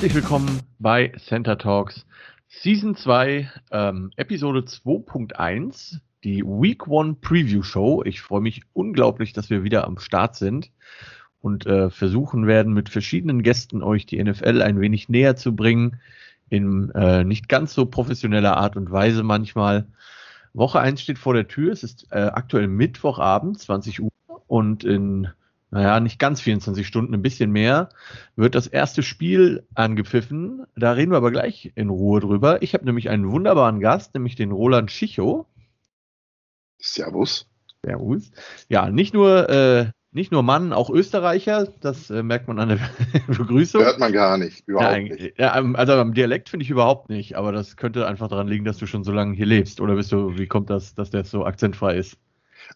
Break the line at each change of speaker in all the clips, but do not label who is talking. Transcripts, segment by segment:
Herzlich willkommen bei Center Talks Season 2, ähm, Episode 2.1, die Week 1 Preview Show. Ich freue mich unglaublich, dass wir wieder am Start sind und äh, versuchen werden, mit verschiedenen Gästen euch die NFL ein wenig näher zu bringen, in äh, nicht ganz so professioneller Art und Weise manchmal. Woche 1 steht vor der Tür. Es ist äh, aktuell Mittwochabend, 20 Uhr. Und in, naja, nicht ganz 24 Stunden, ein bisschen mehr, wird das erste Spiel angepfiffen. Da reden wir aber gleich in Ruhe drüber. Ich habe nämlich einen wunderbaren Gast, nämlich den Roland Schicho.
Servus.
Servus. Ja, nicht nur äh, nicht nur Mann, auch Österreicher. Das äh, merkt man an der Begrüßung.
Hört man gar nicht,
überhaupt ja, nicht. Ja, also am Dialekt finde ich überhaupt nicht, aber das könnte einfach daran liegen, dass du schon so lange hier lebst. Oder bist du, wie kommt das, dass der so akzentfrei ist?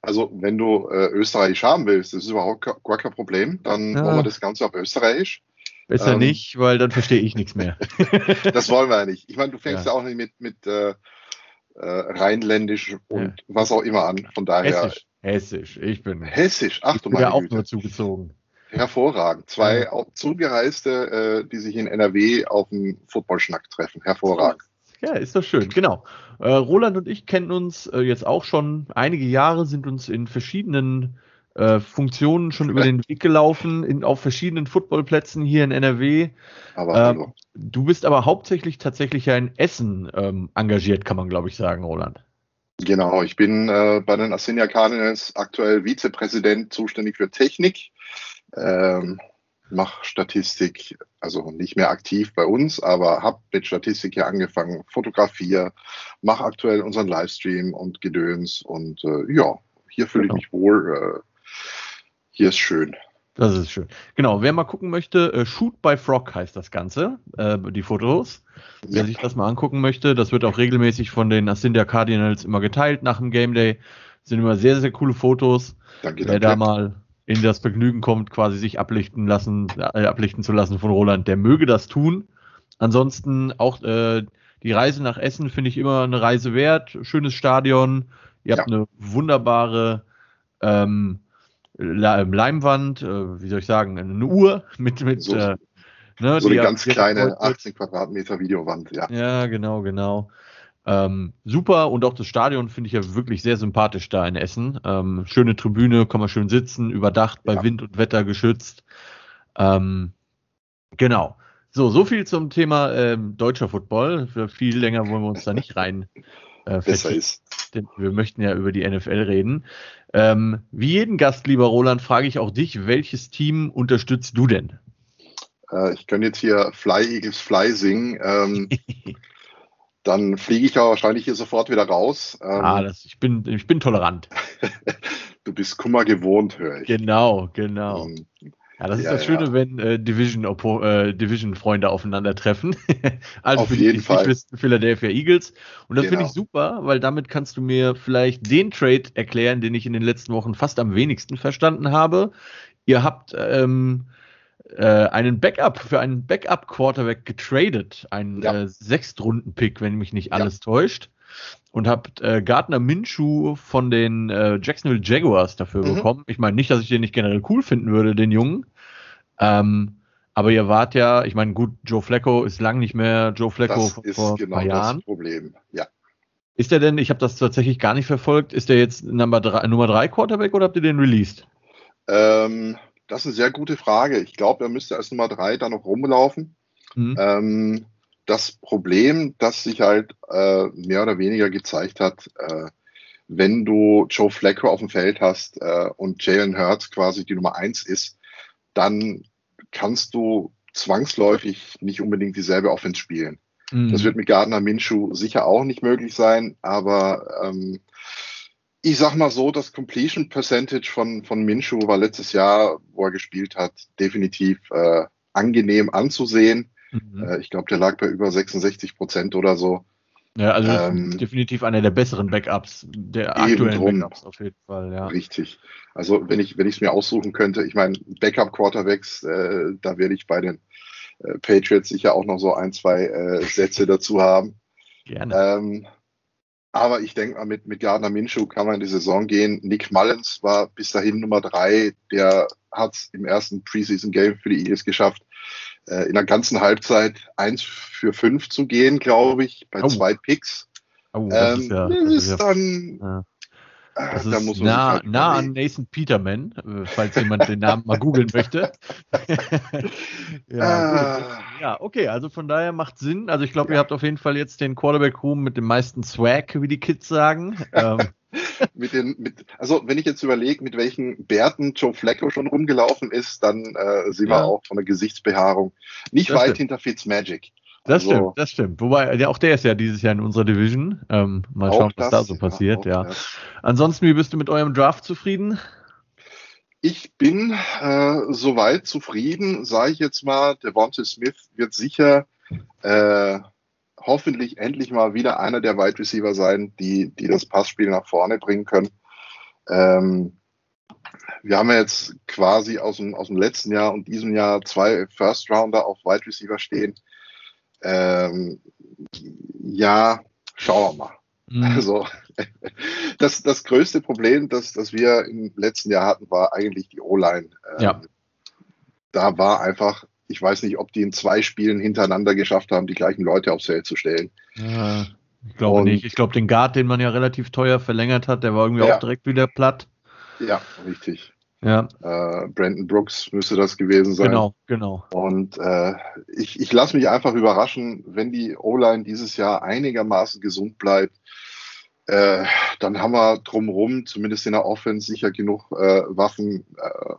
Also, wenn du äh, Österreichisch haben willst, das ist überhaupt gar kein Problem. Dann ja. wollen wir das Ganze auf Österreichisch.
Besser ähm, nicht, weil dann verstehe ich nichts mehr.
das wollen wir ja nicht. Ich meine, du fängst ja, ja auch nicht mit, mit äh, äh, Rheinländisch und ja. was auch immer an. Von daher.
Hessisch. Hessisch, ich bin.
Hessisch,
ach du meine auch Güte. nur zugezogen.
Hervorragend. Zwei ja. Zugereiste, äh, die sich in NRW auf dem Footballschnack treffen. Hervorragend.
Ja, ist doch schön, genau. Äh, Roland und ich kennen uns äh, jetzt auch schon einige Jahre, sind uns in verschiedenen äh, Funktionen schon über den Weg gelaufen, in, auf verschiedenen Footballplätzen hier in NRW. Aber ähm, du bist aber hauptsächlich tatsächlich ja in Essen ähm, engagiert, kann man glaube ich sagen, Roland.
Genau, ich bin äh, bei den Assinia Cardinals aktuell Vizepräsident zuständig für Technik. Ähm, mache Statistik, also nicht mehr aktiv bei uns, aber habe mit Statistik hier angefangen, fotografiere, mache aktuell unseren Livestream und Gedöns und äh, ja, hier fühle genau. ich mich wohl. Äh, hier ist schön.
Das ist schön. Genau, wer mal gucken möchte, äh, Shoot by Frog heißt das Ganze, äh, die Fotos. Wer ja. sich das mal angucken möchte, das wird auch regelmäßig von den Ascendia Cardinals immer geteilt nach dem Game Day. Das sind immer sehr, sehr coole Fotos. Danke, wer danke. da mal in das Vergnügen kommt, quasi sich ablichten lassen, äh, ablichten zu lassen von Roland, der möge das tun. Ansonsten auch äh, die Reise nach Essen finde ich immer eine Reise wert. Schönes Stadion. Ihr ja. habt eine wunderbare ähm, Leimwand, äh, wie soll ich sagen, eine Uhr mit, mit
so, äh, ne, so eine ganz kleine 18 Quadratmeter Videowand, ja.
Ja, genau, genau. Ähm, super und auch das Stadion finde ich ja wirklich sehr sympathisch da in Essen. Ähm, schöne Tribüne, kann man schön sitzen, überdacht, bei ja. Wind und Wetter geschützt. Ähm, genau. So, so viel zum Thema ähm, deutscher Football. Für viel länger wollen wir uns da nicht rein
äh, Besser ist.
Denn wir möchten ja über die NFL reden. Ähm, wie jeden Gast, lieber Roland, frage ich auch dich, welches Team unterstützt du denn?
Äh, ich kann jetzt hier Fly Eagles Fly singen. Dann fliege ich ja wahrscheinlich hier sofort wieder raus.
Ähm, ah, das, ich, bin, ich bin tolerant.
du bist Kummer gewohnt, höre ich.
Genau, genau. Ähm, ja, das ist ja, das Schöne, ja. wenn äh, Division, äh, Division aufeinandertreffen. also
Auf für jeden die, Fall.
wissen, Philadelphia Eagles. Und das genau. finde ich super, weil damit kannst du mir vielleicht den Trade erklären, den ich in den letzten Wochen fast am wenigsten verstanden habe. Ihr habt ähm, äh, einen Backup für einen Backup Quarterback getradet, einen ja. äh, Sechstrunden-Pick, wenn mich nicht alles täuscht und habt äh, Gardner Minshew von den äh, Jacksonville Jaguars dafür mhm. bekommen. Ich meine nicht, dass ich den nicht generell cool finden würde, den Jungen. Ähm, aber ihr wart ja, ich meine, gut, Joe Flacco ist lang nicht mehr Joe Flacco
das vor, ist vor genau paar Jahren. Das Problem, ja.
Ist der denn, ich habe das tatsächlich gar nicht verfolgt, ist der jetzt Nummer 3, Nummer drei Quarterback oder habt ihr den released?
Ähm, das ist eine sehr gute Frage. Ich glaube, er müsste als Nummer 3 da noch rumlaufen. Mhm. Ähm, das Problem, das sich halt äh, mehr oder weniger gezeigt hat, äh, wenn du Joe Flacco auf dem Feld hast äh, und Jalen Hurts quasi die Nummer eins ist, dann kannst du zwangsläufig nicht unbedingt dieselbe Offense spielen. Mhm. Das wird mit Gardner Minshew sicher auch nicht möglich sein, aber ähm, ich sag mal so, das Completion Percentage von, von Minshew war letztes Jahr, wo er gespielt hat, definitiv äh, angenehm anzusehen. Mhm. Äh, ich glaube, der lag bei über 66 Prozent oder so.
Ja, also ähm, definitiv einer der besseren Backups, der aktuellen drum. Backups auf jeden Fall, ja.
Richtig. Also wenn ich wenn ich es mir aussuchen könnte, ich meine Backup Quarterbacks, äh, da werde ich bei den äh, Patriots sicher auch noch so ein zwei äh, Sätze dazu haben.
Gerne.
Ähm, aber ich denke mal, mit, mit Gardner Minshew kann man in die Saison gehen. Nick Mullins war bis dahin Nummer drei. Der hat es im ersten Preseason Game für die Eagles geschafft, äh, in der ganzen Halbzeit eins für fünf zu gehen, glaube ich, bei oh. zwei Picks. Oh, das ähm, ist, ja, das ist dann. Ja.
Das da ist nah, halt nah an Nathan Peterman, äh, falls jemand den Namen mal googeln möchte. ja, ah. ja, okay, also von daher macht Sinn. Also ich glaube, ja. ihr habt auf jeden Fall jetzt den Quarterback-Room mit dem meisten Swag, wie die Kids sagen. ähm,
mit den, mit, also wenn ich jetzt überlege, mit welchen Bärten Joe Flacco schon rumgelaufen ist, dann äh, sind wir auch von der Gesichtsbehaarung nicht das weit stimmt. hinter Fitzmagic.
Das also, stimmt, das stimmt. Wobei, der, auch der ist ja dieses Jahr in unserer Division. Ähm, mal schauen, was das, da so passiert, ja, ja. Ansonsten, wie bist du mit eurem Draft zufrieden?
Ich bin äh, soweit zufrieden, sage ich jetzt mal. Devonta Smith wird sicher äh, hoffentlich endlich mal wieder einer der Wide Receiver sein, die, die das Passspiel nach vorne bringen können. Ähm, wir haben ja jetzt quasi aus dem, aus dem letzten Jahr und diesem Jahr zwei First Rounder auf Wide Receiver stehen. Ähm, ja, schauen wir mal. Mhm. Also das, das größte Problem, das, das wir im letzten Jahr hatten, war eigentlich die O-Line.
Ähm, ja.
Da war einfach ich weiß nicht, ob die in zwei Spielen hintereinander geschafft haben, die gleichen Leute aufs Feld zu stellen.
Ja, ich glaube Und, nicht. Ich glaube, den Guard, den man ja relativ teuer verlängert hat, der war irgendwie ja. auch direkt wieder platt.
Ja, richtig.
Ja.
Äh, Brandon Brooks müsste das gewesen sein.
Genau, genau.
Und äh, ich, ich lasse mich einfach überraschen, wenn die O-Line dieses Jahr einigermaßen gesund bleibt, äh, dann haben wir drumherum, zumindest in der Offense, sicher genug äh, Waffen, äh,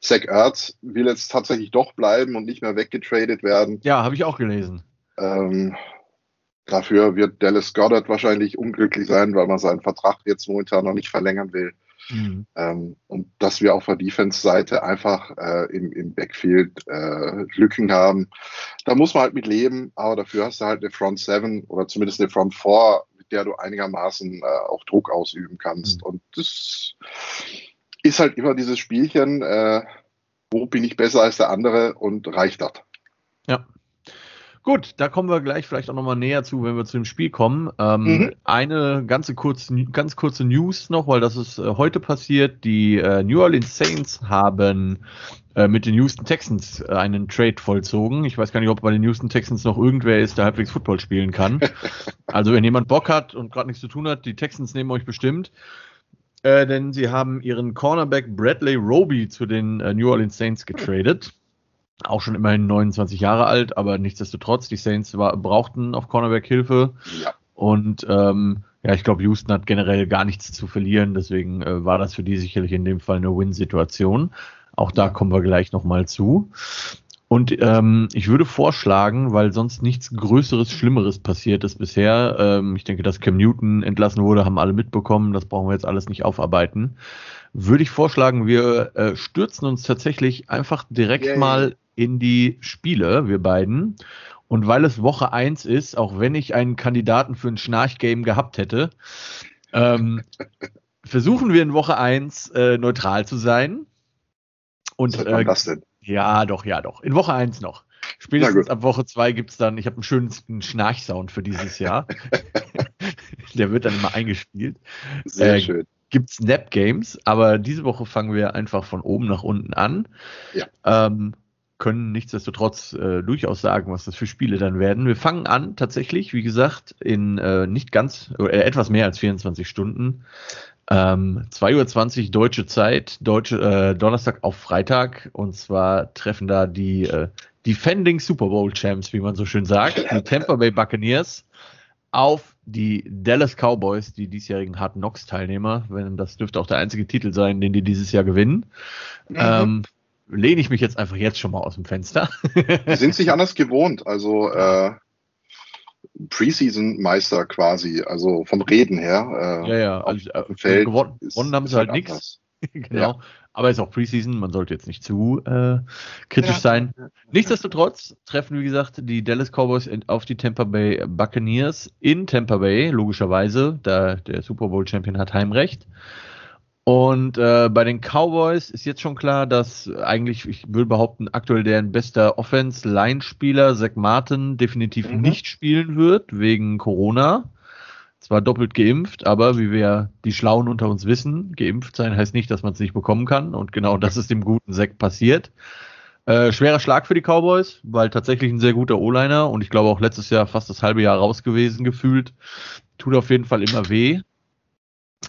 Zach Ertz will jetzt tatsächlich doch bleiben und nicht mehr weggetradet werden.
Ja, habe ich auch gelesen.
Ähm, dafür wird Dallas Goddard wahrscheinlich unglücklich sein, weil man seinen Vertrag jetzt momentan noch nicht verlängern will. Mhm. Ähm, und dass wir auf der Defense-Seite einfach äh, im, im Backfield äh, Lücken haben. Da muss man halt mit leben, aber dafür hast du halt eine Front 7 oder zumindest eine Front 4, mit der du einigermaßen äh, auch Druck ausüben kannst. Mhm. Und das ist halt immer dieses Spielchen, äh, wo bin ich besser als der andere und reicht das.
Ja. Gut, da kommen wir gleich vielleicht auch nochmal näher zu, wenn wir zu dem Spiel kommen. Ähm, mhm. Eine ganze kurze, ganz kurze News noch, weil das ist äh, heute passiert. Die äh, New Orleans Saints haben äh, mit den Houston Texans äh, einen Trade vollzogen. Ich weiß gar nicht, ob bei den Houston Texans noch irgendwer ist, der halbwegs Football spielen kann. also wenn jemand Bock hat und gerade nichts zu tun hat, die Texans nehmen euch bestimmt. Äh, denn sie haben ihren Cornerback Bradley Roby zu den New Orleans Saints getradet. Auch schon immerhin 29 Jahre alt, aber nichtsdestotrotz, die Saints war, brauchten auf Cornerback Hilfe. Ja. Und ähm, ja, ich glaube, Houston hat generell gar nichts zu verlieren, deswegen äh, war das für die sicherlich in dem Fall eine Win-Situation. Auch da kommen wir gleich nochmal zu. Und ähm, ich würde vorschlagen, weil sonst nichts Größeres, Schlimmeres passiert ist bisher. Ähm, ich denke, dass Cam Newton entlassen wurde, haben alle mitbekommen. Das brauchen wir jetzt alles nicht aufarbeiten. Würde ich vorschlagen, wir äh, stürzen uns tatsächlich einfach direkt yeah. mal in die Spiele, wir beiden. Und weil es Woche eins ist, auch wenn ich einen Kandidaten für ein Schnarchgame gehabt hätte, ähm, versuchen wir in Woche eins äh, neutral zu sein. Und, Was äh, das denn? Ja, doch, ja, doch. In Woche 1 noch. Spätestens ab Woche 2 gibt es dann, ich habe einen schönen Schnarchsound für dieses Jahr. Der wird dann immer eingespielt.
Sehr äh, schön.
Gibt Snap Games, aber diese Woche fangen wir einfach von oben nach unten an.
Ja.
Ähm, können nichtsdestotrotz äh, durchaus sagen, was das für Spiele dann werden. Wir fangen an tatsächlich, wie gesagt, in äh, nicht ganz, äh, etwas mehr als 24 Stunden ähm, 2.20 Uhr deutsche Zeit, deutsche, äh, Donnerstag auf Freitag. Und zwar treffen da die äh, Defending Super Bowl Champs, wie man so schön sagt, die Tampa Bay Buccaneers auf die Dallas Cowboys, die diesjährigen Hard Knocks Teilnehmer. Wenn das dürfte auch der einzige Titel sein, den die dieses Jahr gewinnen. Mhm. Ähm, lehne ich mich jetzt einfach jetzt schon mal aus dem Fenster.
die sind sich anders gewohnt. Also äh, Preseason-Meister quasi, also vom Reden her.
Äh, ja, ja, also, äh, Feld gewonnen, gewonnen haben sie halt nichts. genau. Ja. Aber ist auch Preseason, man sollte jetzt nicht zu äh, kritisch ja. sein. Nichtsdestotrotz treffen, wie gesagt, die Dallas Cowboys auf die Tampa Bay Buccaneers in Tampa Bay, logischerweise, da der Super Bowl Champion hat Heimrecht. Und äh, bei den Cowboys ist jetzt schon klar, dass eigentlich, ich würde behaupten, aktuell deren bester Offense-Line-Spieler, Zach Martin, definitiv mhm. nicht spielen wird, wegen Corona. Zwar doppelt geimpft, aber wie wir die Schlauen unter uns wissen, geimpft sein heißt nicht, dass man es nicht bekommen kann. Und genau das ist dem guten Zach passiert. Äh, schwerer Schlag für die Cowboys, weil tatsächlich ein sehr guter O-Liner und ich glaube auch letztes Jahr fast das halbe Jahr raus gewesen gefühlt. Tut auf jeden Fall immer weh.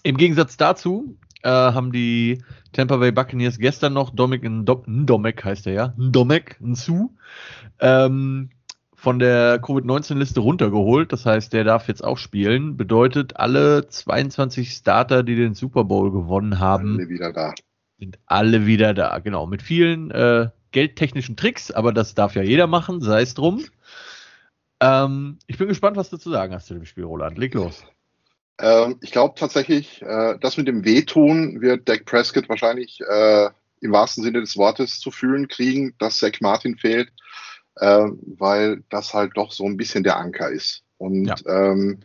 Im Gegensatz dazu äh, haben die Tampa Bay Buccaneers gestern noch Domek, Ndomek heißt er ja, Ndomek, Nsu, ähm, von der Covid-19-Liste runtergeholt. Das heißt, der darf jetzt auch spielen. Bedeutet, alle 22 Starter, die den Super Bowl gewonnen haben,
alle wieder da.
sind alle wieder da. Genau, mit vielen äh, geldtechnischen Tricks, aber das darf ja jeder machen, sei es drum. Ähm, ich bin gespannt, was du zu sagen hast zu dem Spiel, Roland. Leg los.
Ähm, ich glaube tatsächlich, äh, das mit dem Wehtun wird Dak Prescott wahrscheinlich äh, im wahrsten Sinne des Wortes zu fühlen kriegen, dass Zach Martin fehlt, äh, weil das halt doch so ein bisschen der Anker ist. Und ja. ähm,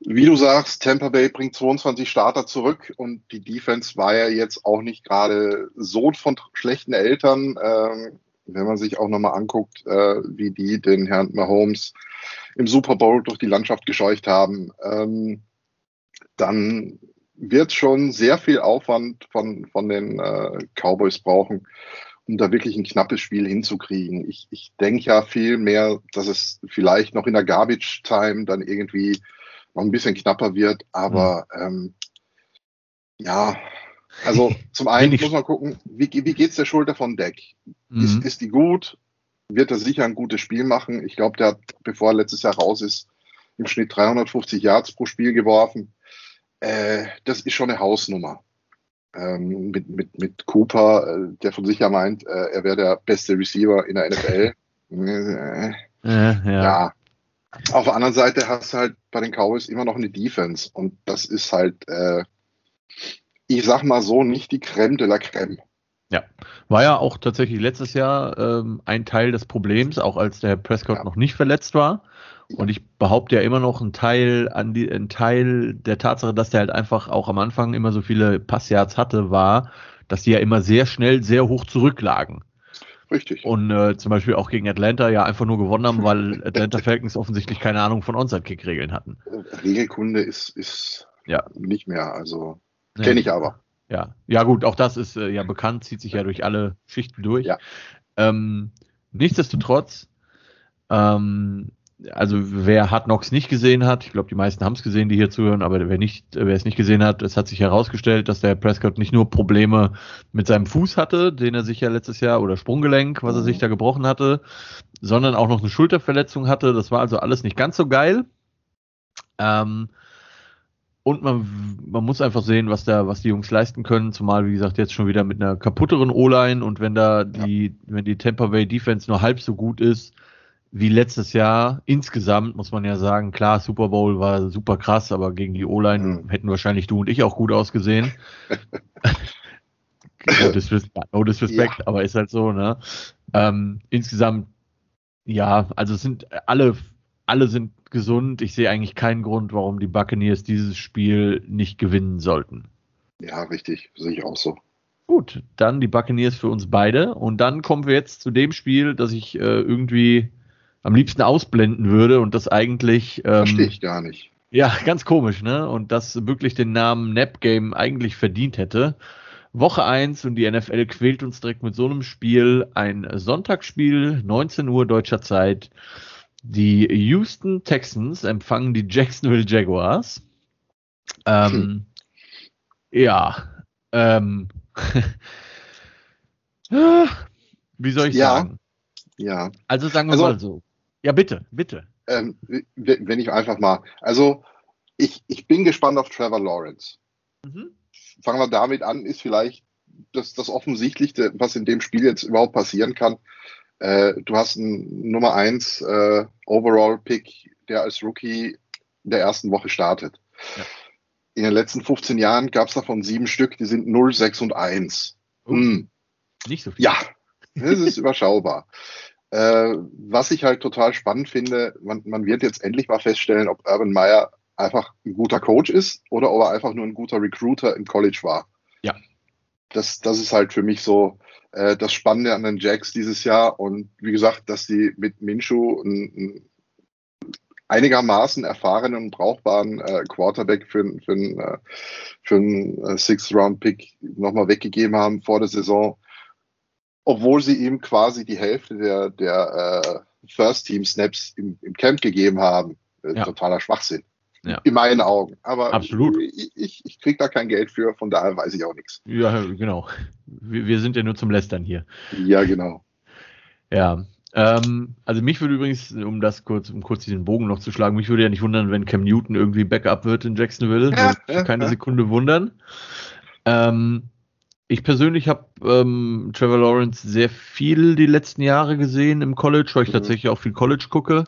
wie du sagst, Tampa Bay bringt 22 Starter zurück und die Defense war ja jetzt auch nicht gerade Sohn von schlechten Eltern. Ähm, wenn man sich auch nochmal anguckt, äh, wie die den Herrn Mahomes im Super Bowl durch die Landschaft gescheucht haben, ähm, dann wird schon sehr viel Aufwand von, von den äh, Cowboys brauchen, um da wirklich ein knappes Spiel hinzukriegen. Ich, ich denke ja viel mehr, dass es vielleicht noch in der Garbage Time dann irgendwie noch ein bisschen knapper wird, aber mhm. ähm, ja, also zum einen muss man gucken, wie, wie geht's der Schulter von Deck? Mhm. Ist, ist die gut? Wird er sicher ein gutes Spiel machen? Ich glaube, der hat, bevor er letztes Jahr raus ist, im Schnitt 350 Yards pro Spiel geworfen. Äh, das ist schon eine Hausnummer. Ähm, mit, mit, mit Cooper, äh, der von sich ja meint, äh, er wäre der beste Receiver in der NFL. Äh, ja. ja. Auf der anderen Seite hast du halt bei den Cowboys immer noch eine Defense und das ist halt, äh, ich sag mal so, nicht die Creme de la Creme.
Ja, war ja auch tatsächlich letztes Jahr ähm, ein Teil des Problems, auch als der Prescott ja. noch nicht verletzt war. Und ich behaupte ja immer noch ein Teil an die, ein Teil der Tatsache, dass der halt einfach auch am Anfang immer so viele Passyards hatte, war, dass die ja immer sehr schnell sehr hoch zurücklagen.
Richtig.
Und äh, zum Beispiel auch gegen Atlanta ja einfach nur gewonnen haben, weil Atlanta Falcons offensichtlich keine Ahnung von Onside-Kick-Regeln hatten.
Regelkunde ist, ist ja. nicht mehr, also kenne ich aber.
Ja, ja gut, auch das ist äh, ja bekannt, zieht sich ja durch alle Schichten durch. Ja. Ähm, nichtsdestotrotz, ähm, also wer Hard Knocks nicht gesehen hat, ich glaube, die meisten haben es gesehen, die hier zuhören, aber wer nicht, wer es nicht gesehen hat, es hat sich herausgestellt, dass der Prescott nicht nur Probleme mit seinem Fuß hatte, den er sich ja letztes Jahr oder Sprunggelenk, was er sich mhm. da gebrochen hatte, sondern auch noch eine Schulterverletzung hatte. Das war also alles nicht ganz so geil. Ähm, und man, man muss einfach sehen, was da, was die Jungs leisten können, zumal, wie gesagt, jetzt schon wieder mit einer kaputteren O-Line und wenn da die, ja. wenn die Tampa Bay Defense nur halb so gut ist, wie letztes Jahr. Insgesamt muss man ja sagen, klar, Super Bowl war super krass, aber gegen die O-Line mhm. hätten wahrscheinlich du und ich auch gut ausgesehen. no disrespect, no disrespect ja. aber ist halt so, ne? Ähm, insgesamt, ja, also es sind alle, alle sind gesund. Ich sehe eigentlich keinen Grund, warum die Buccaneers dieses Spiel nicht gewinnen sollten.
Ja, richtig, sehe ich auch so.
Gut, dann die Buccaneers für uns beide. Und dann kommen wir jetzt zu dem Spiel, das ich äh, irgendwie am liebsten ausblenden würde und das eigentlich.
Ähm, Verstehe ich gar nicht.
Ja, ganz komisch, ne? Und das wirklich den Namen Nap Game eigentlich verdient hätte. Woche 1 und die NFL quält uns direkt mit so einem Spiel. Ein Sonntagsspiel, 19 Uhr deutscher Zeit. Die Houston Texans empfangen die Jacksonville Jaguars. Ähm, hm. Ja. Ähm, wie soll ich ja. sagen?
Ja.
Also sagen wir also, mal so. Ja, bitte, bitte.
Ähm, wenn ich einfach mal. Also, ich, ich bin gespannt auf Trevor Lawrence. Mhm. Fangen wir damit an, ist vielleicht das, das Offensichtlichste, was in dem Spiel jetzt überhaupt passieren kann. Äh, du hast einen Nummer 1 äh, Overall-Pick, der als Rookie in der ersten Woche startet. Ja. In den letzten 15 Jahren gab es davon sieben Stück, die sind 0, 6 und 1.
Oh, hm. Nicht so viel.
Ja, das ist überschaubar. Äh, was ich halt total spannend finde, man, man wird jetzt endlich mal feststellen, ob Urban Meyer einfach ein guter Coach ist oder ob er einfach nur ein guter Recruiter im College war.
Ja.
Das, das ist halt für mich so äh, das Spannende an den Jacks dieses Jahr. Und wie gesagt, dass die mit Minshu einen, einigermaßen erfahrenen und brauchbaren äh, Quarterback für, für, äh, für einen äh, Six-Round-Pick nochmal weggegeben haben vor der Saison obwohl sie ihm quasi die Hälfte der, der äh, First Team Snaps im, im Camp gegeben haben. Ja. Totaler Schwachsinn. Ja. In meinen Augen. Aber
Absolut.
ich, ich, ich kriege da kein Geld für, von daher weiß ich auch nichts.
Ja, genau. Wir, wir sind ja nur zum Lästern hier.
Ja, genau.
Ja, ähm, also mich würde übrigens, um das kurz, um kurz diesen Bogen noch zu schlagen, mich würde ja nicht wundern, wenn Cam Newton irgendwie Backup wird in Jacksonville. Ja, ja, keine. Sekunde wundern. Ähm, ich persönlich habe ähm, Trevor Lawrence sehr viel die letzten Jahre gesehen im College, weil ich mhm. tatsächlich auch viel College gucke.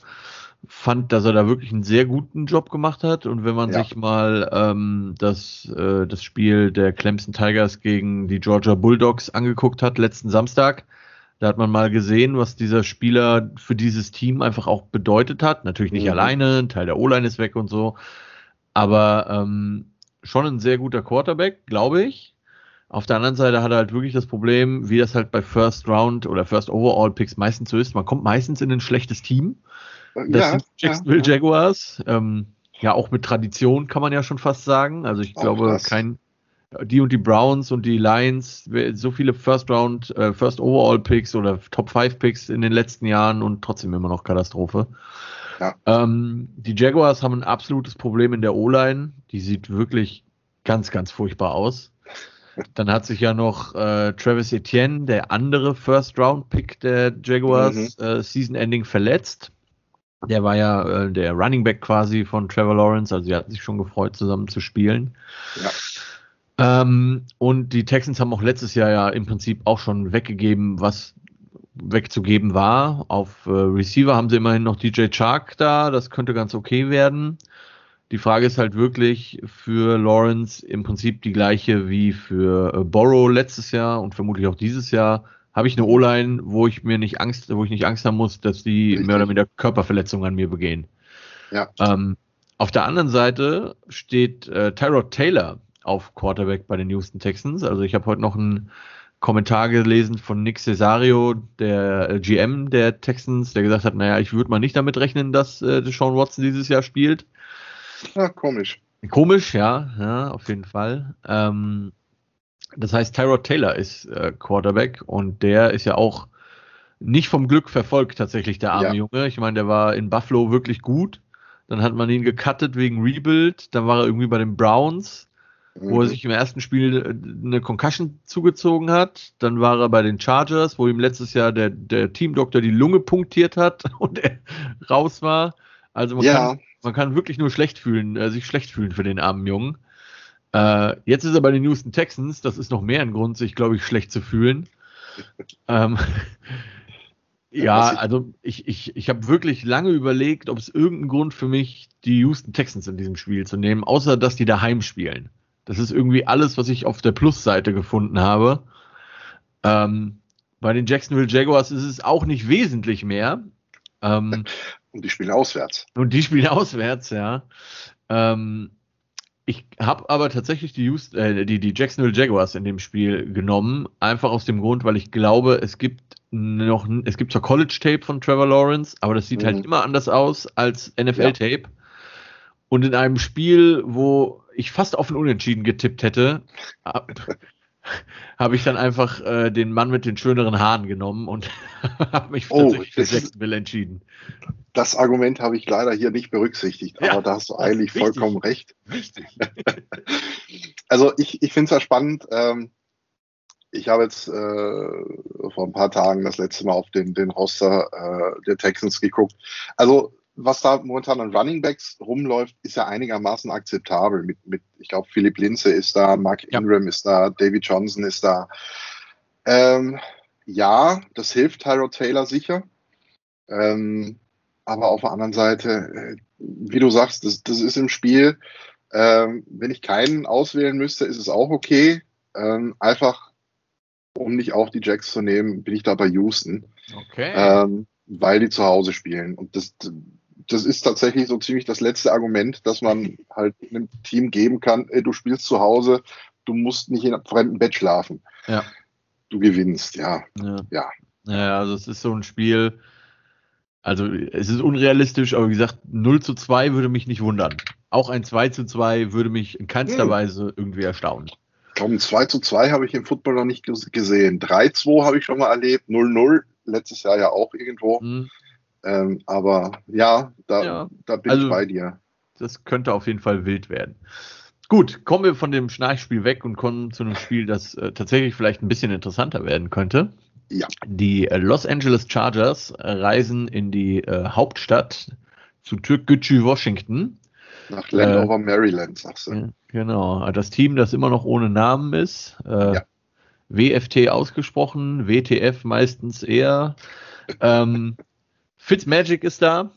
Fand, dass er da wirklich einen sehr guten Job gemacht hat. Und wenn man ja. sich mal ähm, das, äh, das Spiel der Clemson Tigers gegen die Georgia Bulldogs angeguckt hat, letzten Samstag, da hat man mal gesehen, was dieser Spieler für dieses Team einfach auch bedeutet hat. Natürlich nicht mhm. alleine, ein Teil der O-Line ist weg und so. Aber ähm, schon ein sehr guter Quarterback, glaube ich. Auf der anderen Seite hat er halt wirklich das Problem, wie das halt bei First Round oder First Overall Picks meistens so ist. Man kommt meistens in ein schlechtes Team. Das ja, sind Jacksonville ja, Jaguars. Ähm, ja, auch mit Tradition kann man ja schon fast sagen. Also ich auch glaube, das. kein, die und die Browns und die Lions, so viele First Round, äh, First Overall Picks oder Top 5 Picks in den letzten Jahren und trotzdem immer noch Katastrophe. Ja. Ähm, die Jaguars haben ein absolutes Problem in der O-Line. Die sieht wirklich ganz, ganz furchtbar aus. Dann hat sich ja noch äh, Travis Etienne, der andere First-Round-Pick der Jaguars, mhm. äh, Season-Ending verletzt. Der war ja äh, der Running Back quasi von Trevor Lawrence, also sie hatten sich schon gefreut, zusammen zu spielen. Ja. Ähm, und die Texans haben auch letztes Jahr ja im Prinzip auch schon weggegeben, was wegzugeben war. Auf äh, Receiver haben sie immerhin noch DJ Chark da, das könnte ganz okay werden. Die Frage ist halt wirklich für Lawrence im Prinzip die gleiche wie für äh, Borrow letztes Jahr und vermutlich auch dieses Jahr. Habe ich eine O-Line, wo ich mir nicht Angst, wo ich nicht Angst haben muss, dass die Richtig. mehr oder weniger Körperverletzungen an mir begehen. Ja. Ähm, auf der anderen Seite steht äh, Tyrod Taylor auf Quarterback bei den Houston Texans. Also ich habe heute noch einen Kommentar gelesen von Nick Cesario, der äh, GM der Texans, der gesagt hat, naja, ich würde mal nicht damit rechnen, dass äh, Sean Watson dieses Jahr spielt.
Ja, komisch.
Komisch, ja, ja, auf jeden Fall. Ähm, das heißt, Tyrod Taylor ist äh, Quarterback und der ist ja auch nicht vom Glück verfolgt, tatsächlich, der arme ja. Junge. Ich meine, der war in Buffalo wirklich gut. Dann hat man ihn gecuttet wegen Rebuild. Dann war er irgendwie bei den Browns, mhm. wo er mhm. sich im ersten Spiel äh, eine Concussion zugezogen hat. Dann war er bei den Chargers, wo ihm letztes Jahr der, der Teamdoktor die Lunge punktiert hat und er raus war. Also man ja. kann man kann wirklich nur schlecht fühlen, äh, sich schlecht fühlen für den armen Jungen. Äh, jetzt ist er bei den Houston Texans. Das ist noch mehr ein Grund, sich, glaube ich, schlecht zu fühlen. ähm, ja, also ich, ich, ich habe wirklich lange überlegt, ob es irgendeinen Grund für mich, die Houston Texans in diesem Spiel zu nehmen, außer dass die daheim spielen. Das ist irgendwie alles, was ich auf der Plusseite gefunden habe. Ähm, bei den Jacksonville Jaguars ist es auch nicht wesentlich mehr.
Ähm, und die spielen auswärts.
Und die spielen auswärts, ja. Ähm, ich habe aber tatsächlich die, Houston, äh, die, die Jacksonville Jaguars in dem Spiel genommen, einfach aus dem Grund, weil ich glaube, es gibt noch, es gibt zwar College Tape von Trevor Lawrence, aber das sieht halt mhm. halt immer anders aus als NFL Tape. Ja. Und in einem Spiel, wo ich fast auf ein Unentschieden getippt hätte, habe ich dann einfach äh, den Mann mit den schöneren Haaren genommen und habe mich oh, für Jacksonville entschieden.
Das Argument habe ich leider hier nicht berücksichtigt, ja, aber da hast du eigentlich vollkommen recht. Richtig. also ich, ich finde es ja spannend. Ähm, ich habe jetzt äh, vor ein paar Tagen das letzte Mal auf den, den Roster äh, der Texans geguckt. Also was da momentan an Running Backs rumläuft, ist ja einigermaßen akzeptabel. Mit, mit ich glaube, Philipp Linze ist da, Mark Ingram ja. ist da, David Johnson ist da. Ähm, ja, das hilft Tyrod Taylor sicher. Ähm, aber auf der anderen Seite, äh, wie du sagst, das, das ist im Spiel. Ähm, wenn ich keinen auswählen müsste, ist es auch okay. Ähm, einfach, um nicht auch die Jacks zu nehmen, bin ich da bei Houston. Okay. Ähm, weil die zu Hause spielen. Und das, das ist tatsächlich so ziemlich das letzte Argument, dass man halt einem Team geben kann, ey, du spielst zu Hause, du musst nicht in einem fremden Bett schlafen. Ja. Du gewinnst, ja.
Ja. Ja, ja also es ist so ein Spiel, also es ist unrealistisch, aber wie gesagt, 0 zu 2 würde mich nicht wundern. Auch ein 2 zu 2 würde mich in keinster hm. Weise irgendwie erstaunen.
Komm, 2 zu 2 habe ich im Football noch nicht gesehen. 3-2 habe ich schon mal erlebt, 0-0, letztes Jahr ja auch irgendwo. Mhm. Ähm, aber ja da, ja, da bin also, ich bei dir.
Das könnte auf jeden Fall wild werden. Gut, kommen wir von dem Schnarchspiel weg und kommen zu einem Spiel, das äh, tatsächlich vielleicht ein bisschen interessanter werden könnte. Ja. Die äh, Los Angeles Chargers äh, reisen in die äh, Hauptstadt zu Türkgücü, Washington.
Nach Landover, äh, Maryland, sagst
du. Genau, das Team, das immer noch ohne Namen ist. Äh, ja. WFT ausgesprochen, WTF meistens eher. ähm, Fitzmagic ist da.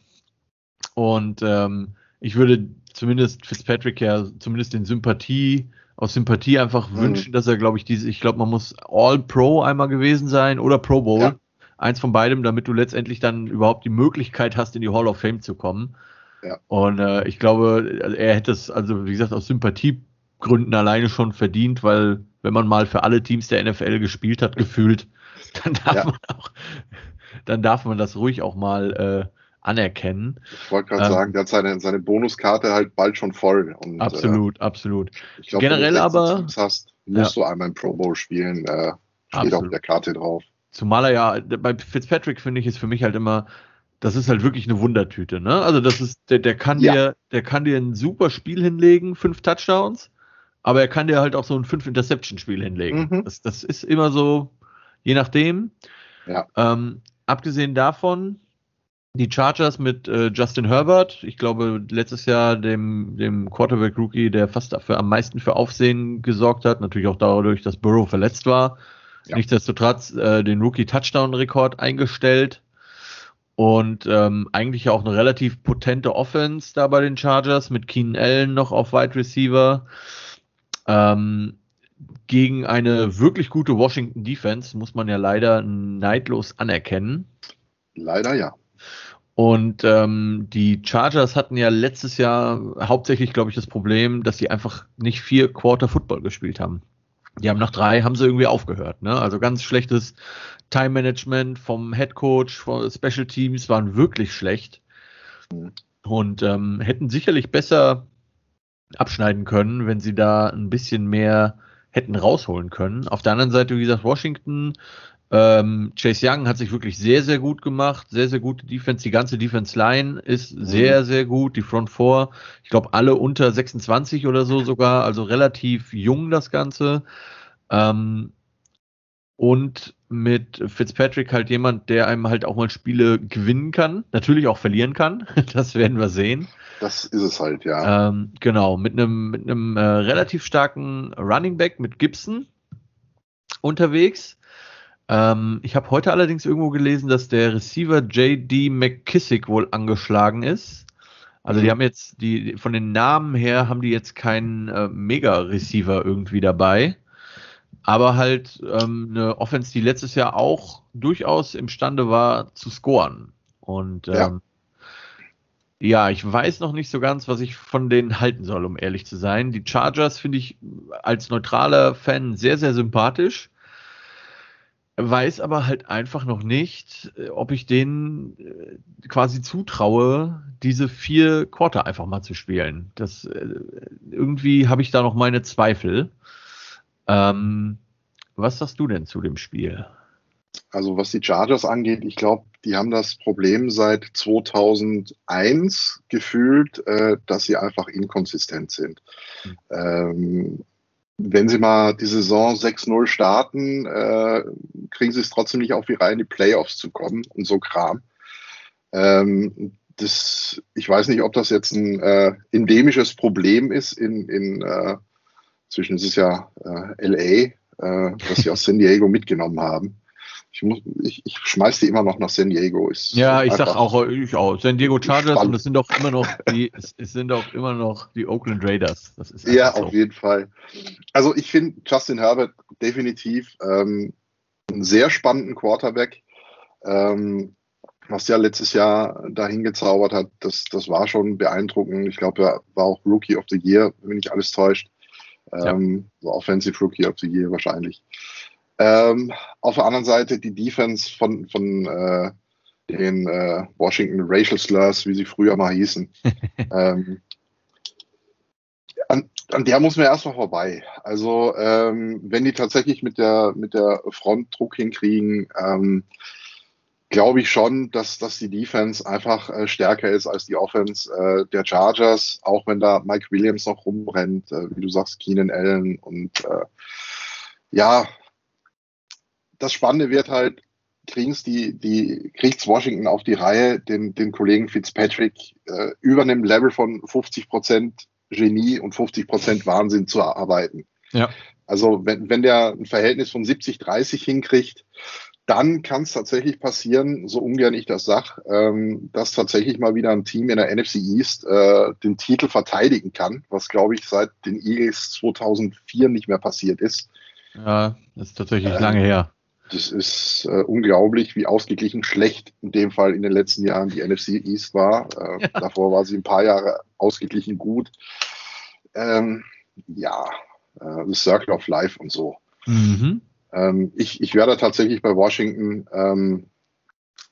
Und ähm, ich würde zumindest Fitzpatrick ja zumindest den Sympathie, aus Sympathie einfach mhm. wünschen, dass er, glaube ich, diese, ich glaube, man muss All-Pro einmal gewesen sein oder Pro Bowl. Ja. Eins von beidem, damit du letztendlich dann überhaupt die Möglichkeit hast, in die Hall of Fame zu kommen. Ja. Und äh, ich glaube, er hätte es, also wie gesagt, aus Sympathiegründen alleine schon verdient, weil wenn man mal für alle Teams der NFL gespielt hat, gefühlt, dann darf ja. man auch, dann darf man das ruhig auch mal äh, anerkennen.
Ich wollte gerade ähm, sagen, der hat seine, seine Bonuskarte halt bald schon voll.
Und, absolut, äh, absolut.
Ich glaub, Generell aber. Teams hast, musst ja. du einmal im Pro Bowl spielen, äh, steht auf der Karte drauf.
Zumal er ja, bei Fitzpatrick finde ich, ist für mich halt immer, das ist halt wirklich eine Wundertüte, ne? Also das ist, der, der kann ja. dir, der kann dir ein super Spiel hinlegen, fünf Touchdowns, aber er kann dir halt auch so ein fünf Interception-Spiel hinlegen. Mhm. Das, das ist immer so, je nachdem. Ja. Ähm, abgesehen davon, die Chargers mit äh, Justin Herbert, ich glaube letztes Jahr dem, dem Quarterback-Rookie, der fast dafür am meisten für Aufsehen gesorgt hat, natürlich auch dadurch, dass Burrow verletzt war. Ja. Nichtsdestotrotz äh, den Rookie-Touchdown-Rekord eingestellt und ähm, eigentlich auch eine relativ potente Offense da bei den Chargers mit Keenan Allen noch auf Wide Receiver. Ähm, gegen eine wirklich gute Washington Defense muss man ja leider neidlos anerkennen.
Leider ja.
Und ähm, die Chargers hatten ja letztes Jahr hauptsächlich, glaube ich, das Problem, dass sie einfach nicht vier Quarter Football gespielt haben. Die haben nach drei, haben sie irgendwie aufgehört. Ne? Also ganz schlechtes Time Management vom Head Coach, von Special Teams waren wirklich schlecht und ähm, hätten sicherlich besser abschneiden können, wenn sie da ein bisschen mehr hätten rausholen können. Auf der anderen Seite, wie gesagt, Washington ähm, Chase Young hat sich wirklich sehr, sehr gut gemacht. Sehr, sehr gute Defense. Die ganze Defense Line ist mhm. sehr, sehr gut. Die Front Four, ich glaube, alle unter 26 oder so sogar. Also relativ jung das Ganze. Ähm, und mit Fitzpatrick halt jemand, der einem halt auch mal Spiele gewinnen kann. Natürlich auch verlieren kann. Das werden wir sehen.
Das ist es halt, ja. Ähm,
genau. Mit einem, mit einem äh, relativ starken Running Back mit Gibson unterwegs ähm, ich habe heute allerdings irgendwo gelesen, dass der Receiver JD McKissick wohl angeschlagen ist. Also die mhm. haben jetzt, die von den Namen her haben die jetzt keinen äh, Mega-Receiver irgendwie dabei. Aber halt ähm, eine Offense, die letztes Jahr auch durchaus imstande war zu scoren. Und ähm, ja. ja, ich weiß noch nicht so ganz, was ich von denen halten soll, um ehrlich zu sein. Die Chargers finde ich als neutraler Fan sehr, sehr sympathisch weiß aber halt einfach noch nicht, äh, ob ich denen äh, quasi zutraue, diese vier Quarter einfach mal zu spielen. Das äh, irgendwie habe ich da noch meine Zweifel. Ähm, was sagst du denn zu dem Spiel?
Also was die Chargers angeht, ich glaube, die haben das Problem seit 2001 gefühlt, äh, dass sie einfach inkonsistent sind. Mhm. Ähm, wenn sie mal die Saison 6-0 starten, äh, kriegen sie es trotzdem nicht auf die Reihe, in die Playoffs zu kommen und so Kram. Ähm, das, ich weiß nicht, ob das jetzt ein äh, endemisches Problem ist in, in äh, zwischen es ist ja äh, LA, äh, was sie aus San Diego mitgenommen haben. Ich, muss, ich, ich schmeiß die immer noch nach San Diego.
Ist ja, ich sag auch, ich auch. San Diego Chargers spannend. und es sind doch immer noch die, es, es, sind doch immer noch die Oakland Raiders.
Das ist ja, so. auf jeden Fall. Also ich finde Justin Herbert definitiv ähm, einen sehr spannenden Quarterback. Ähm, was ja letztes Jahr dahin gezaubert hat, das, das war schon beeindruckend. Ich glaube, er war auch Rookie of the Year, wenn mich alles täuscht. Ähm, ja. Offensive Rookie of the Year wahrscheinlich. Ähm, auf der anderen Seite die Defense von, von äh, den äh, Washington Racial Slurs, wie sie früher mal hießen. ähm, an, an der muss man erstmal vorbei. Also ähm, wenn die tatsächlich mit der mit der Front Druck hinkriegen, ähm, glaube ich schon, dass, dass die Defense einfach äh, stärker ist als die Offense äh, der Chargers, auch wenn da Mike Williams noch rumrennt, äh, wie du sagst, Keenan Allen und äh, ja, das Spannende wird halt, kriegen's die, die, kriegt's Washington auf die Reihe, den, den Kollegen Fitzpatrick äh, über einem Level von 50 Prozent Genie und 50 Prozent Wahnsinn zu erarbeiten. Ja. Also wenn, wenn der ein Verhältnis von 70-30 hinkriegt, dann kann es tatsächlich passieren, so ungern ich das sag, ähm, dass tatsächlich mal wieder ein Team in der NFC East äh, den Titel verteidigen kann, was glaube ich seit den Eagles 2004 nicht mehr passiert ist.
Ja, das ist tatsächlich ähm, lange her.
Das ist äh, unglaublich, wie ausgeglichen schlecht in dem Fall in den letzten Jahren die NFC East war. Äh, ja. Davor war sie ein paar Jahre ausgeglichen gut. Ähm, ja, äh, das Circle of Life und so. Mhm. Ähm, ich, ich werde tatsächlich bei Washington ähm,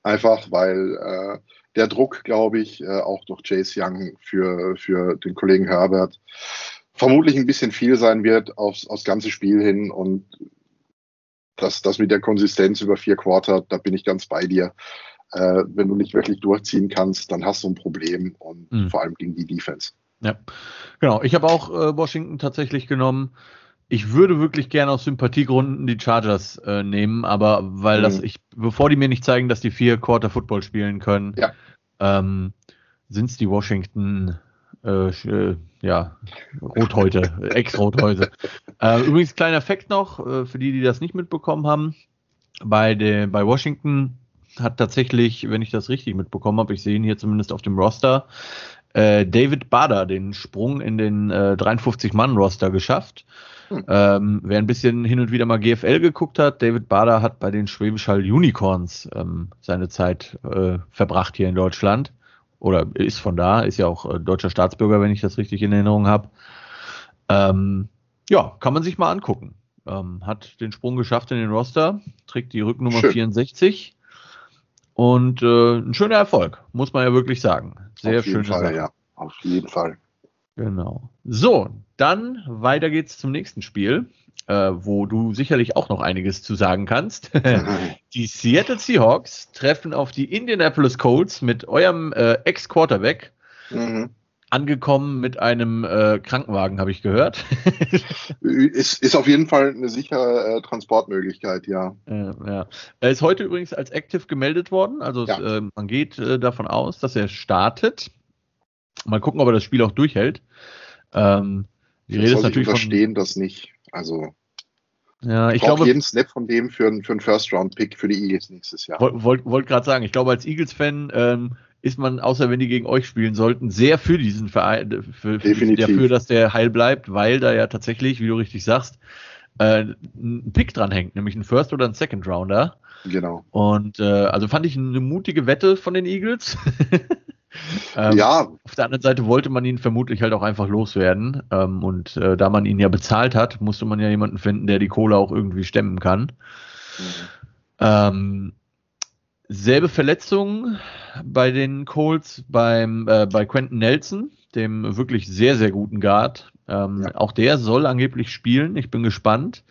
einfach, weil äh, der Druck, glaube ich, äh, auch durch Chase Young für, für den Kollegen Herbert vermutlich ein bisschen viel sein wird aufs, aufs ganze Spiel hin und das, das mit der Konsistenz über vier Quarter, da bin ich ganz bei dir. Äh, wenn du nicht wirklich durchziehen kannst, dann hast du ein Problem und mhm. vor allem gegen die Defense.
Ja, genau. Ich habe auch äh, Washington tatsächlich genommen. Ich würde wirklich gerne aus Sympathiegründen die Chargers äh, nehmen, aber weil mhm. das, ich, bevor die mir nicht zeigen, dass die vier Quarter Football spielen können, ja. ähm, sind es die Washington äh, äh, ja, Rothäute, Ex-Rothäute. äh, übrigens, kleiner Fakt noch, äh, für die, die das nicht mitbekommen haben, bei, der, bei Washington hat tatsächlich, wenn ich das richtig mitbekommen habe, ich sehe ihn hier zumindest auf dem Roster, äh, David Bader den Sprung in den äh, 53-Mann-Roster geschafft. Hm. Ähm, wer ein bisschen hin und wieder mal GFL geguckt hat, David Bader hat bei den Schwäbisch Hall Unicorns ähm, seine Zeit äh, verbracht hier in Deutschland. Oder ist von da, ist ja auch äh, deutscher Staatsbürger, wenn ich das richtig in Erinnerung habe. Ähm, ja, kann man sich mal angucken. Ähm, hat den Sprung geschafft in den Roster, trägt die Rücknummer Schön. 64 und äh, ein schöner Erfolg, muss man ja wirklich sagen. Sehr
auf jeden Fall, Sache. ja, auf jeden Fall.
Genau. So, dann weiter geht's zum nächsten Spiel, äh, wo du sicherlich auch noch einiges zu sagen kannst. die Seattle Seahawks treffen auf die Indianapolis Colts mit eurem äh, Ex-Quarterback. Mhm. Angekommen mit einem äh, Krankenwagen, habe ich gehört.
ist, ist auf jeden Fall eine sichere äh, Transportmöglichkeit, ja.
ja. Er ist heute übrigens als Active gemeldet worden. Also ja. es, äh, man geht äh, davon aus, dass er startet. Mal gucken, ob er das Spiel auch durchhält. Ähm,
die Rede ist natürlich ich verstehen von, das nicht. Also
ja, ich glaube
jeden Snap von dem für, einen, für einen First-Round-Pick für die Eagles nächstes Jahr.
Wollte wollt, wollt gerade sagen, ich glaube als Eagles-Fan ähm, ist man, außer wenn die gegen euch spielen sollten, sehr für diesen Verein, äh, für, für, dafür, dass der heil bleibt, weil da ja tatsächlich, wie du richtig sagst, äh, ein Pick dran hängt, nämlich ein First oder ein Second Rounder.
Genau.
Und äh, also fand ich eine mutige Wette von den Eagles.
ähm, ja.
Auf der anderen Seite wollte man ihn vermutlich halt auch einfach loswerden. Ähm, und äh, da man ihn ja bezahlt hat, musste man ja jemanden finden, der die Kohle auch irgendwie stemmen kann. Mhm. Ähm, selbe Verletzung bei den Colts beim, äh, bei Quentin Nelson, dem wirklich sehr, sehr guten Guard. Ähm, ja. Auch der soll angeblich spielen. Ich bin gespannt.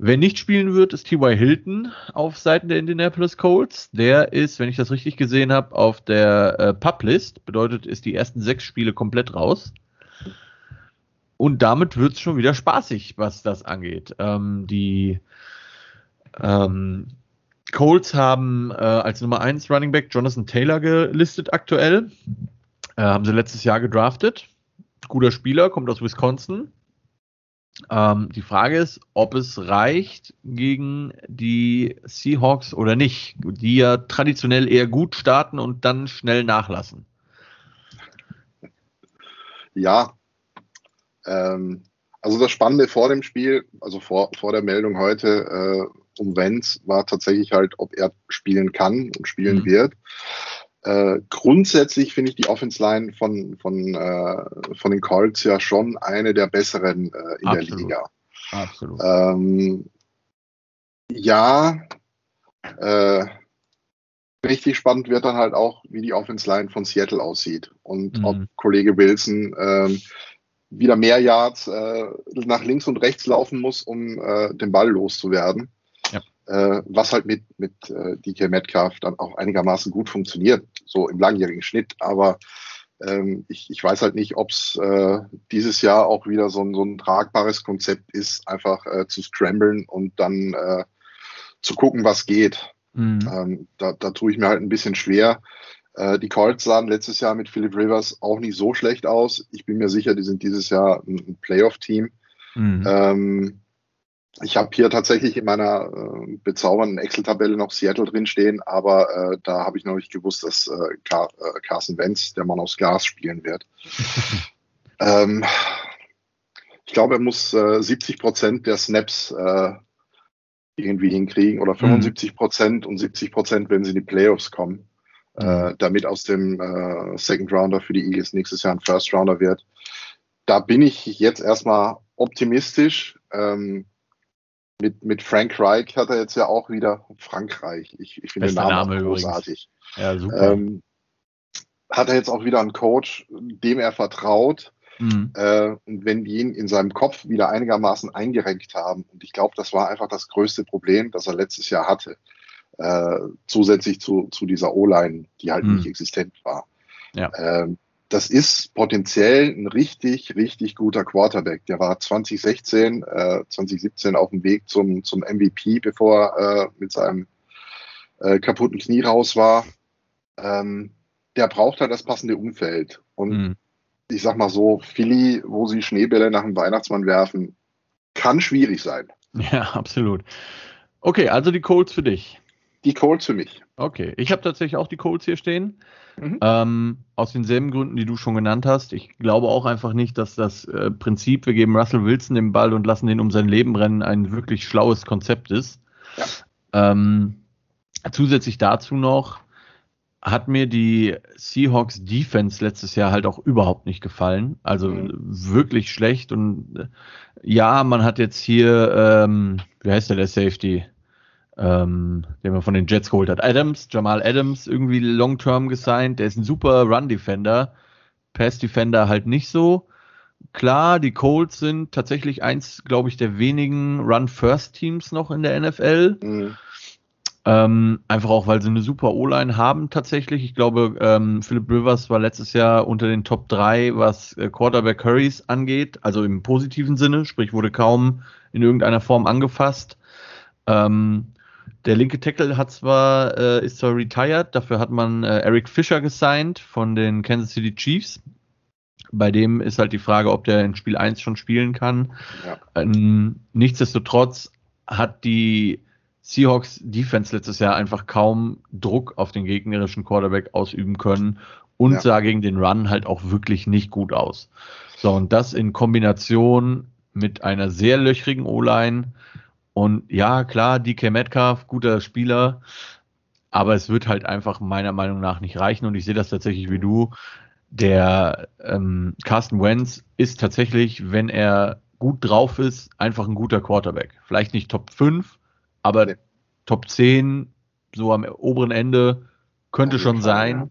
Wer nicht spielen wird, ist T.Y. Hilton auf Seiten der Indianapolis Colts. Der ist, wenn ich das richtig gesehen habe, auf der äh, Publist. Bedeutet, ist die ersten sechs Spiele komplett raus. Und damit wird es schon wieder spaßig, was das angeht. Ähm, die ähm, Colts haben äh, als Nummer 1 Running Back Jonathan Taylor gelistet aktuell. Äh, haben sie letztes Jahr gedraftet. Guter Spieler, kommt aus Wisconsin. Ähm, die Frage ist, ob es reicht gegen die Seahawks oder nicht, die ja traditionell eher gut starten und dann schnell nachlassen.
Ja, ähm, also das Spannende vor dem Spiel, also vor, vor der Meldung heute äh, um Wenz, war tatsächlich halt, ob er spielen kann und spielen mhm. wird. Äh, grundsätzlich finde ich die Offense Line von, von, äh, von den Colts ja schon eine der besseren äh, in Absolut. der Liga. Absolut. Ähm, ja, äh, richtig spannend wird dann halt auch, wie die Offense Line von Seattle aussieht und mhm. ob Kollege Wilson ähm, wieder mehr Yards äh, nach links und rechts laufen muss, um äh, den Ball loszuwerden. Äh, was halt mit, mit äh, DK Metcalf dann auch einigermaßen gut funktioniert, so im langjährigen Schnitt. Aber ähm, ich, ich weiß halt nicht, ob es äh, dieses Jahr auch wieder so ein, so ein tragbares Konzept ist, einfach äh, zu scramblen und dann äh, zu gucken, was geht. Mhm. Ähm, da, da tue ich mir halt ein bisschen schwer. Äh, die Colts sahen letztes Jahr mit Philip Rivers auch nicht so schlecht aus. Ich bin mir sicher, die sind dieses Jahr ein, ein Playoff-Team. Mhm. Ähm, ich habe hier tatsächlich in meiner äh, bezaubernden Excel-Tabelle noch Seattle drinstehen, aber äh, da habe ich noch nicht gewusst, dass äh, Car äh, Carson Wentz, der Mann aus Glas, spielen wird. ähm, ich glaube, er muss äh, 70 Prozent der Snaps äh, irgendwie hinkriegen oder 75 mhm. Prozent mhm. und 70 Prozent, wenn sie in die Playoffs kommen, äh, mhm. damit aus dem äh, Second Rounder für die Eagles nächstes Jahr ein First Rounder wird. Da bin ich jetzt erstmal optimistisch. Ähm, mit, mit Frank Reich hat er jetzt ja auch wieder Frankreich. Ich, ich finde den Namen Name großartig. Ja, super. Ähm, hat er jetzt auch wieder einen Coach, dem er vertraut. Mhm. Äh, und wenn die ihn in seinem Kopf wieder einigermaßen eingerenkt haben, und ich glaube, das war einfach das größte Problem, das er letztes Jahr hatte, äh, zusätzlich zu, zu dieser O-Line, die halt mhm. nicht existent war. Ja. Ähm, das ist potenziell ein richtig, richtig guter Quarterback. Der war 2016, äh, 2017 auf dem Weg zum, zum MVP, bevor er äh, mit seinem äh, kaputten Knie raus war. Ähm, der braucht halt das passende Umfeld. Und mhm. ich sag mal so, Philly, wo sie Schneebälle nach dem Weihnachtsmann werfen, kann schwierig sein.
Ja, absolut. Okay, also die Colts für dich.
Die Colts für mich.
Okay, ich habe tatsächlich auch die Colts hier stehen. Mhm. Ähm, aus denselben Gründen, die du schon genannt hast. Ich glaube auch einfach nicht, dass das äh, Prinzip, wir geben Russell Wilson den Ball und lassen ihn um sein Leben rennen, ein wirklich schlaues Konzept ist. Ja. Ähm, zusätzlich dazu noch hat mir die Seahawks Defense letztes Jahr halt auch überhaupt nicht gefallen. Also mhm. wirklich schlecht. Und äh, ja, man hat jetzt hier, ähm, wie heißt der, der Safety? Ähm, den man von den Jets geholt hat. Adams, Jamal Adams, irgendwie long-term gesigned. Der ist ein super Run-Defender. Pass-Defender halt nicht so. Klar, die Colts sind tatsächlich eins, glaube ich, der wenigen Run-First-Teams noch in der NFL. Mhm. Ähm, einfach auch, weil sie eine super O-Line haben tatsächlich. Ich glaube, ähm, Philip Rivers war letztes Jahr unter den Top 3, was äh, Quarterback Curries angeht, also im positiven Sinne, sprich wurde kaum in irgendeiner Form angefasst. Ähm, der linke Tackle hat zwar, äh, ist zwar retired, dafür hat man äh, Eric Fischer gesigned von den Kansas City Chiefs. Bei dem ist halt die Frage, ob der in Spiel 1 schon spielen kann. Ja. Ähm, nichtsdestotrotz hat die Seahawks Defense letztes Jahr einfach kaum Druck auf den gegnerischen Quarterback ausüben können und ja. sah gegen den Run halt auch wirklich nicht gut aus. So, und das in Kombination mit einer sehr löchrigen O-Line und ja, klar, DK Metcalf, guter Spieler, aber es wird halt einfach meiner Meinung nach nicht reichen. Und ich sehe das tatsächlich wie du. Der ähm, Carsten Wentz ist tatsächlich, wenn er gut drauf ist, einfach ein guter Quarterback. Vielleicht nicht Top 5, aber nee. Top 10, so am oberen Ende, könnte schon Fall, sein.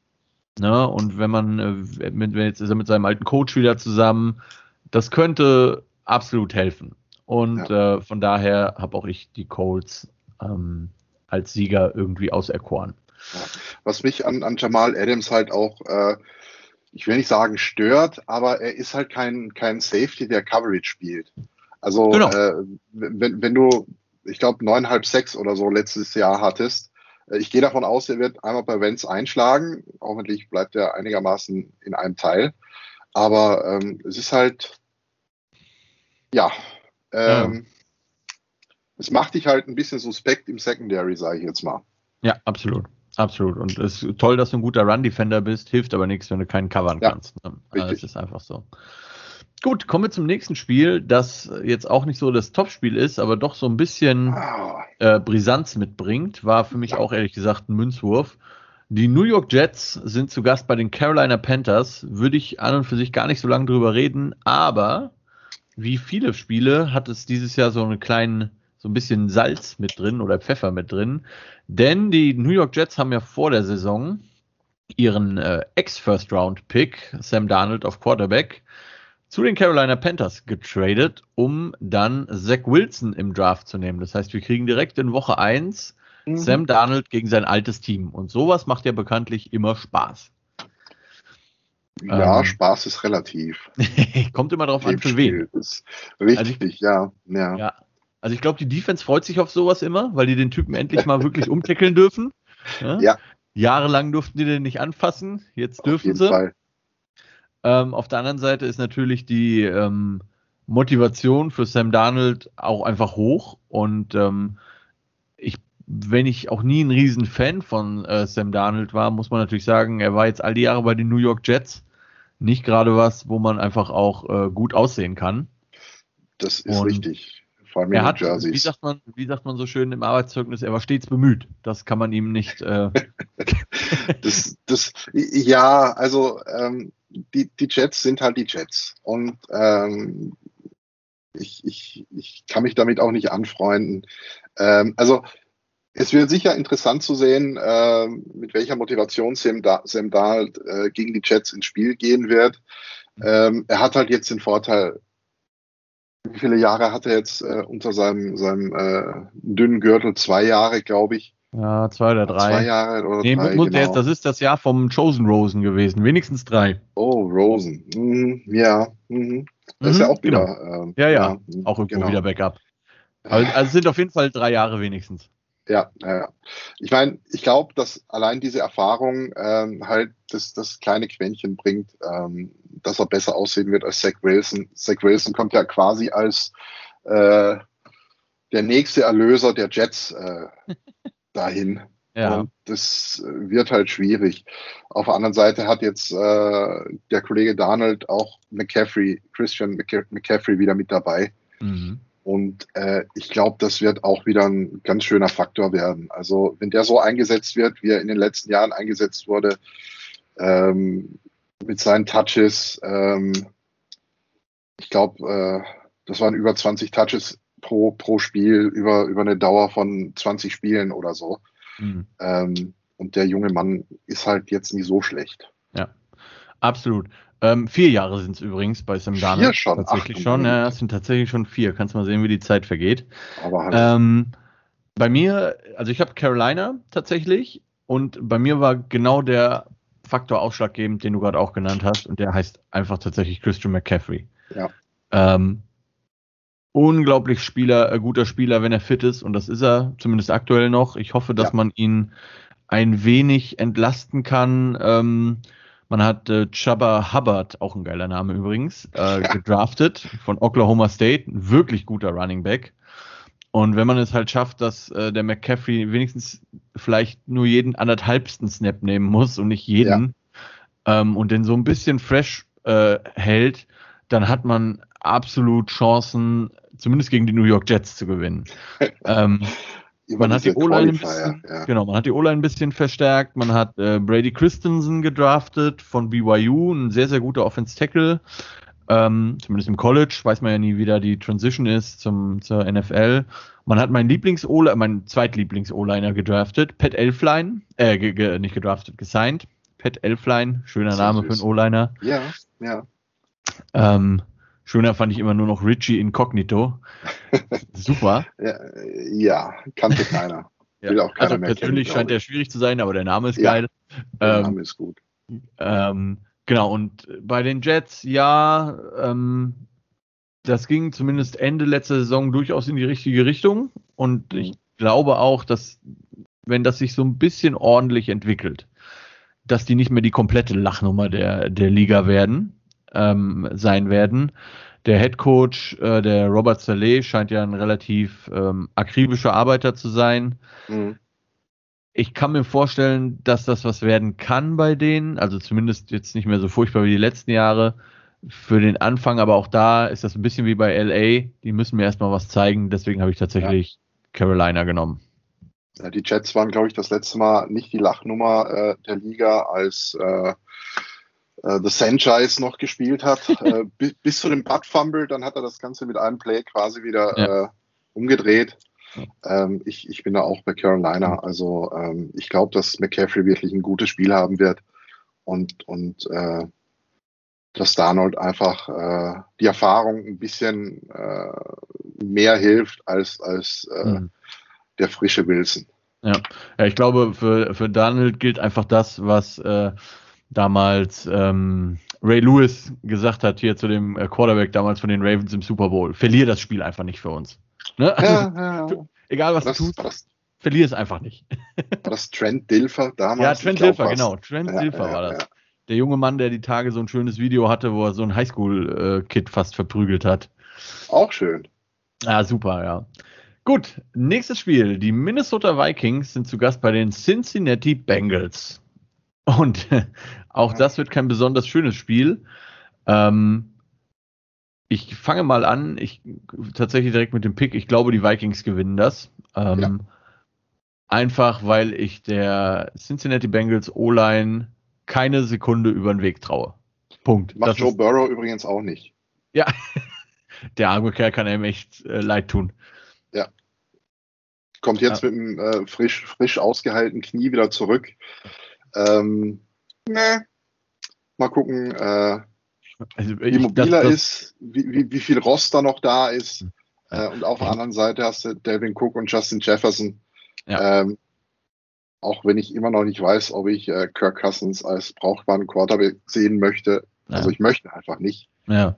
Ja. Ne? Und wenn man, äh, mit, jetzt ist er mit seinem alten Coach wieder zusammen, das könnte absolut helfen. Und ja. äh, von daher habe auch ich die Colts ähm, als Sieger irgendwie auserkoren.
Ja. Was mich an, an Jamal Adams halt auch, äh, ich will nicht sagen stört, aber er ist halt kein, kein Safety, der Coverage spielt. Also genau. äh, wenn, wenn du, ich glaube, neuneinhalb, sechs oder so letztes Jahr hattest, äh, ich gehe davon aus, er wird einmal bei Vents einschlagen. Hoffentlich bleibt er einigermaßen in einem Teil. Aber ähm, es ist halt, ja, ähm, ja. Es macht dich halt ein bisschen suspekt im Secondary, sage ich jetzt mal.
Ja, absolut. Absolut. Und es ist toll, dass du ein guter Run-Defender bist, hilft aber nichts, wenn du keinen covern ja, kannst. Ne? Also das ist einfach so. Gut, kommen wir zum nächsten Spiel, das jetzt auch nicht so das Topspiel ist, aber doch so ein bisschen ah. äh, Brisanz mitbringt. War für mich auch ehrlich gesagt ein Münzwurf. Die New York Jets sind zu Gast bei den Carolina Panthers. Würde ich an und für sich gar nicht so lange drüber reden, aber wie viele Spiele hat es dieses Jahr so einen kleinen, so ein bisschen Salz mit drin oder Pfeffer mit drin. Denn die New York Jets haben ja vor der Saison ihren äh, Ex-First-Round-Pick, Sam Darnold auf Quarterback, zu den Carolina Panthers getradet, um dann Zach Wilson im Draft zu nehmen. Das heißt, wir kriegen direkt in Woche 1 mhm. Sam Darnold gegen sein altes Team. Und sowas macht ja bekanntlich immer Spaß.
Ja, ähm, Spaß ist relativ.
kommt immer darauf an, für wen.
richtig, also ich, ja, ja.
ja. Also ich glaube, die Defense freut sich auf sowas immer, weil die den Typen endlich mal wirklich umtackeln dürfen. Ja? ja. Jahrelang durften die den nicht anfassen, jetzt dürfen auf sie. Ähm, auf der anderen Seite ist natürlich die ähm, Motivation für Sam Darnold auch einfach hoch und ähm, ich wenn ich auch nie ein Riesen-Fan von äh, Sam Darnold war, muss man natürlich sagen, er war jetzt all die Jahre bei den New York Jets. Nicht gerade was, wo man einfach auch äh, gut aussehen kann.
Das ist Und richtig.
Vor allem er hat, Jerseys. Wie sagt, man, wie sagt man so schön im Arbeitszeugnis, er war stets bemüht. Das kann man ihm nicht. Äh
das, das, ja, also ähm, die, die Jets sind halt die Jets. Und ähm, ich, ich, ich kann mich damit auch nicht anfreunden. Ähm, also es wird sicher interessant zu sehen, äh, mit welcher Motivation Sam, da Sam Darnold äh, gegen die Jets ins Spiel gehen wird. Ähm, er hat halt jetzt den Vorteil, wie viele Jahre hat er jetzt äh, unter seinem, seinem äh, dünnen Gürtel? Zwei Jahre, glaube ich.
Ja, zwei oder drei.
Zwei Jahre oder
nee, drei, genau. jetzt, das ist das Jahr vom Chosen Rosen gewesen. Wenigstens drei.
Oh, Rosen. Mhm, ja. Mhm. Das mhm, ist ja auch wieder.
Genau. Ähm, ja, ja, ja, auch irgendwo genau. wieder Backup. Also, also sind auf jeden Fall drei Jahre wenigstens.
Ja, ja. Ich meine, ich glaube, dass allein diese Erfahrung ähm, halt das, das kleine Quäntchen bringt, ähm, dass er besser aussehen wird als Zach Wilson. Zach Wilson kommt ja quasi als äh, der nächste Erlöser der Jets äh, dahin. Ja. Und das wird halt schwierig. Auf der anderen Seite hat jetzt äh, der Kollege Donald auch McCaffrey, Christian McCaffrey wieder mit dabei. Mhm. Und äh, ich glaube, das wird auch wieder ein ganz schöner Faktor werden. Also wenn der so eingesetzt wird, wie er in den letzten Jahren eingesetzt wurde, ähm, mit seinen Touches, ähm, ich glaube, äh, das waren über 20 Touches pro, pro Spiel, über, über eine Dauer von 20 Spielen oder so. Mhm. Ähm, und der junge Mann ist halt jetzt nie so schlecht.
Ja, absolut. Ähm, vier Jahre sind es übrigens bei Sam Darnold. Vier schon. Tatsächlich Ach, schon. Ja, es sind tatsächlich schon vier. Kannst mal sehen, wie die Zeit vergeht. Aber halt. ähm, bei mir, also ich habe Carolina tatsächlich und bei mir war genau der Faktor ausschlaggebend, den du gerade auch genannt hast und der heißt einfach tatsächlich Christian McCaffrey. Ja. Ähm, unglaublich Spieler, äh, guter Spieler, wenn er fit ist und das ist er zumindest aktuell noch. Ich hoffe, dass ja. man ihn ein wenig entlasten kann. Ähm, man hat äh, Chubba Hubbard, auch ein geiler Name übrigens, äh, gedraftet von Oklahoma State. Ein wirklich guter Running Back. Und wenn man es halt schafft, dass äh, der McCaffrey wenigstens vielleicht nur jeden anderthalbsten Snap nehmen muss und nicht jeden ja. ähm, und den so ein bisschen fresh äh, hält, dann hat man absolut Chancen, zumindest gegen die New York Jets zu gewinnen. ähm, man hat die O-Line ein bisschen, ja. genau, man hat die O-Line ein bisschen verstärkt. Man hat äh, Brady Christensen gedraftet von BYU, ein sehr sehr guter Offense Tackle. Ähm, zumindest im College weiß man ja nie, wie da die Transition ist zum zur NFL. Man hat meinen Lieblings o mein zweitlieblings O-Liner gedraftet, Pat Elfline, äh, ge ge nicht gedraftet, gesigned. Pat Elfline, schöner Name für einen O-Liner.
Ja, ja.
Ähm, Schöner fand ich immer nur noch Richie Incognito. Super.
ja, ja, kannte keiner.
ja. Will auch keiner also mehr persönlich scheint der schwierig zu sein, aber der Name ist ja, geil.
Der ähm, Name ist gut.
Ähm, genau, und bei den Jets, ja, ähm, das ging zumindest Ende letzter Saison durchaus in die richtige Richtung. Und mhm. ich glaube auch, dass, wenn das sich so ein bisschen ordentlich entwickelt, dass die nicht mehr die komplette Lachnummer der, der Liga werden ähm, sein werden. Der Head Coach, äh, der Robert Saleh, scheint ja ein relativ ähm, akribischer Arbeiter zu sein. Mhm. Ich kann mir vorstellen, dass das was werden kann bei denen, also zumindest jetzt nicht mehr so furchtbar wie die letzten Jahre. Für den Anfang, aber auch da ist das ein bisschen wie bei LA. Die müssen mir erstmal was zeigen, deswegen habe ich tatsächlich ja. Carolina genommen.
Ja, die Jets waren, glaube ich, das letzte Mal nicht die Lachnummer äh, der Liga, als äh, äh, The Sanchez noch gespielt hat, äh, bis, bis, zu dem Butt Fumble, dann hat er das Ganze mit einem Play quasi wieder ja. äh, umgedreht. Ähm, ich, ich bin da auch bei Carolina. Also ähm, ich glaube, dass McCaffrey wirklich ein gutes Spiel haben wird und, und äh, dass Darnold einfach äh, die Erfahrung ein bisschen äh, mehr hilft als, als äh, mhm. der frische Wilson.
Ja. ja, ich glaube, für, für Darnold gilt einfach das, was äh, damals ähm, Ray Lewis gesagt hat, hier zu dem äh, Quarterback damals von den Ravens im Super Bowl. Verlier das Spiel einfach nicht für uns. Ne? Ja, ja, ja. Egal was das, du tust, das, verlier es einfach nicht.
War das Trent Dilfer damals?
Ja, Trent Dilfer, genau. Trent Dilfer war das. Der junge Mann, der die Tage so ein schönes Video hatte, wo er so ein Highschool-Kid fast verprügelt hat.
Auch schön.
Ja, super, ja. Gut, nächstes Spiel. Die Minnesota Vikings sind zu Gast bei den Cincinnati Bengals. Und auch das wird kein besonders schönes Spiel. Ähm, ich fange mal an. Ich tatsächlich direkt mit dem Pick. Ich glaube, die Vikings gewinnen das. Ähm, ja. Einfach, weil ich der Cincinnati Bengals O-Line keine Sekunde über den Weg traue. Punkt.
Macht das Joe ist, Burrow übrigens auch nicht.
Ja, der arme Kerl kann einem echt äh, leid tun.
Ja. Kommt jetzt ja. mit einem äh, frisch, frisch ausgeheilten Knie wieder zurück. Ähm, ne. Mal gucken, äh, also, wie mobiler ist, wie, wie, wie viel Rost da noch da ist. Äh, und auf der anderen Seite hast du Delvin Cook und Justin Jefferson. Ja. Ähm, auch wenn ich immer noch nicht weiß, ob ich äh, Kirk Cousins als brauchbaren Quarterback sehen möchte. Ja. Also ich möchte einfach nicht.
Ja.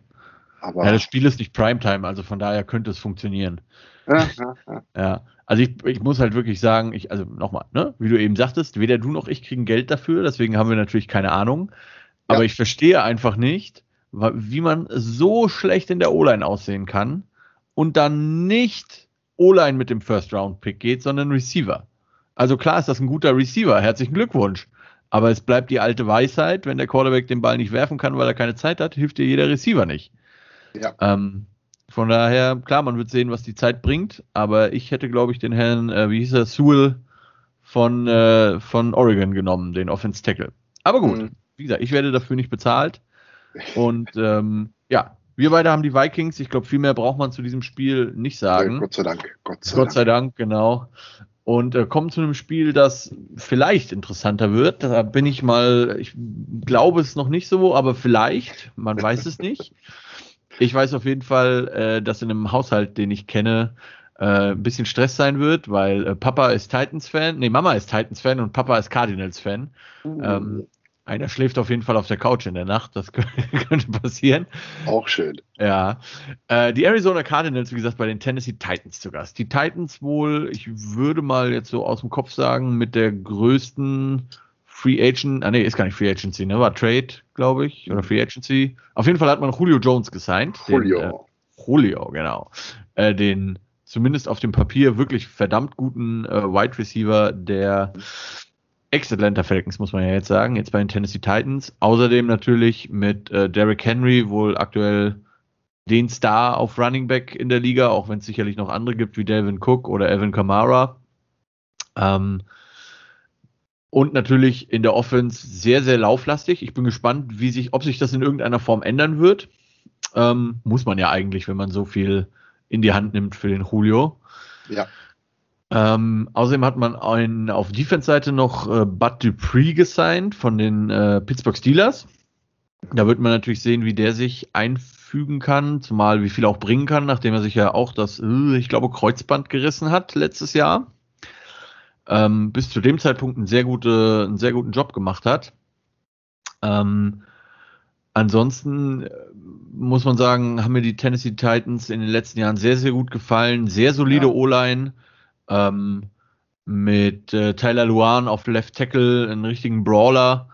Aber ja, das Spiel ist nicht Primetime, also von daher könnte es funktionieren. Ja, ja, ja. ja. Also ich, ich muss halt wirklich sagen, ich, also nochmal, ne, wie du eben sagtest, weder du noch ich kriegen Geld dafür, deswegen haben wir natürlich keine Ahnung. Aber ja. ich verstehe einfach nicht, wie man so schlecht in der O-Line aussehen kann und dann nicht O-Line mit dem First-Round-Pick geht, sondern Receiver. Also klar ist das ein guter Receiver, herzlichen Glückwunsch. Aber es bleibt die alte Weisheit, wenn der Quarterback den Ball nicht werfen kann, weil er keine Zeit hat, hilft dir jeder Receiver nicht. Ja. Ähm, von daher, klar, man wird sehen, was die Zeit bringt, aber ich hätte, glaube ich, den Herrn, äh, wie hieß er, Sewell von, äh, von Oregon genommen, den Offense Tackle. Aber gut, mhm. wie gesagt, ich werde dafür nicht bezahlt. Und ähm, ja, wir beide haben die Vikings. Ich glaube, viel mehr braucht man zu diesem Spiel nicht sagen.
Gott sei Dank.
Gott sei, Gott sei Dank. Dank, genau. Und äh, kommen zu einem Spiel, das vielleicht interessanter wird. Da bin ich mal, ich glaube es noch nicht so, aber vielleicht, man weiß es nicht. Ich weiß auf jeden Fall, äh, dass in einem Haushalt, den ich kenne, äh, ein bisschen Stress sein wird, weil äh, Papa ist Titans-Fan, nee, Mama ist Titans-Fan und Papa ist Cardinals-Fan. Uh. Ähm, einer schläft auf jeden Fall auf der Couch in der Nacht, das könnte passieren.
Auch schön.
Ja. Äh, die Arizona Cardinals, wie gesagt, bei den Tennessee Titans zu Gast. Die Titans wohl, ich würde mal jetzt so aus dem Kopf sagen, mit der größten Free Agent, ah nee, ist gar nicht Free Agency, ne? War Trade, glaube ich, oder Free Agency. Auf jeden Fall hat man Julio Jones gesigned.
Julio.
Den, äh, Julio, genau. Äh, den zumindest auf dem Papier wirklich verdammt guten äh, Wide Receiver der Ex-Atlanta Falcons, muss man ja jetzt sagen, jetzt bei den Tennessee Titans. Außerdem natürlich mit äh, Derrick Henry wohl aktuell den Star auf Running Back in der Liga, auch wenn es sicherlich noch andere gibt wie Delvin Cook oder Evan Kamara. Ähm, und natürlich in der Offense sehr, sehr lauflastig. Ich bin gespannt, wie sich, ob sich das in irgendeiner Form ändern wird. Ähm, muss man ja eigentlich, wenn man so viel in die Hand nimmt für den Julio.
Ja.
Ähm, außerdem hat man einen, auf Defense-Seite noch äh, Bud Dupree gesigned von den äh, Pittsburgh Steelers. Da wird man natürlich sehen, wie der sich einfügen kann, zumal wie viel er auch bringen kann, nachdem er sich ja auch das, äh, ich glaube, Kreuzband gerissen hat letztes Jahr. Ähm, bis zu dem Zeitpunkt einen sehr, gute, einen sehr guten Job gemacht hat. Ähm, ansonsten äh, muss man sagen, haben mir die Tennessee Titans in den letzten Jahren sehr, sehr gut gefallen. Sehr solide ja. O-Line ähm, mit äh, Tyler Luan auf Left Tackle, einen richtigen Brawler,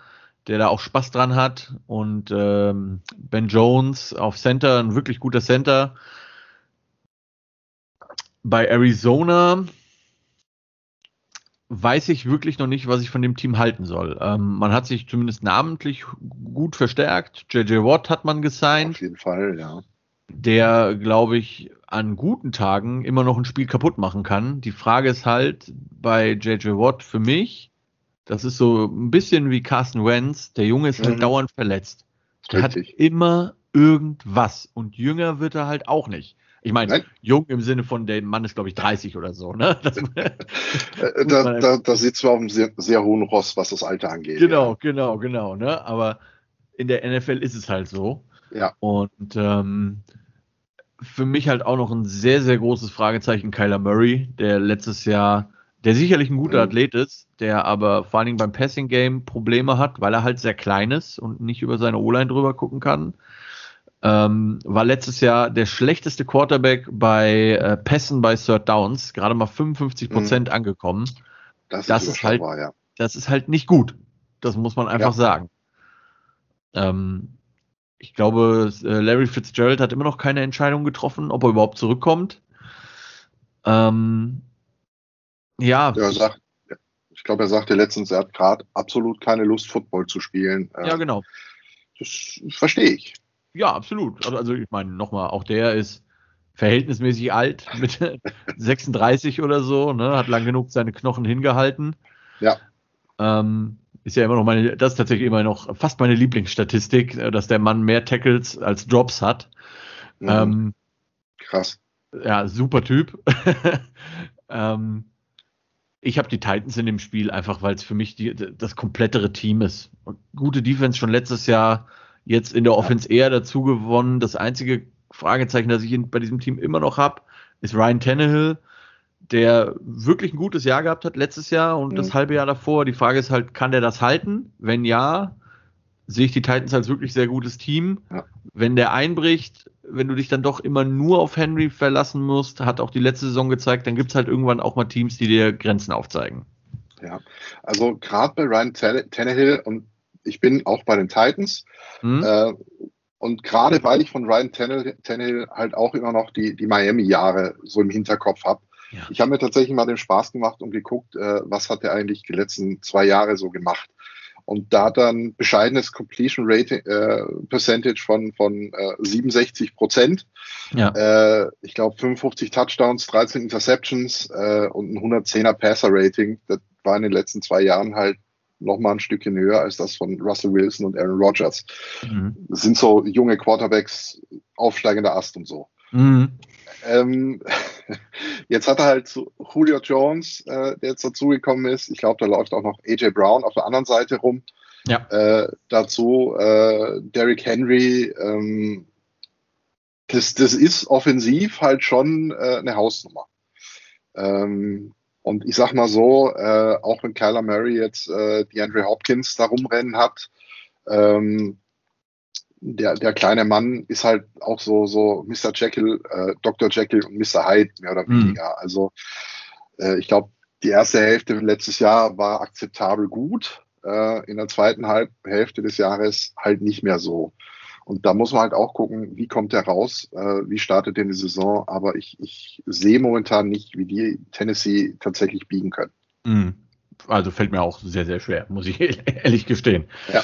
der da auch Spaß dran hat. Und ähm, Ben Jones auf Center, ein wirklich guter Center. Bei Arizona weiß ich wirklich noch nicht, was ich von dem Team halten soll. Ähm, man hat sich zumindest namentlich gut verstärkt. JJ Watt hat man gesigned.
Auf jeden Fall, ja
der, glaube ich, an guten Tagen immer noch ein Spiel kaputt machen kann. Die Frage ist halt bei JJ Watt für mich, das ist so ein bisschen wie Carson Wentz, der Junge ist halt mhm. dauernd verletzt. Richtig. hat immer irgendwas und jünger wird er halt auch nicht. Ich meine, jung im Sinne von, der Mann ist, glaube ich, 30 oder so. Ne? Das,
äh, da, da, da sitzt man auf einem sehr, sehr hohen Ross, was das Alter angeht.
Genau, ja. genau, genau. Ne? Aber in der NFL ist es halt so.
Ja.
Und ähm, für mich halt auch noch ein sehr, sehr großes Fragezeichen Kyler Murray, der letztes Jahr, der sicherlich ein guter mhm. Athlet ist, der aber vor allen Dingen beim Passing Game Probleme hat, weil er halt sehr klein ist und nicht über seine O-Line drüber gucken kann. Ähm, war letztes Jahr der schlechteste Quarterback bei äh, Pässen bei Third Downs, gerade mal 55 Prozent mhm. angekommen. Das, das ist, halt, ja. das ist halt nicht gut. Das muss man einfach ja. sagen. Ähm, ich glaube, äh, Larry Fitzgerald hat immer noch keine Entscheidung getroffen, ob er überhaupt zurückkommt. Ähm, ja.
ja sagt, ich glaube, er sagte letztens, er hat gerade absolut keine Lust, Football zu spielen.
Ja, ähm, genau.
Das verstehe ich.
Ja, absolut. Also, also ich meine, nochmal, auch der ist verhältnismäßig alt, mit 36 oder so, ne, hat lang genug seine Knochen hingehalten.
Ja.
Ähm, ist ja immer noch meine, das ist tatsächlich immer noch fast meine Lieblingsstatistik, äh, dass der Mann mehr Tackles als Drops hat.
Mhm. Ähm, Krass.
Ja, super Typ. ähm, ich habe die Titans in dem Spiel einfach, weil es für mich die, das komplettere Team ist. Gute Defense schon letztes Jahr, jetzt in der Offense eher dazu gewonnen. Das einzige Fragezeichen, das ich bei diesem Team immer noch habe, ist Ryan Tannehill der wirklich ein gutes Jahr gehabt hat letztes Jahr und mhm. das halbe Jahr davor. Die Frage ist halt, kann der das halten? Wenn ja, sehe ich die Titans als wirklich sehr gutes Team. Ja. Wenn der einbricht, wenn du dich dann doch immer nur auf Henry verlassen musst, hat auch die letzte Saison gezeigt, dann gibt es halt irgendwann auch mal Teams, die dir Grenzen aufzeigen.
Ja, also gerade bei Ryan Tannehill und ich bin auch bei den Titans. Mhm. Äh, und gerade weil ich von Ryan Tannehill halt auch immer noch die, die Miami-Jahre so im Hinterkopf habe, ja. Ich habe mir tatsächlich mal den Spaß gemacht und geguckt, äh, was hat er eigentlich die letzten zwei Jahre so gemacht. Und da dann bescheidenes Completion Rating äh, Percentage von, von äh, 67 Prozent. Ja. Äh, ich glaube 55 Touchdowns, 13 Interceptions äh, und ein 110er Passer Rating. Das war in den letzten zwei Jahren halt noch mal ein Stückchen höher als das von Russell Wilson und Aaron Rodgers. Mhm. Das sind so junge Quarterbacks, aufsteigender Ast und so. Mhm. Ähm, jetzt hat er halt Julio Jones, äh, der jetzt dazugekommen ist. Ich glaube, da läuft auch noch AJ Brown auf der anderen Seite rum.
Ja.
Äh, dazu äh, Derrick Henry. Ähm, das, das ist offensiv halt schon äh, eine Hausnummer. Ähm, und ich sag mal so, äh, auch wenn Kyler Murray jetzt äh, die Andre Hopkins da rumrennen hat, ähm, der, der kleine Mann ist halt auch so, so Mr. Jekyll, äh, Dr. Jekyll und Mr. Hyde, mehr oder mhm. weniger. Mhm. Also äh, ich glaube, die erste Hälfte letztes Jahr war akzeptabel gut. Äh, in der zweiten Halb Hälfte des Jahres halt nicht mehr so. Und da muss man halt auch gucken, wie kommt er raus, äh, wie startet denn die Saison. Aber ich, ich sehe momentan nicht, wie die Tennessee tatsächlich biegen können.
Mhm. Also fällt mir auch sehr, sehr schwer, muss ich ehrlich gestehen.
Ja.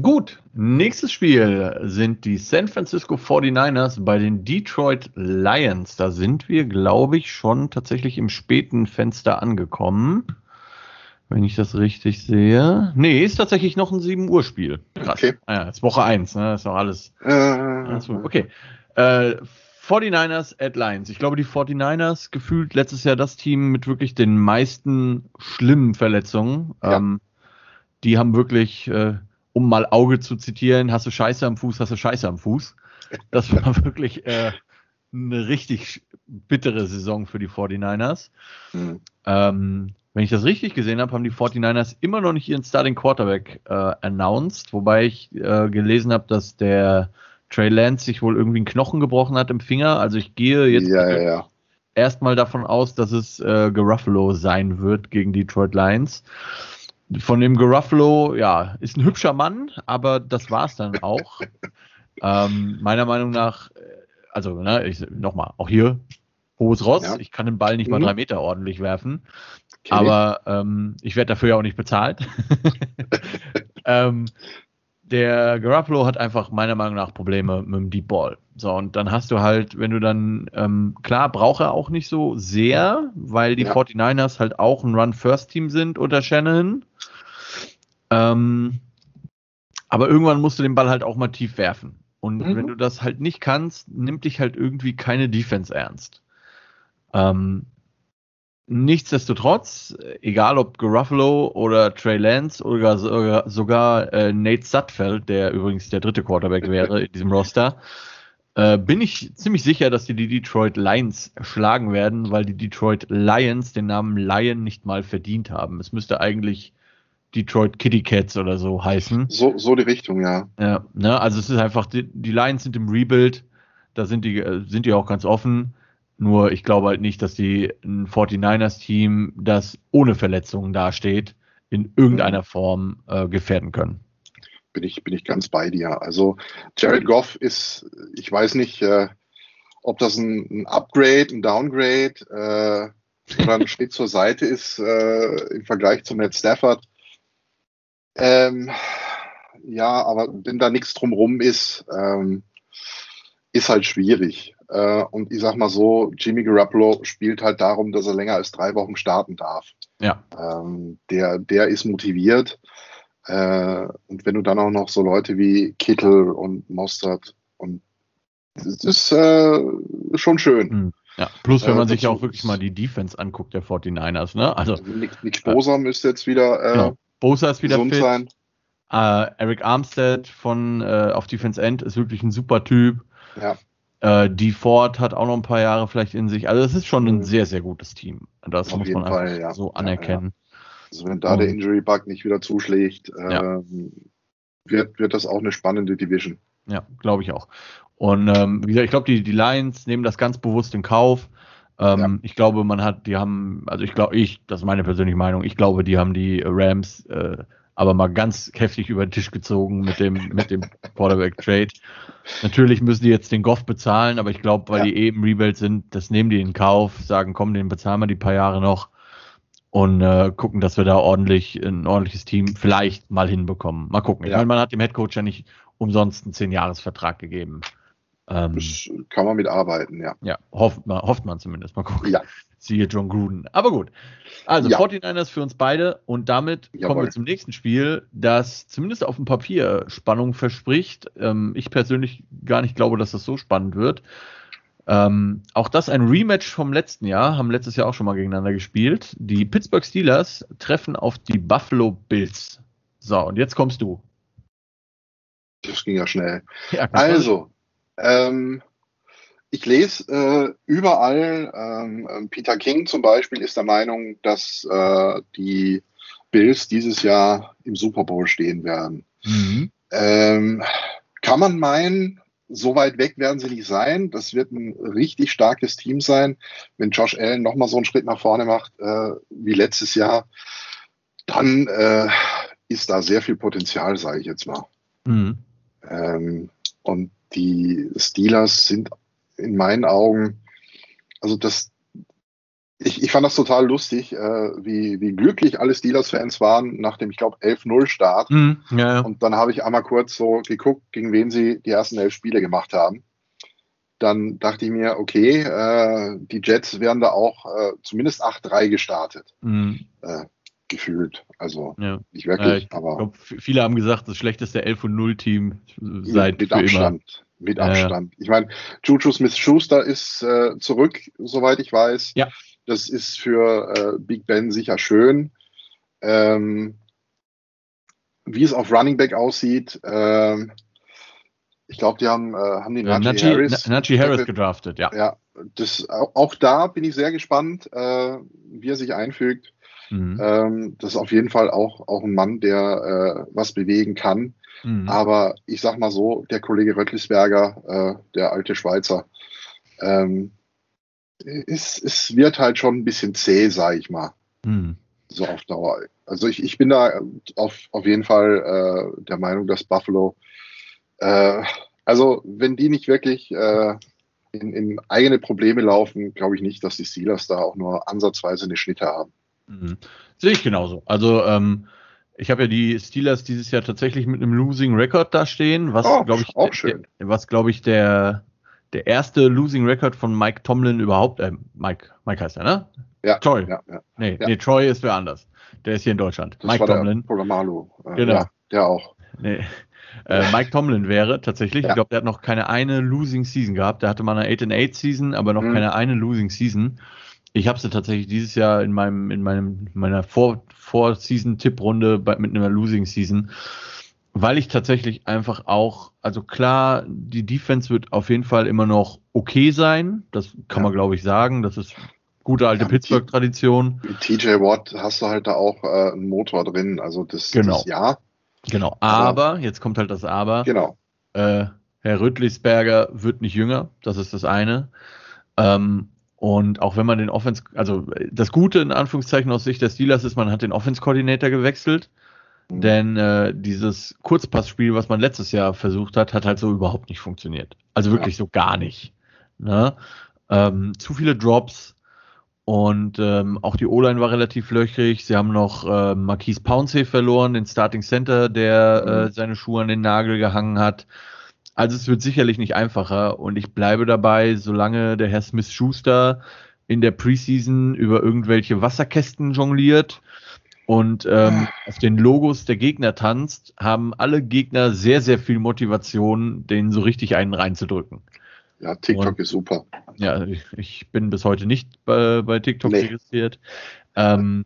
Gut, nächstes Spiel sind die San Francisco 49ers bei den Detroit Lions. Da sind wir, glaube ich, schon tatsächlich im späten Fenster angekommen. Wenn ich das richtig sehe. Nee, ist tatsächlich noch ein 7 Uhr Spiel. Krass. Okay. Ah ja, ist Woche 1, ne? Ist noch alles. Äh, okay. Äh, 49ers at Lions. Ich glaube, die 49ers gefühlt letztes Jahr das Team mit wirklich den meisten schlimmen Verletzungen. Ja. Ähm, die haben wirklich äh, um mal Auge zu zitieren, hast du Scheiße am Fuß, hast du Scheiße am Fuß. Das war wirklich äh, eine richtig bittere Saison für die 49ers. Mhm. Ähm, wenn ich das richtig gesehen habe, haben die 49ers immer noch nicht ihren Starting Quarterback äh, announced, wobei ich äh, gelesen habe, dass der Trey Lance sich wohl irgendwie einen Knochen gebrochen hat im Finger. Also ich gehe jetzt
ja, ja, ja.
erstmal davon aus, dass es äh, Garuffalo sein wird gegen Detroit Lions von dem Garuffalo, ja, ist ein hübscher Mann, aber das war es dann auch. ähm, meiner Meinung nach, äh, also, ne, nochmal, auch hier, hohes Ross, ich kann den Ball nicht mhm. mal drei Meter ordentlich werfen, okay. aber ähm, ich werde dafür ja auch nicht bezahlt. ähm, der Garoppolo hat einfach meiner Meinung nach Probleme mit dem Deep Ball. So, und dann hast du halt, wenn du dann, ähm, klar, braucht er auch nicht so sehr, weil die ja. 49ers halt auch ein Run-First-Team sind unter Shannon. Ähm, aber irgendwann musst du den Ball halt auch mal tief werfen. Und mhm. wenn du das halt nicht kannst, nimmt dich halt irgendwie keine Defense ernst. Ähm, Nichtsdestotrotz, egal ob Garuffalo oder Trey Lance oder sogar, sogar äh, Nate Sutfeld, der übrigens der dritte Quarterback wäre in diesem Roster, äh, bin ich ziemlich sicher, dass die, die Detroit Lions schlagen werden, weil die Detroit Lions den Namen Lion nicht mal verdient haben. Es müsste eigentlich Detroit Kitty Cats oder so heißen.
So, so die Richtung, ja.
Ja, ne, also es ist einfach, die, die Lions sind im Rebuild, da sind die, äh, sind die auch ganz offen nur ich glaube halt nicht, dass die ein 49ers-Team, das ohne Verletzungen dasteht, in irgendeiner Form äh, gefährden können.
Bin ich, bin ich ganz bei dir. Also Jared Goff ist, ich weiß nicht, äh, ob das ein, ein, Upgrade, ein Downgrade äh, oder ein Schritt zur Seite ist äh, im Vergleich zu Matt Stafford. Ähm, ja, aber wenn da nichts drumrum ist, ähm, ist halt schwierig. Äh, und ich sag mal so, Jimmy Garoppolo spielt halt darum, dass er länger als drei Wochen starten darf.
Ja.
Ähm, der, der ist motiviert. Äh, und wenn du dann auch noch so Leute wie Kittel und Mostert und das ist äh, schon schön. Hm.
Ja, plus wenn man sich ja auch wirklich mal die Defense anguckt der 49ers, ne? Also, also
Nick, Nick Bosa müsste jetzt wieder
äh, genau. Bosa ist wieder fit. sein. Äh, Eric Armstead von äh, auf Defense End ist wirklich ein super Typ.
Ja.
Äh, die Ford hat auch noch ein paar Jahre vielleicht in sich. Also es ist schon ein mhm. sehr, sehr gutes Team. Das Auf muss man Fall, ja. so anerkennen. Ja,
ja. Also wenn da der Injury Bug nicht wieder zuschlägt, äh, wird, wird das auch eine spannende Division.
Ja, glaube ich auch. Und ähm, wie gesagt, ich glaube, die, die Lions nehmen das ganz bewusst in Kauf. Ähm, ich glaube, man hat, die haben, also ich glaube, ich, das ist meine persönliche Meinung, ich glaube, die haben die Rams äh, aber mal ganz heftig über den Tisch gezogen mit dem, mit dem Quarterback Trade. Natürlich müssen die jetzt den Goff bezahlen, aber ich glaube, weil ja. die eben Rebuild sind, das nehmen die in Kauf, sagen, komm, den bezahlen wir die paar Jahre noch und äh, gucken, dass wir da ordentlich ein ordentliches Team vielleicht mal hinbekommen. Mal gucken. Ja. Ich meine, man hat dem Headcoach ja nicht umsonst einen 10-Jahres-Vertrag gegeben.
Ähm, das kann man mit arbeiten, ja.
Ja, hofft man, hofft man zumindest. Mal gucken. Ja. Siehe John Gruden. Aber gut. Also ja. 49ers für uns beide und damit Jawohl. kommen wir zum nächsten Spiel, das zumindest auf dem Papier Spannung verspricht. Ähm, ich persönlich gar nicht glaube, dass das so spannend wird. Ähm, auch das ein Rematch vom letzten Jahr, haben letztes Jahr auch schon mal gegeneinander gespielt. Die Pittsburgh Steelers treffen auf die Buffalo Bills. So, und jetzt kommst du.
Das ging ja schnell. Ja, also, ähm, ich lese äh, überall, ähm, ähm, Peter King zum Beispiel ist der Meinung, dass äh, die Bills dieses Jahr im Super Bowl stehen werden. Mhm. Ähm, kann man meinen, so weit weg werden sie nicht sein. Das wird ein richtig starkes Team sein. Wenn Josh Allen nochmal so einen Schritt nach vorne macht äh, wie letztes Jahr, dann äh, ist da sehr viel Potenzial, sage ich jetzt mal. Mhm. Ähm, und die Steelers sind in meinen Augen, also das, ich, ich fand das total lustig, äh, wie, wie glücklich alle Steelers-Fans waren nach dem, ich glaube, 11-0-Start. Mm, ja, ja. Und dann habe ich einmal kurz so geguckt, gegen wen sie die ersten elf Spiele gemacht haben. Dann dachte ich mir, okay, äh, die Jets werden da auch äh, zumindest 8-3 gestartet. Mm. gefühlt. Also
ja. nicht wirklich, ich aber. Glaub, viele haben gesagt, das schlechteste 11 0 Team seit
mit Abstand. Immer mit Abstand. Ja. Ich meine, Juju Smith-Schuster ist äh, zurück, soweit ich weiß.
Ja.
Das ist für äh, Big Ben sicher schön. Ähm, wie es auf Running Back aussieht, ähm, ich glaube, die haben, äh, haben die
Najee, Najee Harris, Najee Harris gedraftet, ja.
Ja, das, auch, auch da bin ich sehr gespannt, äh, wie er sich einfügt. Mhm. Ähm, das ist auf jeden Fall auch, auch ein Mann, der äh, was bewegen kann. Mhm. Aber ich sag mal so, der Kollege Röttlisberger, äh, der alte Schweizer, ähm, es, es wird halt schon ein bisschen zäh, sag ich mal. Mhm. So auf Dauer. Also ich, ich bin da auf, auf jeden Fall äh, der Meinung, dass Buffalo, äh, also wenn die nicht wirklich äh, in, in eigene Probleme laufen, glaube ich nicht, dass die Steelers da auch nur ansatzweise eine Schnitte haben.
Mhm. Sehe ich genauso. Also ähm, ich habe ja die Steelers dieses Jahr tatsächlich mit einem Losing Record da stehen, was oh, glaube ich, auch schön. Der, was glaube ich der der erste Losing Record von Mike Tomlin überhaupt, äh, Mike, Mike heißt er, ne?
Ja.
Troy.
Ja, ja,
nee, ja. nee, Troy ist wer anders. Der ist hier in Deutschland. Das Mike Tomlin.
Polamalu.
Äh, genau. Ja,
der auch.
Nee. Äh, Mike Tomlin wäre tatsächlich, ich glaube, der hat noch keine eine Losing Season gehabt. Der hatte mal eine 8-8 Season, aber noch mhm. keine eine Losing Season. Ich habe sie tatsächlich dieses Jahr in meinem in meinem meiner Vor Vor-Season Tipprunde mit einer Losing Season, weil ich tatsächlich einfach auch, also klar, die Defense wird auf jeden Fall immer noch okay sein, das kann ja. man glaube ich sagen, das ist gute alte ja, Pittsburgh-Tradition.
Mit TJ Watt hast du halt da auch äh, einen Motor drin, also das,
genau.
das ja.
Genau, aber, also, jetzt kommt halt das Aber.
Genau.
Äh, Herr Rüttlisberger wird nicht jünger, das ist das eine. Ähm, und auch wenn man den Offense, also das Gute in Anführungszeichen aus Sicht der Steelers ist, man hat den Offense-Koordinator gewechselt. Mhm. Denn äh, dieses Kurzpassspiel, was man letztes Jahr versucht hat, hat halt so überhaupt nicht funktioniert. Also wirklich ja. so gar nicht. Ne? Ähm, zu viele Drops und ähm, auch die O-Line war relativ löchrig. Sie haben noch äh, Marquise Pouncey verloren, den Starting Center, der mhm. äh, seine Schuhe an den Nagel gehangen hat. Also es wird sicherlich nicht einfacher und ich bleibe dabei, solange der Herr Smith Schuster in der Preseason über irgendwelche Wasserkästen jongliert und ähm, auf den Logos der Gegner tanzt, haben alle Gegner sehr, sehr viel Motivation, den so richtig einen reinzudrücken.
Ja, TikTok und, ist super.
Ja, ich, ich, bin bis heute nicht bei, bei TikTok nee. registriert. Ähm,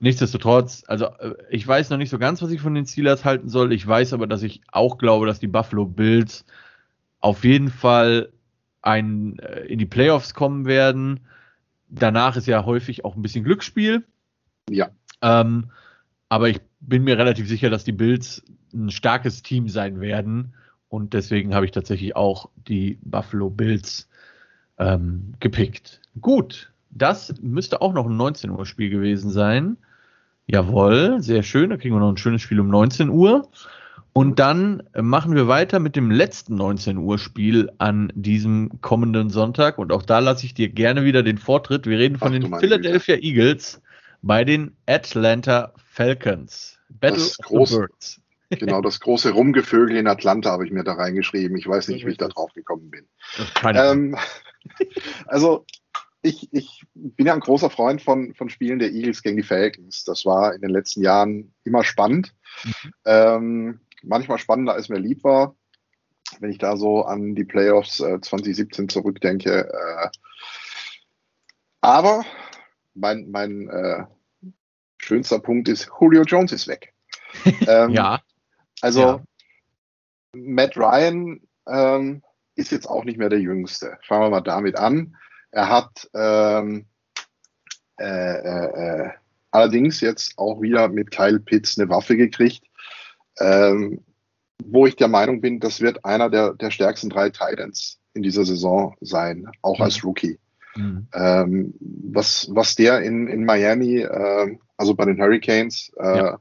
Nichtsdestotrotz, also äh, ich weiß noch nicht so ganz, was ich von den Steelers halten soll. Ich weiß aber, dass ich auch glaube, dass die Buffalo Bills auf jeden Fall ein, äh, in die Playoffs kommen werden. Danach ist ja häufig auch ein bisschen Glücksspiel.
Ja.
Ähm, aber ich bin mir relativ sicher, dass die Bills ein starkes Team sein werden. Und deswegen habe ich tatsächlich auch die Buffalo Bills ähm, gepickt. Gut, das müsste auch noch ein 19 Uhr Spiel gewesen sein. Jawohl, sehr schön. Da kriegen wir noch ein schönes Spiel um 19 Uhr. Und dann machen wir weiter mit dem letzten 19 Uhr Spiel an diesem kommenden Sonntag. Und auch da lasse ich dir gerne wieder den Vortritt. Wir reden von Ach, den Philadelphia Güte. Eagles bei den Atlanta Falcons.
Battle das of große, the Birds. Genau, das große Rumgevögel in Atlanta habe ich mir da reingeschrieben. Ich weiß nicht, wie ich da drauf gekommen bin. Ähm, also ich, ich bin ja ein großer Freund von, von Spielen der Eagles gegen die Falcons. Das war in den letzten Jahren immer spannend. Mhm. Ähm, manchmal spannender, als mir lieb war. Wenn ich da so an die Playoffs äh, 2017 zurückdenke. Äh, aber mein, mein äh, schönster Punkt ist, Julio Jones ist weg.
ähm, ja.
Also ja. Matt Ryan ähm, ist jetzt auch nicht mehr der Jüngste. Fangen wir mal damit an. Er hat ähm, äh, äh, äh, allerdings jetzt auch wieder mit Kyle Pitts eine Waffe gekriegt, ähm, wo ich der Meinung bin, das wird einer der, der stärksten drei Titans in dieser Saison sein, auch mhm. als Rookie. Mhm. Ähm, was, was der in, in Miami, äh, also bei den Hurricanes, äh, ja.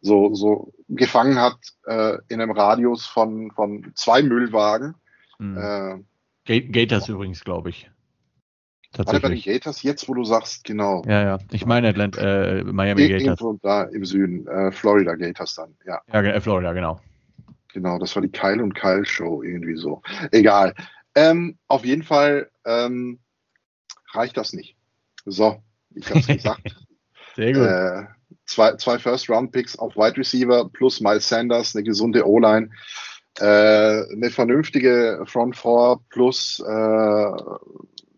so, so gefangen hat äh, in einem Radius von, von zwei Müllwagen.
Mhm. Äh, Gators übrigens, glaube ich.
Tatsächlich. Warte, bei den Gators, jetzt wo du sagst, genau.
Ja, ja. Ich meine Atlanta, äh, Miami Gators. Irgendwo
da im Süden, äh, Florida Gators dann, ja.
Ja, äh, Florida, genau.
Genau, das war die Kyle und Kyle Show, irgendwie so. Egal. Ähm, auf jeden Fall ähm, reicht das nicht. So, ich habe es gesagt.
Sehr gut. Äh,
zwei, zwei First-Round-Picks auf Wide Receiver plus Miles Sanders, eine gesunde O-Line, äh, eine vernünftige Front Four plus äh,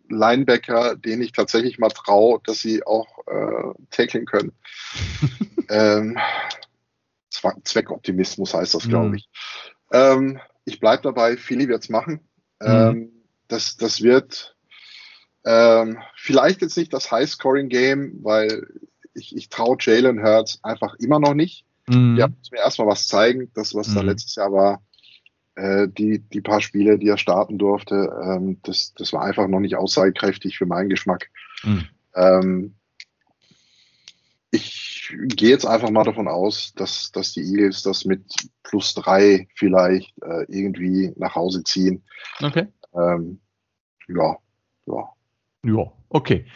Linebacker, denen ich tatsächlich mal traue, dass sie auch äh, tackeln können. ähm, Zweckoptimismus heißt das, glaube mhm. ich. Ähm, ich bleibe dabei, Philly wird es machen. Mhm. Ähm, das, das wird ähm, vielleicht jetzt nicht das High-Scoring-Game, weil ich, ich traue Jalen Hurts einfach immer noch nicht. Mhm. Der muss mir erstmal was zeigen. Das, was da mhm. letztes Jahr war, äh, die, die paar Spiele, die er starten durfte, ähm, das, das war einfach noch nicht aussagekräftig für meinen Geschmack. Mhm. Ähm, ich gehe jetzt einfach mal davon aus, dass, dass die Eagles das mit plus drei vielleicht äh, irgendwie nach Hause ziehen.
Okay.
Ähm, ja, ja.
Ja, okay.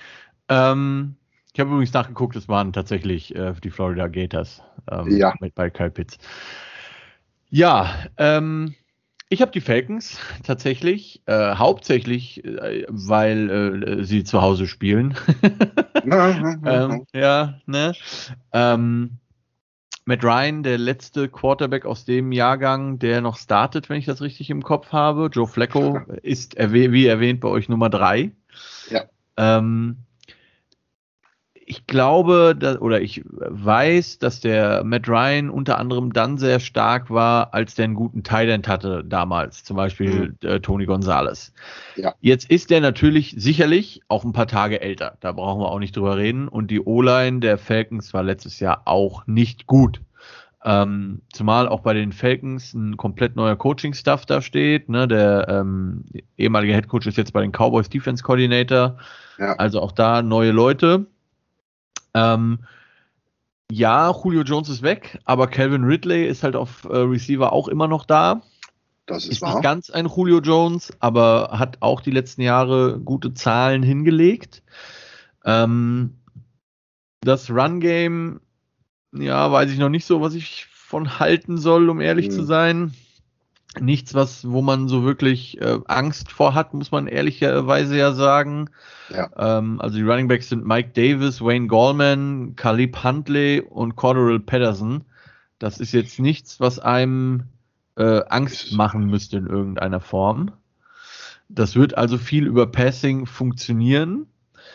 Ähm, ich habe übrigens nachgeguckt, es waren tatsächlich äh, die Florida Gators
ähm, ja.
mit bei Kyle Pitts. Ja, ähm, ich habe die Falcons tatsächlich, äh, hauptsächlich, äh, weil äh, sie zu Hause spielen. ähm, ja, ne? Ähm, Matt Ryan, der letzte Quarterback aus dem Jahrgang, der noch startet, wenn ich das richtig im Kopf habe. Joe Flacco ist, wie erwähnt, bei euch Nummer drei.
Ja.
Ähm, ich glaube, dass, oder ich weiß, dass der Matt Ryan unter anderem dann sehr stark war, als der einen guten Thailand hatte damals, zum Beispiel mhm. äh, Tony Gonzalez. Ja. Jetzt ist der natürlich sicherlich auch ein paar Tage älter. Da brauchen wir auch nicht drüber reden. Und die O-Line der Falcons war letztes Jahr auch nicht gut. Ähm, zumal auch bei den Falcons ein komplett neuer Coaching-Staff da steht. Ne? Der ähm, ehemalige Head Coach ist jetzt bei den Cowboys Defense Coordinator. Ja. Also auch da neue Leute. Ähm, ja, Julio Jones ist weg, aber Calvin Ridley ist halt auf äh, Receiver auch immer noch da.
Das ist,
ist
wahr.
nicht ganz ein Julio Jones, aber hat auch die letzten Jahre gute Zahlen hingelegt. Ähm, das Run Game, ja, weiß ich noch nicht so, was ich von halten soll, um ehrlich hm. zu sein nichts, was, wo man so wirklich äh, Angst vor hat, muss man ehrlicherweise ja sagen. Ja. Ähm, also die Running Backs sind Mike Davis, Wayne Gallman, Caleb Huntley und Cordero Patterson. Das ist jetzt nichts, was einem äh, Angst machen müsste in irgendeiner Form. Das wird also viel über Passing funktionieren.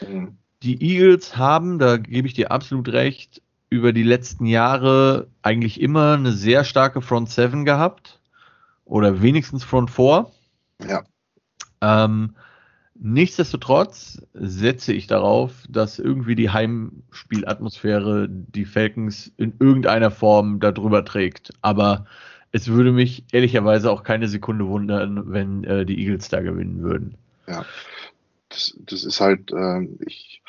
Mhm. Die Eagles haben, da gebe ich dir absolut recht, über die letzten Jahre eigentlich immer eine sehr starke Front Seven gehabt oder wenigstens Front 4.
Ja.
Ähm, nichtsdestotrotz setze ich darauf, dass irgendwie die Heimspielatmosphäre die Falcons in irgendeiner Form darüber trägt. Aber es würde mich ehrlicherweise auch keine Sekunde wundern, wenn äh, die Eagles da gewinnen würden.
Ja, das, das ist halt, äh, ich,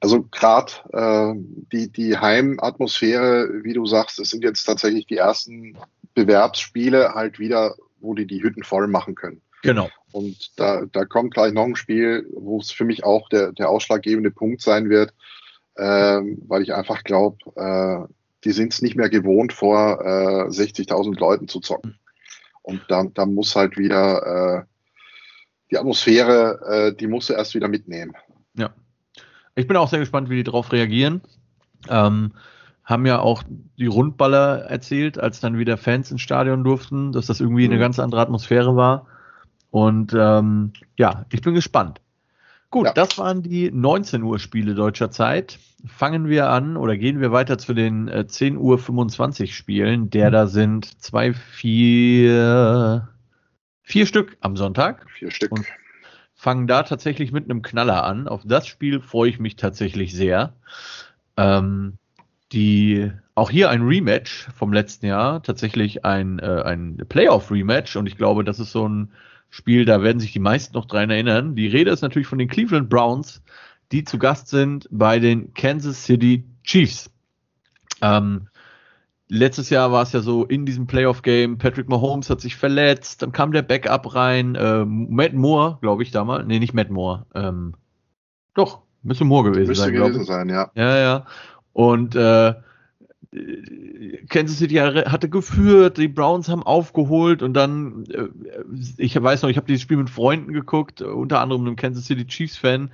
also gerade äh, die, die Heimatmosphäre, wie du sagst, das sind jetzt tatsächlich die ersten Bewerbsspiele halt wieder, wo die die Hütten voll machen können.
Genau.
Und da, da kommt gleich noch ein Spiel, wo es für mich auch der, der ausschlaggebende Punkt sein wird, ähm, weil ich einfach glaube, äh, die sind es nicht mehr gewohnt, vor äh, 60.000 Leuten zu zocken. Und da, da muss halt wieder äh, die Atmosphäre, äh, die musst du erst wieder mitnehmen.
Ja. Ich bin auch sehr gespannt, wie die darauf reagieren. Ähm, haben ja auch die Rundballer erzählt, als dann wieder Fans ins Stadion durften, dass das irgendwie mhm. eine ganz andere Atmosphäre war. Und ähm, ja, ich bin gespannt. Gut, ja. das waren die 19 Uhr Spiele deutscher Zeit. Fangen wir an oder gehen wir weiter zu den äh, 10 Uhr 25 Spielen. Der mhm. da sind zwei, vier, vier Stück am Sonntag.
Vier Stück.
Und fangen da tatsächlich mit einem Knaller an. Auf das Spiel freue ich mich tatsächlich sehr. Ähm, die auch hier ein Rematch vom letzten Jahr, tatsächlich ein, äh, ein Playoff-Rematch und ich glaube, das ist so ein Spiel, da werden sich die meisten noch dran erinnern. Die Rede ist natürlich von den Cleveland Browns, die zu Gast sind bei den Kansas City Chiefs. Ähm, letztes Jahr war es ja so in diesem Playoff-Game, Patrick Mahomes hat sich verletzt, dann kam der Backup rein, äh, Matt Moore, glaube ich damals, nee, nicht Matt Moore, ähm, doch, müsste Moore gewesen müsste sein,
gewesen sein, ja.
Ja, ja. Und äh, Kansas City hatte geführt, die Browns haben aufgeholt und dann, äh, ich weiß noch, ich habe dieses Spiel mit Freunden geguckt, unter anderem einem Kansas City Chiefs Fan.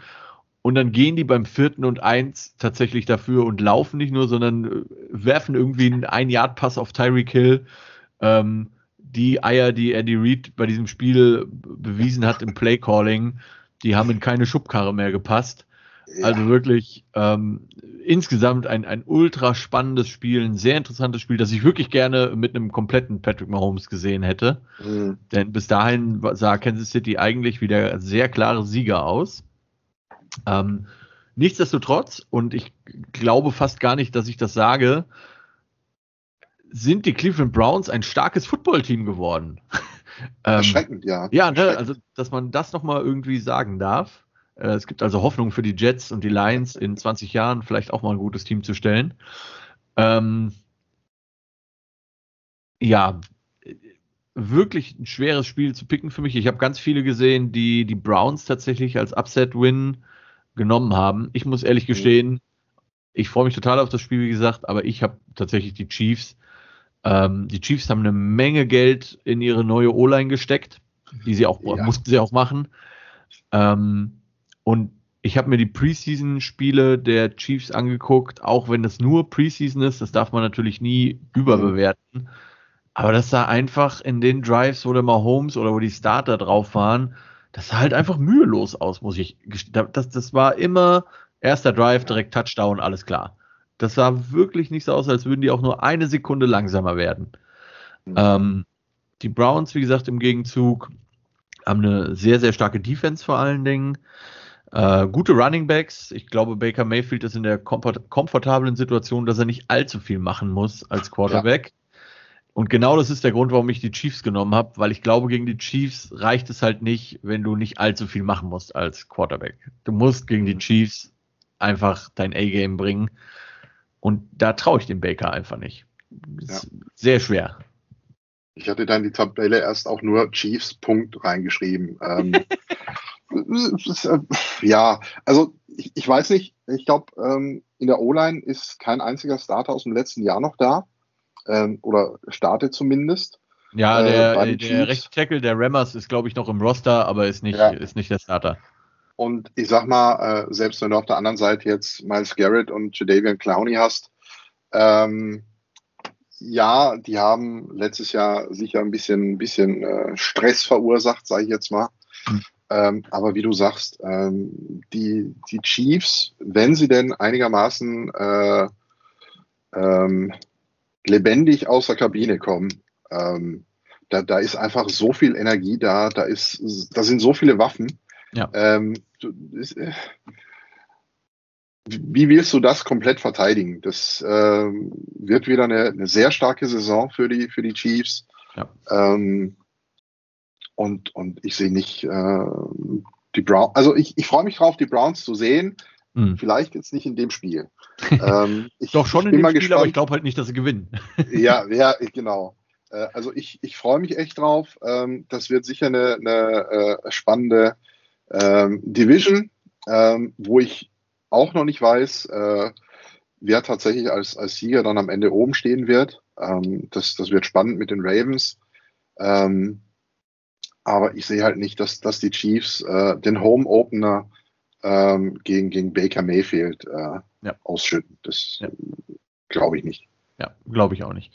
Und dann gehen die beim vierten und eins tatsächlich dafür und laufen nicht nur, sondern äh, werfen irgendwie einen Ein-Yard-Pass auf Tyreek Hill. Ähm, die Eier, die Andy Reid bei diesem Spiel bewiesen hat im Play-Calling, die haben in keine Schubkarre mehr gepasst. Ja. Also wirklich ähm, insgesamt ein, ein ultra spannendes Spiel, ein sehr interessantes Spiel, das ich wirklich gerne mit einem kompletten Patrick Mahomes gesehen hätte. Mhm. Denn bis dahin sah Kansas City eigentlich wieder sehr klare Sieger aus. Ähm, nichtsdestotrotz, und ich glaube fast gar nicht, dass ich das sage, sind die Cleveland Browns ein starkes Footballteam geworden.
ähm, Erschreckend, ja.
Ja, ne, also dass man das nochmal irgendwie sagen darf. Äh, es gibt also Hoffnung für die Jets und die Lions in 20 Jahren vielleicht auch mal ein gutes Team zu stellen. Ähm, ja, wirklich ein schweres Spiel zu picken für mich. Ich habe ganz viele gesehen, die die Browns tatsächlich als Upset-Win genommen haben. Ich muss ehrlich mhm. gestehen, ich freue mich total auf das Spiel, wie gesagt, aber ich habe tatsächlich die Chiefs. Ähm, die Chiefs haben eine Menge Geld in ihre neue O-Line gesteckt, die sie auch ja. mussten sie auch machen. Ähm, und ich habe mir die Preseason-Spiele der Chiefs angeguckt, auch wenn das nur Preseason ist, das darf man natürlich nie überbewerten. Aber das sah einfach in den Drives, wo der Mahomes oder wo die Starter drauf waren, das sah halt einfach mühelos aus, muss ich. Das, das war immer Erster Drive, direkt Touchdown, alles klar. Das sah wirklich nicht so aus, als würden die auch nur eine Sekunde langsamer werden. Mhm. Ähm, die Browns, wie gesagt, im Gegenzug haben eine sehr, sehr starke Defense vor allen Dingen. Äh, gute Running Backs. Ich glaube, Baker Mayfield ist in der komfort komfortablen Situation, dass er nicht allzu viel machen muss als Quarterback. Ja. Und genau das ist der Grund, warum ich die Chiefs genommen habe, weil ich glaube, gegen die Chiefs reicht es halt nicht, wenn du nicht allzu viel machen musst als Quarterback. Du musst gegen die Chiefs einfach dein A-Game bringen. Und da traue ich dem Baker einfach nicht. Ja. Sehr schwer.
Ich hatte dann die Tabelle erst auch nur Chiefs Punkt reingeschrieben. Ähm, äh, ja, also ich, ich, weiß nicht, ich glaube, ähm, in der O-Line ist kein einziger Starter aus dem letzten Jahr noch da. Ähm, oder startet zumindest.
Ja, der, äh, der rechte Tackle, der Rammers, ist, glaube ich, noch im Roster, aber ist nicht, ja. ist nicht der Starter.
Und ich sag mal, äh, selbst wenn du auf der anderen Seite jetzt Miles Garrett und Jadavian Clowney hast, ähm, ja, die haben letztes Jahr sicher ein bisschen, ein bisschen äh, Stress verursacht, sage ich jetzt mal. Ähm, aber wie du sagst, ähm, die, die Chiefs, wenn sie denn einigermaßen äh, ähm, lebendig aus der Kabine kommen, ähm, da, da ist einfach so viel Energie da, da, ist, da sind so viele Waffen. Ja. Ähm, ist, äh, wie willst du das komplett verteidigen? Das äh, wird wieder eine, eine, sehr starke Saison für die, für die Chiefs. Ja. Ähm, und, und ich sehe nicht äh, die Browns, also ich, ich freue mich drauf, die Browns zu sehen. Hm. Vielleicht jetzt nicht in dem Spiel.
ähm, ich, Doch schon in dem Spiel, gespannt. aber ich glaube halt nicht, dass sie gewinnen.
ja, ja, genau. Äh, also ich, ich freue mich echt drauf. Ähm, das wird sicher eine, eine äh, spannende ähm, Division, ähm, wo ich auch noch nicht weiß, äh, wer tatsächlich als, als Sieger dann am Ende oben stehen wird. Ähm, das, das wird spannend mit den Ravens. Ähm, aber ich sehe halt nicht, dass, dass die Chiefs äh, den Home Opener ähm, gegen, gegen Baker Mayfield äh, ja. ausschütten. Das ja. glaube ich nicht.
Ja, glaube ich auch nicht.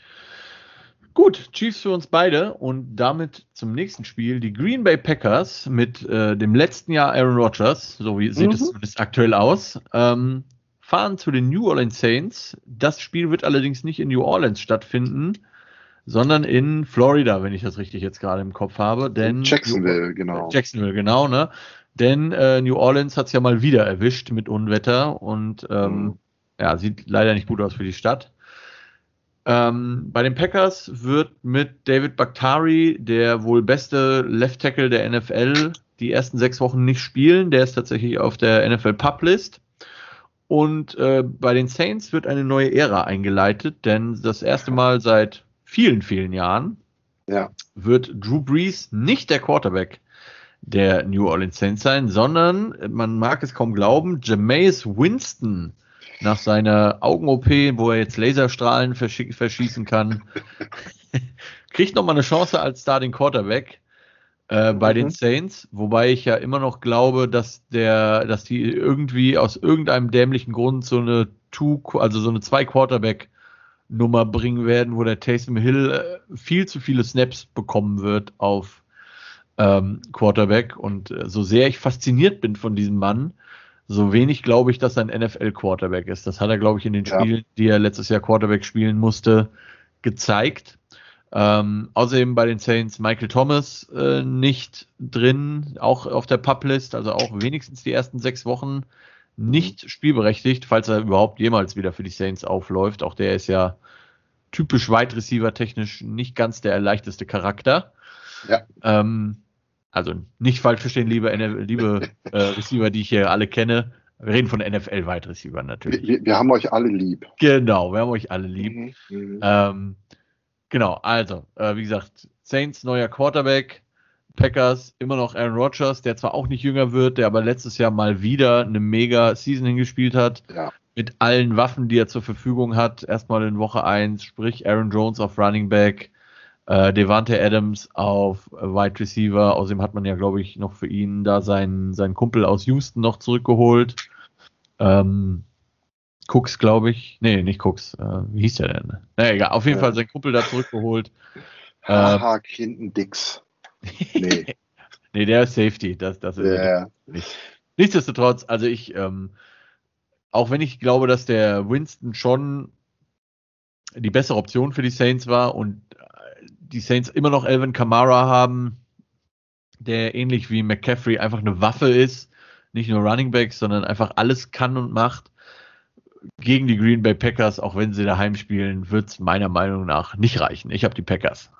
Gut, Chiefs für uns beide und damit zum nächsten Spiel. Die Green Bay Packers mit äh, dem letzten Jahr Aaron Rodgers, so wie sieht mhm. es zumindest aktuell aus, ähm, fahren zu den New Orleans Saints. Das Spiel wird allerdings nicht in New Orleans stattfinden, sondern in Florida, wenn ich das richtig jetzt gerade im Kopf habe. Denn
Jacksonville, genau.
Jacksonville, genau, ne? Denn äh, New Orleans hat es ja mal wieder erwischt mit Unwetter und ähm, mhm. ja, sieht leider nicht gut aus für die Stadt. Ähm, bei den Packers wird mit David Bakhtari, der wohl beste Left Tackle der NFL, die ersten sechs Wochen nicht spielen. Der ist tatsächlich auf der NFL Pub List. Und äh, bei den Saints wird eine neue Ära eingeleitet, denn das erste Mal seit vielen, vielen Jahren ja. wird Drew Brees nicht der Quarterback der New Orleans Saints sein, sondern, man mag es kaum glauben, Jameis Winston nach seiner Augen-OP, wo er jetzt Laserstrahlen verschießen kann, kriegt nochmal eine Chance als Starting Quarterback äh, bei mhm. den Saints, wobei ich ja immer noch glaube, dass der, dass die irgendwie aus irgendeinem dämlichen Grund so eine Two, also so eine zwei Quarterback Nummer bringen werden, wo der Taysom Hill äh, viel zu viele Snaps bekommen wird auf ähm, Quarterback und äh, so sehr ich fasziniert bin von diesem Mann, so wenig glaube ich, dass er ein NFL-Quarterback ist. Das hat er, glaube ich, in den ja. Spielen, die er letztes Jahr Quarterback spielen musste, gezeigt. Ähm, außerdem bei den Saints Michael Thomas äh, nicht drin, auch auf der Publist, also auch wenigstens die ersten sechs Wochen nicht spielberechtigt, falls er überhaupt jemals wieder für die Saints aufläuft. Auch der ist ja typisch Wide Receiver technisch nicht ganz der leichteste Charakter. Ja. Ähm, also nicht falsch verstehen, liebe, liebe äh, Receiver, die ich hier alle kenne. Wir reden von NFL-Wide Receiver natürlich.
Wir, wir, haben euch alle lieb.
Genau, wir haben euch alle lieb. Mhm, mhm. ähm, genau, also, äh, wie gesagt, Saints neuer Quarterback, Packers immer noch Aaron Rodgers, der zwar auch nicht jünger wird, der aber letztes Jahr mal wieder eine mega Season hingespielt hat. Ja. Mit allen Waffen, die er zur Verfügung hat. Erstmal in Woche 1, sprich Aaron Jones auf Running Back, äh, Devante Adams auf Wide Receiver. Außerdem hat man ja, glaube ich, noch für ihn da seinen, seinen Kumpel aus Houston noch zurückgeholt. Ähm, Cooks, glaube ich. Nee, nicht Cooks. Äh, wie hieß der denn? Na egal, auf jeden ja. Fall seinen Kumpel da zurückgeholt.
Haha, äh, Clinton Dix.
Nee. nee, der ist Safety. Das, das ist yeah. nicht. Nichtsdestotrotz, also ich ähm, auch wenn ich glaube, dass der Winston schon die bessere Option für die Saints war und äh, die Saints immer noch Elvin Kamara haben, der ähnlich wie McCaffrey einfach eine Waffe ist, nicht nur Running Backs, sondern einfach alles kann und macht. Gegen die Green Bay Packers, auch wenn sie daheim spielen, wird es meiner Meinung nach nicht reichen. Ich habe die Packers.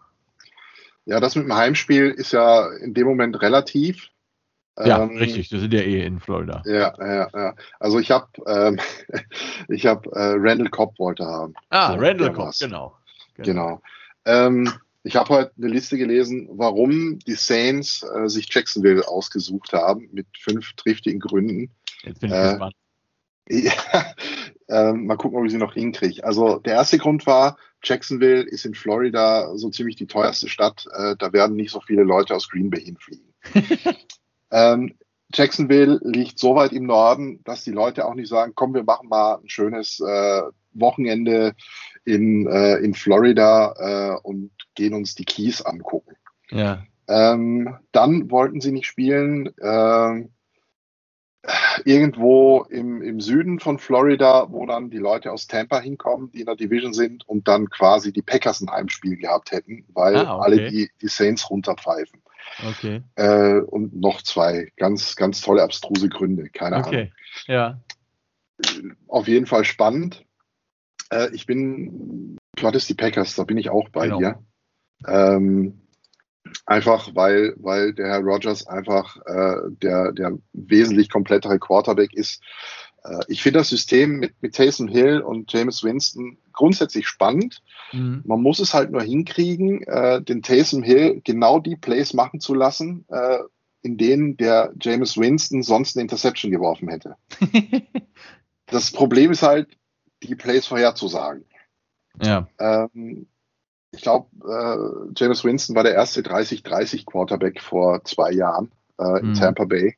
Ja, das mit dem Heimspiel ist ja in dem Moment relativ.
Ja, ähm, richtig, wir sind ja eh in Florida.
Ja, ja, ja. Also ich habe ähm, ich habe äh, Randall Cobb wollte haben.
Ah, so, Randall Cobb, genau.
Genau. genau. Ähm, ich habe heute eine Liste gelesen, warum die Saints äh, sich Jacksonville ausgesucht haben, mit fünf triftigen Gründen. Jetzt bin ich äh, gespannt. Ja, äh, mal gucken, ob ich sie noch hinkriege. Also der erste Grund war, Jacksonville ist in Florida so ziemlich die teuerste Stadt. Äh, da werden nicht so viele Leute aus Green Bay hinfliegen. ähm, Jacksonville liegt so weit im Norden, dass die Leute auch nicht sagen, komm, wir machen mal ein schönes äh, Wochenende in, äh, in Florida äh, und gehen uns die Keys angucken.
Ja.
Ähm, dann wollten sie nicht spielen äh, irgendwo im, im Süden von Florida, wo dann die Leute aus Tampa hinkommen, die in der Division sind und dann quasi die Packers ein Heimspiel gehabt hätten, weil ah, okay. alle die, die Saints runterpfeifen.
Okay.
Äh, und noch zwei ganz, ganz tolle, abstruse Gründe, keine okay. Ahnung.
Ja.
Auf jeden Fall spannend. Äh, ich bin, du hattest die Packers, da bin ich auch bei genau. dir. Ähm, einfach weil, weil der Herr Rogers einfach äh, der, der wesentlich komplettere Quarterback ist. Äh, ich finde das System mit, mit Taysom Hill und James Winston grundsätzlich spannend. Mhm. Man muss es halt nur hinkriegen, äh, den Taysom Hill genau die Plays machen zu lassen, äh, in denen der James Winston sonst eine Interception geworfen hätte. das Problem ist halt, die Plays vorherzusagen.
Ja.
Ähm, ich glaube, äh, James Winston war der erste 30-30 Quarterback vor zwei Jahren äh, in mhm. Tampa Bay.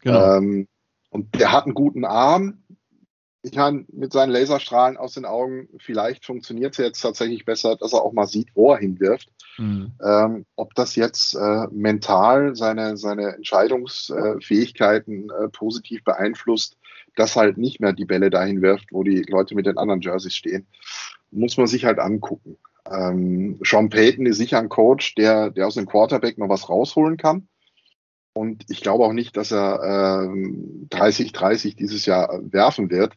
Genau. Ähm, und der hat einen guten Arm. Ich meine, mit seinen Laserstrahlen aus den Augen, vielleicht funktioniert es jetzt tatsächlich besser, dass er auch mal sieht, wo er hinwirft. Mhm. Ähm, ob das jetzt äh, mental seine, seine Entscheidungsfähigkeiten äh, positiv beeinflusst, dass halt nicht mehr die Bälle dahin wirft, wo die Leute mit den anderen Jerseys stehen, muss man sich halt angucken. Ähm, Sean Payton ist sicher ein Coach, der, der aus dem Quarterback noch was rausholen kann. Und ich glaube auch nicht, dass er ähm, 30-30 dieses Jahr werfen wird.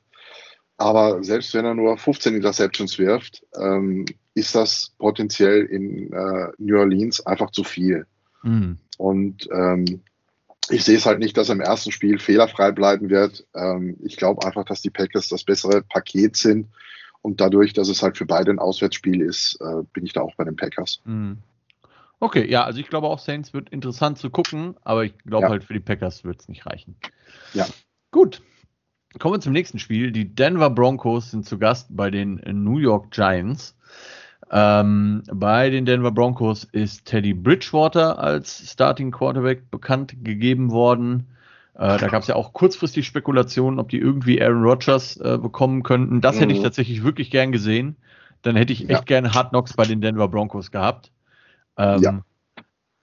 Aber selbst wenn er nur 15 Interceptions wirft, ähm, ist das potenziell in äh, New Orleans einfach zu viel. Mhm. Und ähm, ich sehe es halt nicht, dass er im ersten Spiel fehlerfrei bleiben wird. Ähm, ich glaube einfach, dass die Packers das bessere Paket sind. Und dadurch, dass es halt für beide ein Auswärtsspiel ist, äh, bin ich da auch bei den Packers.
Mhm. Okay, ja, also ich glaube auch Saints wird interessant zu gucken, aber ich glaube ja. halt für die Packers wird es nicht reichen.
Ja.
Gut. Kommen wir zum nächsten Spiel. Die Denver Broncos sind zu Gast bei den New York Giants. Ähm, bei den Denver Broncos ist Teddy Bridgewater als Starting Quarterback bekannt gegeben worden. Äh, da gab es ja auch kurzfristig Spekulationen, ob die irgendwie Aaron Rodgers äh, bekommen könnten. Das mhm. hätte ich mhm. tatsächlich wirklich gern gesehen. Dann hätte ich echt ja. gerne Hard Knocks bei den Denver Broncos gehabt. Ähm, ja.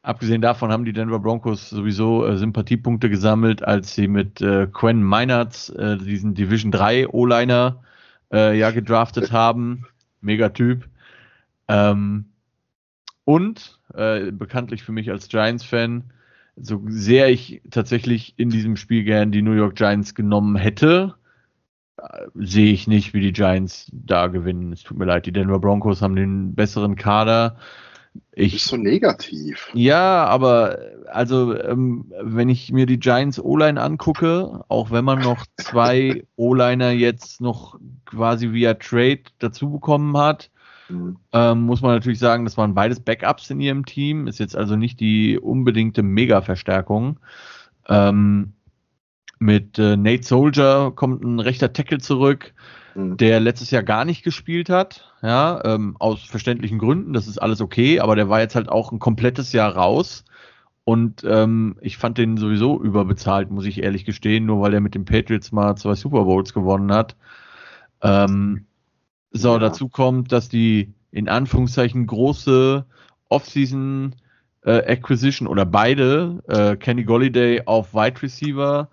Abgesehen davon haben die Denver Broncos sowieso äh, Sympathiepunkte gesammelt, als sie mit äh, Quen Meinertz äh, diesen Division 3 O-Liner äh, ja gedraftet haben. Mega Typ. Ähm, und äh, bekanntlich für mich als Giants-Fan, so sehr ich tatsächlich in diesem Spiel gern die New York Giants genommen hätte, äh, sehe ich nicht, wie die Giants da gewinnen. Es tut mir leid, die Denver Broncos haben den besseren Kader.
Ich, ist so negativ.
Ja, aber also ähm, wenn ich mir die Giants O-Line angucke, auch wenn man noch zwei O-Liner jetzt noch quasi via Trade dazu bekommen hat, Mhm. Ähm, muss man natürlich sagen, das waren beides Backups in ihrem Team. Ist jetzt also nicht die unbedingte Mega-Verstärkung. Ähm, mit äh, Nate Soldier kommt ein rechter Tackle zurück, mhm. der letztes Jahr gar nicht gespielt hat. Ja, ähm, aus verständlichen Gründen. Das ist alles okay, aber der war jetzt halt auch ein komplettes Jahr raus. Und ähm, ich fand den sowieso überbezahlt, muss ich ehrlich gestehen, nur weil er mit den Patriots mal zwei Super Bowls gewonnen hat. Ähm, so, ja. dazu kommt, dass die in Anführungszeichen große Offseason äh, Acquisition oder beide, äh, Kenny Golliday auf Wide Receiver,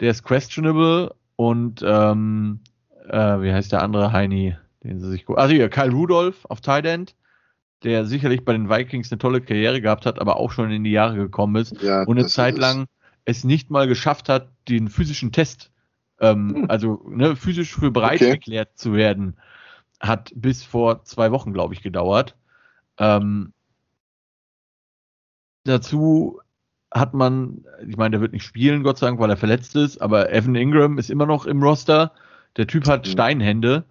der ist questionable und ähm, äh, wie heißt der andere Heini, den sie sich gut. Also hier, Kyle Rudolph auf Tight End, der sicherlich bei den Vikings eine tolle Karriere gehabt hat, aber auch schon in die Jahre gekommen ist ja, und eine Zeit lang es nicht mal geschafft hat, den physischen Test, ähm, hm. also ne, physisch für bereit okay. erklärt zu werden, hat bis vor zwei Wochen, glaube ich, gedauert. Ähm, dazu hat man, ich meine, der wird nicht spielen, Gott sei Dank, weil er verletzt ist, aber Evan Ingram ist immer noch im Roster. Der Typ hat mhm. Steinhände.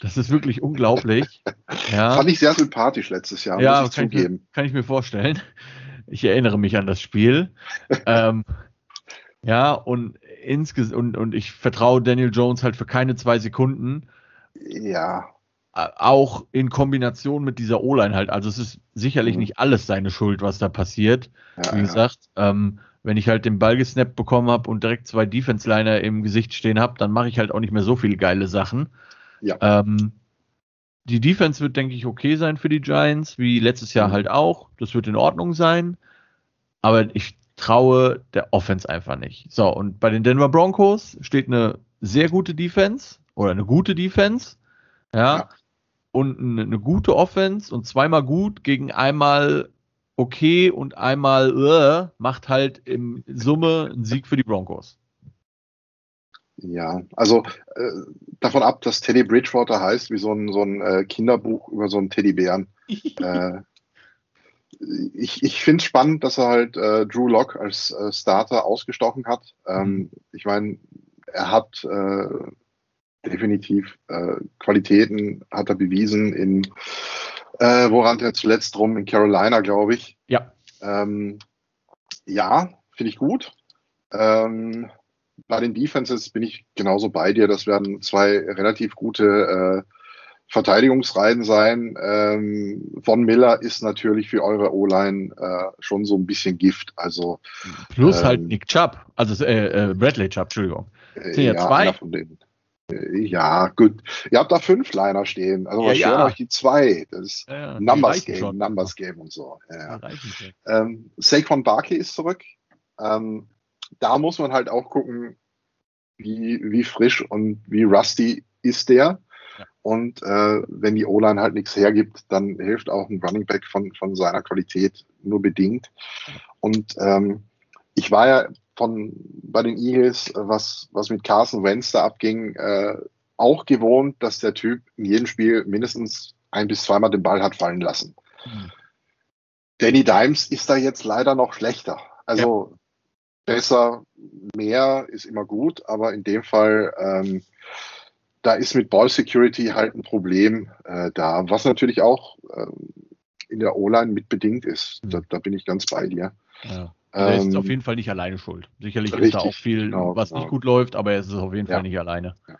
Das ist wirklich unglaublich.
Ja. Fand ich sehr sympathisch letztes Jahr,
ja, muss ich kann zugeben. Ich kann ich mir vorstellen. Ich erinnere mich an das Spiel. ähm, ja, und insges und, und ich vertraue Daniel Jones halt für keine zwei Sekunden.
Ja.
Auch in Kombination mit dieser O-Line halt. Also es ist sicherlich mhm. nicht alles seine Schuld, was da passiert. Ja, Wie gesagt, ja. ähm, wenn ich halt den Ball gesnappt bekommen habe und direkt zwei Defense-Liner im Gesicht stehen habe, dann mache ich halt auch nicht mehr so viele geile Sachen. Ja. Ähm, die Defense wird, denke ich, okay sein für die Giants, wie letztes Jahr mhm. halt auch. Das wird in Ordnung sein. Aber ich traue der Offense einfach nicht. So, und bei den Denver Broncos steht eine sehr gute Defense oder eine gute Defense. Ja. ja. Und eine, gute Offense und zweimal gut gegen einmal okay und einmal uh, macht halt im Summe einen Sieg für die Broncos.
Ja, also äh, davon ab, dass Teddy Bridgewater heißt, wie so ein, so ein äh, Kinderbuch über so einen Teddybären. äh, ich ich finde es spannend, dass er halt äh, Drew Locke als äh, Starter ausgestochen hat. Ähm, mhm. ich meine, er hat äh, definitiv äh, Qualitäten, hat er bewiesen in äh, woran er zuletzt rum in Carolina, glaube ich.
Ja.
Ähm, ja, finde ich gut. Ähm, bei den Defenses bin ich genauso bei dir. Das werden zwei relativ gute äh, Verteidigungsreihen sein. Ähm, Von Miller ist natürlich für eure O-Line äh, schon so ein bisschen Gift. Also
plus halt ähm, halt Nick Chubb, also äh, äh, Bradley Chubb, Entschuldigung.
Sind ja, ja zwei. Ja, gut. Ihr habt da fünf Liner stehen. Also ja, ja. euch die zwei. Das ist ja, Numbers Game, schon. Numbers Game und so. Ja. Ähm, Saquon Barkley ist zurück. Ähm, da muss man halt auch gucken, wie, wie frisch und wie rusty ist der. Ja. Und äh, wenn die O-Line halt nichts hergibt, dann hilft auch ein Running Back von, von seiner Qualität nur bedingt. Und ähm, ich war ja von bei den Eagles, was, was mit Carson Wentz da abging, äh, auch gewohnt, dass der Typ in jedem Spiel mindestens ein bis zweimal den Ball hat fallen lassen. Mhm. Danny Dimes ist da jetzt leider noch schlechter. Also ja. besser, mehr ist immer gut, aber in dem Fall, ähm, da ist mit Ball Security halt ein Problem äh, da, was natürlich auch äh, in der O-Line mitbedingt ist. Mhm. Da, da, bin ich ganz bei dir.
Ja. Er ist auf ähm, jeden Fall nicht alleine schuld. Sicherlich richtig, ist da auch viel, genau, was genau. nicht gut läuft, aber er ist auf jeden Fall nicht alleine. Ja.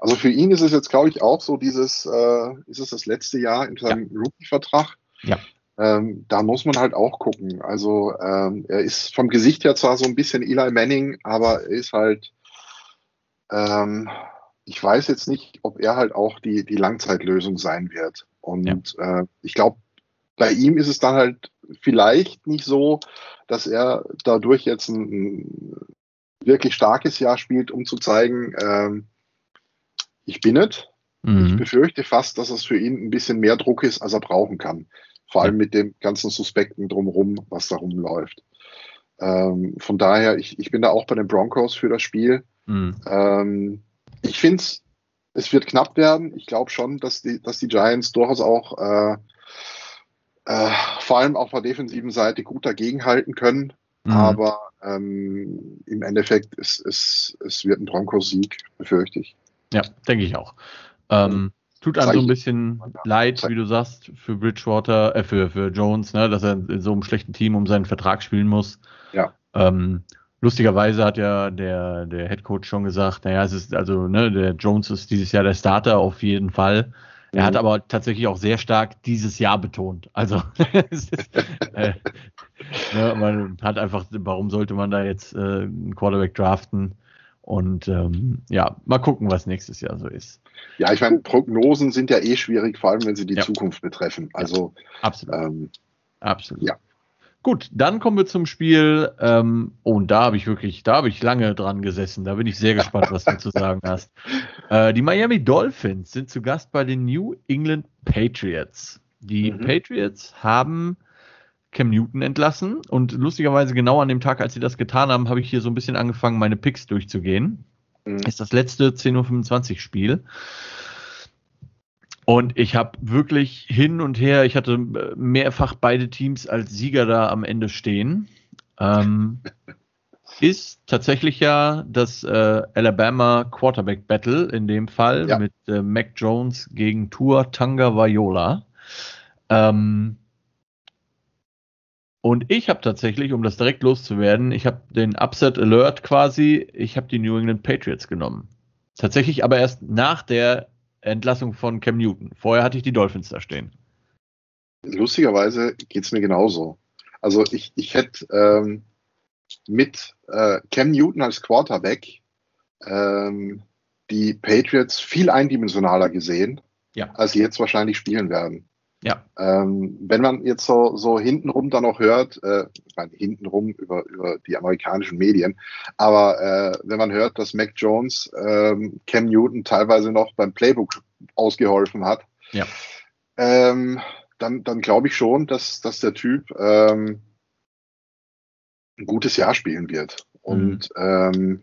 Also für ihn ist es jetzt, glaube ich, auch so dieses, äh, ist es das letzte Jahr in seinem ja. Rookie-Vertrag.
Ja.
Ähm, da muss man halt auch gucken. Also ähm, er ist vom Gesicht her zwar so ein bisschen Eli Manning, aber er ist halt, ähm, ich weiß jetzt nicht, ob er halt auch die, die Langzeitlösung sein wird. Und ja. äh, ich glaube, bei ihm ist es dann halt vielleicht nicht so, dass er dadurch jetzt ein, ein wirklich starkes Jahr spielt, um zu zeigen, ähm, ich bin es. Mhm. Ich befürchte fast, dass es für ihn ein bisschen mehr Druck ist, als er brauchen kann. Vor allem mit dem ganzen Suspekten drumherum, was da rumläuft. Ähm, von daher, ich, ich bin da auch bei den Broncos für das Spiel. Mhm. Ähm, ich finde es, es wird knapp werden. Ich glaube schon, dass die, dass die Giants durchaus auch äh, äh, vor allem auf der defensiven Seite gut dagegenhalten können. Mhm. Aber ähm, im Endeffekt ist es, es wird ein Broncos-Sieg, befürchte ich.
Ja, denke ich auch. Ähm, tut einem so ein bisschen leid, wie du sagst, für Bridgewater, äh, für, für Jones, ne, dass er in so einem schlechten Team um seinen Vertrag spielen muss.
Ja.
Ähm, lustigerweise hat ja der, der Head Coach schon gesagt, naja, es ist also, ne, der Jones ist dieses Jahr der Starter auf jeden Fall. Er hat mhm. aber tatsächlich auch sehr stark dieses Jahr betont. Also ist, äh, ne, man hat einfach, warum sollte man da jetzt äh, einen Quarterback draften? Und ähm, ja, mal gucken, was nächstes Jahr so ist.
Ja, ich meine, Prognosen sind ja eh schwierig, vor allem wenn sie die ja. Zukunft betreffen. Also
ja, absolut. Ähm, absolut.
Ja.
Gut, dann kommen wir zum Spiel. Ähm, oh, und da habe ich wirklich, da habe ich lange dran gesessen. Da bin ich sehr gespannt, was du zu sagen hast. Äh, die Miami Dolphins sind zu Gast bei den New England Patriots. Die mhm. Patriots haben Cam Newton entlassen und lustigerweise genau an dem Tag, als sie das getan haben, habe ich hier so ein bisschen angefangen, meine Picks durchzugehen. Mhm. Ist das letzte 10.25 Uhr Spiel. Und ich habe wirklich hin und her, ich hatte äh, mehrfach beide Teams als Sieger da am Ende stehen. Ähm, ist tatsächlich ja das äh, Alabama Quarterback Battle in dem Fall ja. mit äh, Mac Jones gegen Tua Tanga Viola. Ähm, und ich habe tatsächlich, um das direkt loszuwerden, ich habe den Upset Alert quasi, ich habe die New England Patriots genommen. Tatsächlich aber erst nach der Entlassung von Cam Newton. Vorher hatte ich die Dolphins da stehen.
Lustigerweise geht es mir genauso. Also ich, ich hätte ähm, mit äh, Cam Newton als Quarterback ähm, die Patriots viel eindimensionaler gesehen, ja. als sie jetzt wahrscheinlich spielen werden. Ja. Ähm, wenn man jetzt so, so hintenrum dann noch hört, äh, ich meine, hintenrum über, über die amerikanischen Medien, aber äh, wenn man hört, dass Mac Jones ähm, Cam Newton teilweise noch beim Playbook ausgeholfen hat, ja. ähm, dann, dann glaube ich schon, dass, dass der Typ ähm, ein gutes Jahr spielen wird. Und mhm. ähm,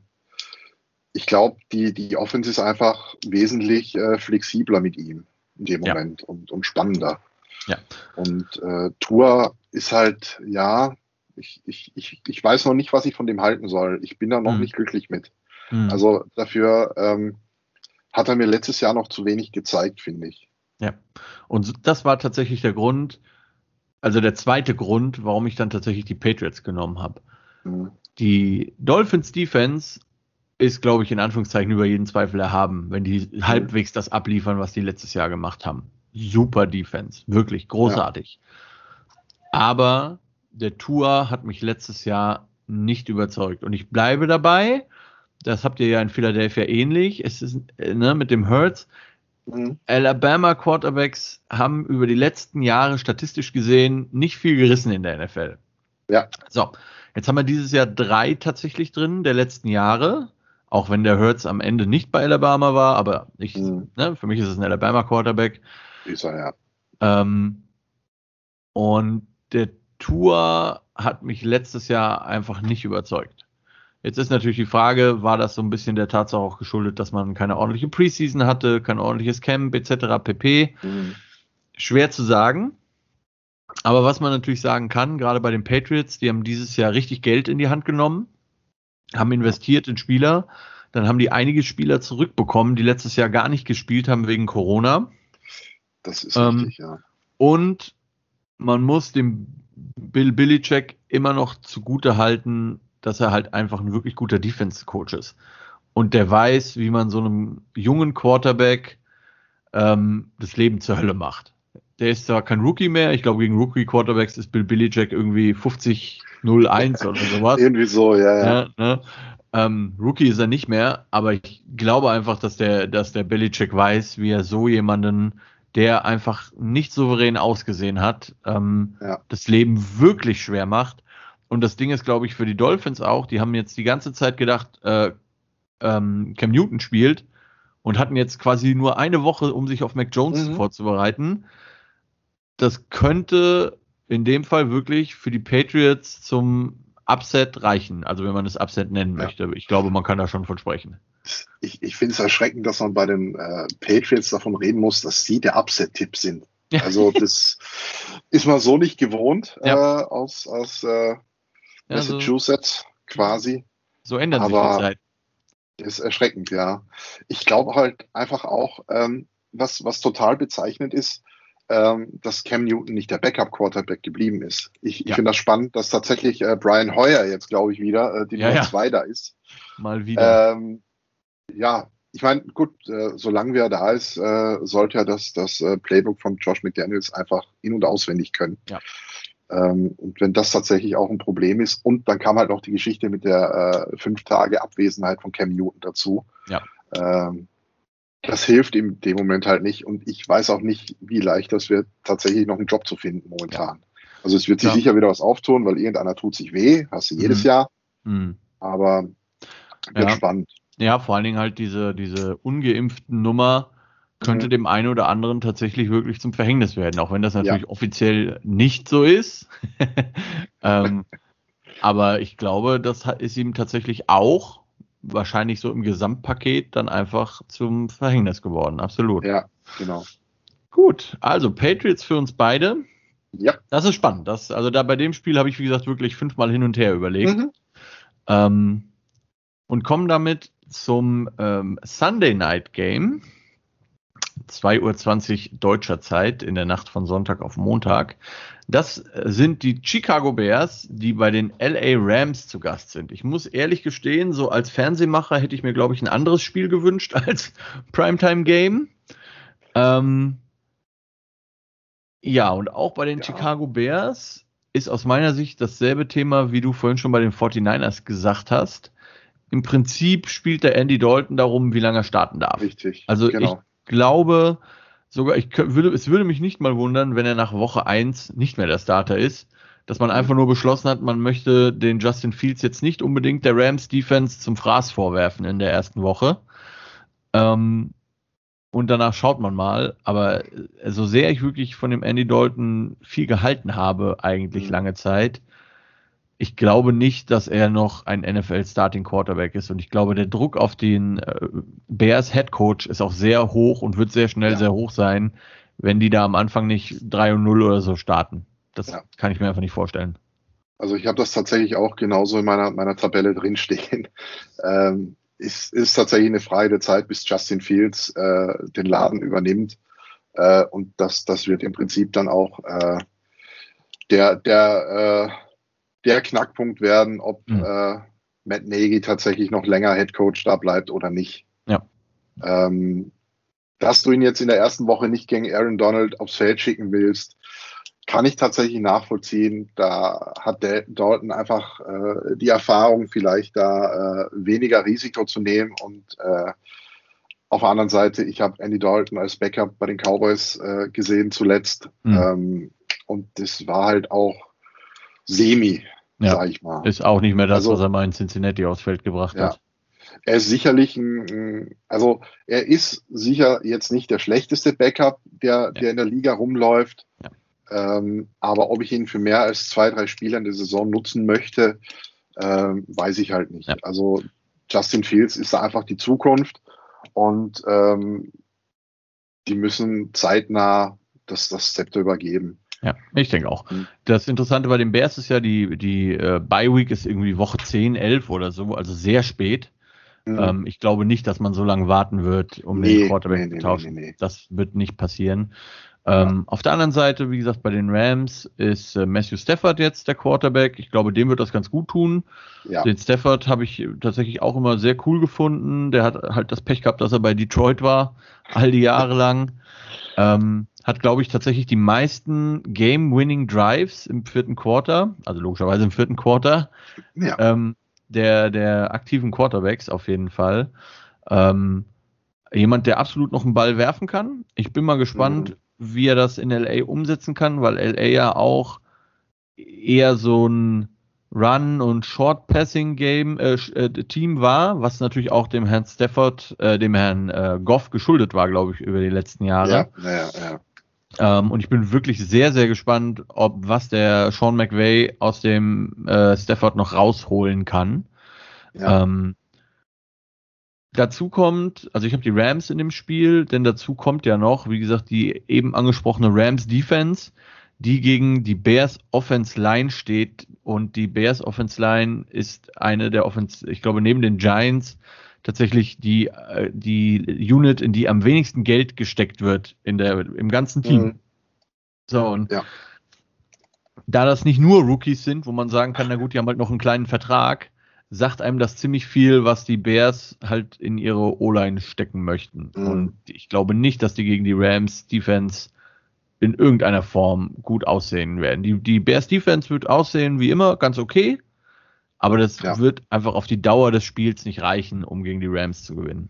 ich glaube, die, die Offense ist einfach wesentlich äh, flexibler mit ihm in dem Moment ja. und, und spannender. Ja. Und äh, Tour ist halt, ja, ich, ich, ich, ich weiß noch nicht, was ich von dem halten soll. Ich bin da noch mhm. nicht glücklich mit. Mhm. Also dafür ähm, hat er mir letztes Jahr noch zu wenig gezeigt, finde ich.
Ja, und das war tatsächlich der Grund, also der zweite Grund, warum ich dann tatsächlich die Patriots genommen habe. Mhm. Die Dolphins Defense ist, glaube ich, in Anführungszeichen über jeden Zweifel erhaben, wenn die mhm. halbwegs das abliefern, was die letztes Jahr gemacht haben super Defense, wirklich großartig. Ja. Aber der Tour hat mich letztes Jahr nicht überzeugt und ich bleibe dabei. Das habt ihr ja in Philadelphia ähnlich. Es ist ne, mit dem Hurts. Mhm. Alabama Quarterbacks haben über die letzten Jahre statistisch gesehen nicht viel gerissen in der NFL. Ja. So, jetzt haben wir dieses Jahr drei tatsächlich drin der letzten Jahre. Auch wenn der Hurts am Ende nicht bei Alabama war, aber ich, mhm. ne, für mich ist es ein Alabama Quarterback. Ist er, ja. Ähm, und der Tour hat mich letztes Jahr einfach nicht überzeugt. Jetzt ist natürlich die Frage, war das so ein bisschen der Tatsache auch geschuldet, dass man keine ordentliche Preseason hatte, kein ordentliches Camp etc. pp. Mhm. Schwer zu sagen. Aber was man natürlich sagen kann, gerade bei den Patriots, die haben dieses Jahr richtig Geld in die Hand genommen, haben investiert in Spieler. Dann haben die einige Spieler zurückbekommen, die letztes Jahr gar nicht gespielt haben wegen Corona. Das ist ähm, richtig, ja. Und man muss dem Bill Billycheck immer noch zugute halten, dass er halt einfach ein wirklich guter Defense-Coach ist. Und der weiß, wie man so einem jungen Quarterback ähm, das Leben zur Hölle macht. Der ist zwar kein Rookie mehr, ich glaube, gegen Rookie-Quarterbacks ist Bill Billycheck irgendwie 50-0-1 oder sowas.
Irgendwie so, ja, ja. ja ne?
ähm, Rookie ist er nicht mehr, aber ich glaube einfach, dass der, dass der Belichick weiß, wie er so jemanden der einfach nicht souverän ausgesehen hat, ähm, ja. das Leben wirklich schwer macht. Und das Ding ist, glaube ich, für die Dolphins auch, die haben jetzt die ganze Zeit gedacht, äh, ähm, Cam Newton spielt und hatten jetzt quasi nur eine Woche, um sich auf Mac Jones mhm. vorzubereiten. Das könnte in dem Fall wirklich für die Patriots zum Upset reichen, also wenn man es Upset nennen ja. möchte. Ich glaube, man kann da schon von sprechen
ich, ich finde es erschreckend, dass man bei den äh, Patriots davon reden muss, dass sie der Upset-Tipp sind. Ja. Also das ist man so nicht gewohnt ja. äh, aus, aus äh, Massachusetts ja, so, quasi.
So ändern sich die Zeit.
Ist erschreckend, ja. Ich glaube halt einfach auch, ähm, was, was total bezeichnend ist, ähm, dass Cam Newton nicht der Backup-Quarterback geblieben ist. Ich, ich finde das spannend, dass tatsächlich äh, Brian Hoyer jetzt, glaube ich, wieder äh, die Nummer zwei da ist.
Mal wieder.
Ähm, ja, ich meine, gut, äh, solange er da ist, äh, sollte er das, das äh, Playbook von Josh McDaniels einfach in- und auswendig können. Ja. Ähm, und wenn das tatsächlich auch ein Problem ist, und dann kam halt noch die Geschichte mit der äh, fünf Tage Abwesenheit von Cam Newton dazu. Ja. Ähm, das hilft ihm in dem Moment halt nicht. Und ich weiß auch nicht, wie leicht das wird, tatsächlich noch einen Job zu finden momentan. Also es wird sich ja. sicher wieder was auftun, weil irgendeiner tut sich weh, hast du jedes mhm. Jahr. Mhm. Aber
wird ja. spannend. Ja, vor allen Dingen halt diese, diese ungeimpften Nummer könnte mhm. dem einen oder anderen tatsächlich wirklich zum Verhängnis werden, auch wenn das natürlich ja. offiziell nicht so ist. ähm, aber ich glaube, das ist ihm tatsächlich auch wahrscheinlich so im Gesamtpaket dann einfach zum Verhängnis geworden. Absolut.
Ja, genau.
Gut, also Patriots für uns beide. Ja. Das ist spannend. Das, also da bei dem Spiel habe ich, wie gesagt, wirklich fünfmal hin und her überlegt. Mhm. Ähm, und kommen damit zum ähm, Sunday Night Game. 2.20 Uhr deutscher Zeit in der Nacht von Sonntag auf Montag. Das sind die Chicago Bears, die bei den LA Rams zu Gast sind. Ich muss ehrlich gestehen, so als Fernsehmacher hätte ich mir, glaube ich, ein anderes Spiel gewünscht als Primetime Game. Ähm, ja, und auch bei den ja. Chicago Bears ist aus meiner Sicht dasselbe Thema, wie du vorhin schon bei den 49ers gesagt hast. Im Prinzip spielt der Andy Dalton darum, wie lange er starten darf.
Richtig.
Also genau. ich glaube, sogar, ich würde, es würde mich nicht mal wundern, wenn er nach Woche 1 nicht mehr der Starter ist. Dass man einfach nur beschlossen hat, man möchte den Justin Fields jetzt nicht unbedingt der Rams Defense zum Fraß vorwerfen in der ersten Woche. Ähm, und danach schaut man mal. Aber äh, so sehr ich wirklich von dem Andy Dalton viel gehalten habe, eigentlich mhm. lange Zeit, ich glaube nicht, dass er noch ein NFL Starting Quarterback ist. Und ich glaube, der Druck auf den äh, Bears Head Coach ist auch sehr hoch und wird sehr schnell ja. sehr hoch sein, wenn die da am Anfang nicht 3 und 0 oder so starten. Das ja. kann ich mir einfach nicht vorstellen.
Also ich habe das tatsächlich auch genauso in meiner, meiner Tabelle drinstehen. Ähm, ist, ist tatsächlich eine freie Zeit, bis Justin Fields äh, den Laden übernimmt. Äh, und das, das wird im Prinzip dann auch äh, der, der, äh, der Knackpunkt werden, ob mhm. äh, Matt Nagy tatsächlich noch länger Head Coach da bleibt oder nicht.
Ja.
Ähm, dass du ihn jetzt in der ersten Woche nicht gegen Aaron Donald aufs Feld schicken willst, kann ich tatsächlich nachvollziehen. Da hat Dalton einfach äh, die Erfahrung, vielleicht da äh, weniger Risiko zu nehmen. Und äh, auf der anderen Seite, ich habe Andy Dalton als Backup bei den Cowboys äh, gesehen zuletzt. Mhm. Ähm, und das war halt auch semi,
ja, sag ich mal. Ist auch nicht mehr das, also, was er mal in Cincinnati aufs Feld gebracht ja. hat.
Er ist sicherlich ein, also er ist sicher jetzt nicht der schlechteste Backup, der, ja. der in der Liga rumläuft. Ja. Ähm, aber ob ich ihn für mehr als zwei, drei Spiele in der Saison nutzen möchte, ähm, weiß ich halt nicht. Ja. Also Justin Fields ist da einfach die Zukunft und ähm, die müssen zeitnah das, das Zepter übergeben.
Ja, ich denke auch. Mhm. Das Interessante bei den Bears ist ja, die, die äh, Bye Week ist irgendwie Woche 10, 11 oder so, also sehr spät. Mhm. Ähm, ich glaube nicht, dass man so lange warten wird, um nee, den Quarterback nee, zu tauschen. Nee, das wird nicht passieren. Ähm, auf der anderen Seite, wie gesagt, bei den Rams ist äh, Matthew Stafford jetzt der Quarterback. Ich glaube, dem wird das ganz gut tun. Ja. Den Stafford habe ich tatsächlich auch immer sehr cool gefunden. Der hat halt das Pech gehabt, dass er bei Detroit war, all die Jahre lang. Ähm, hat, glaube ich, tatsächlich die meisten Game-Winning Drives im vierten Quarter, also logischerweise im vierten Quarter, ja. ähm, der, der aktiven Quarterbacks auf jeden Fall. Ähm, jemand, der absolut noch einen Ball werfen kann. Ich bin mal gespannt, mhm wie er das in LA umsetzen kann, weil LA ja auch eher so ein Run- und Short-Passing-Game äh, äh, Team war, was natürlich auch dem Herrn Stafford, äh, dem Herrn äh, Goff geschuldet war, glaube ich, über die letzten Jahre. Ja, ja, ja. Ähm, und ich bin wirklich sehr, sehr gespannt, ob was der Sean McVay aus dem äh, Stafford noch rausholen kann. Ja. Ähm, Dazu kommt, also ich habe die Rams in dem Spiel, denn dazu kommt ja noch, wie gesagt, die eben angesprochene Rams Defense, die gegen die Bears Offense Line steht und die Bears Offense Line ist eine der Offense, ich glaube neben den Giants tatsächlich die äh, die Unit, in die am wenigsten Geld gesteckt wird in der im ganzen Team. Mhm. So und ja. da das nicht nur Rookies sind, wo man sagen kann, na gut, die haben halt noch einen kleinen Vertrag, sagt einem das ziemlich viel, was die Bears halt in ihre O-Line stecken möchten. Mhm. Und ich glaube nicht, dass die gegen die Rams Defense in irgendeiner Form gut aussehen werden. Die, die Bears Defense wird aussehen wie immer ganz okay, aber das ja. wird einfach auf die Dauer des Spiels nicht reichen, um gegen die Rams zu gewinnen.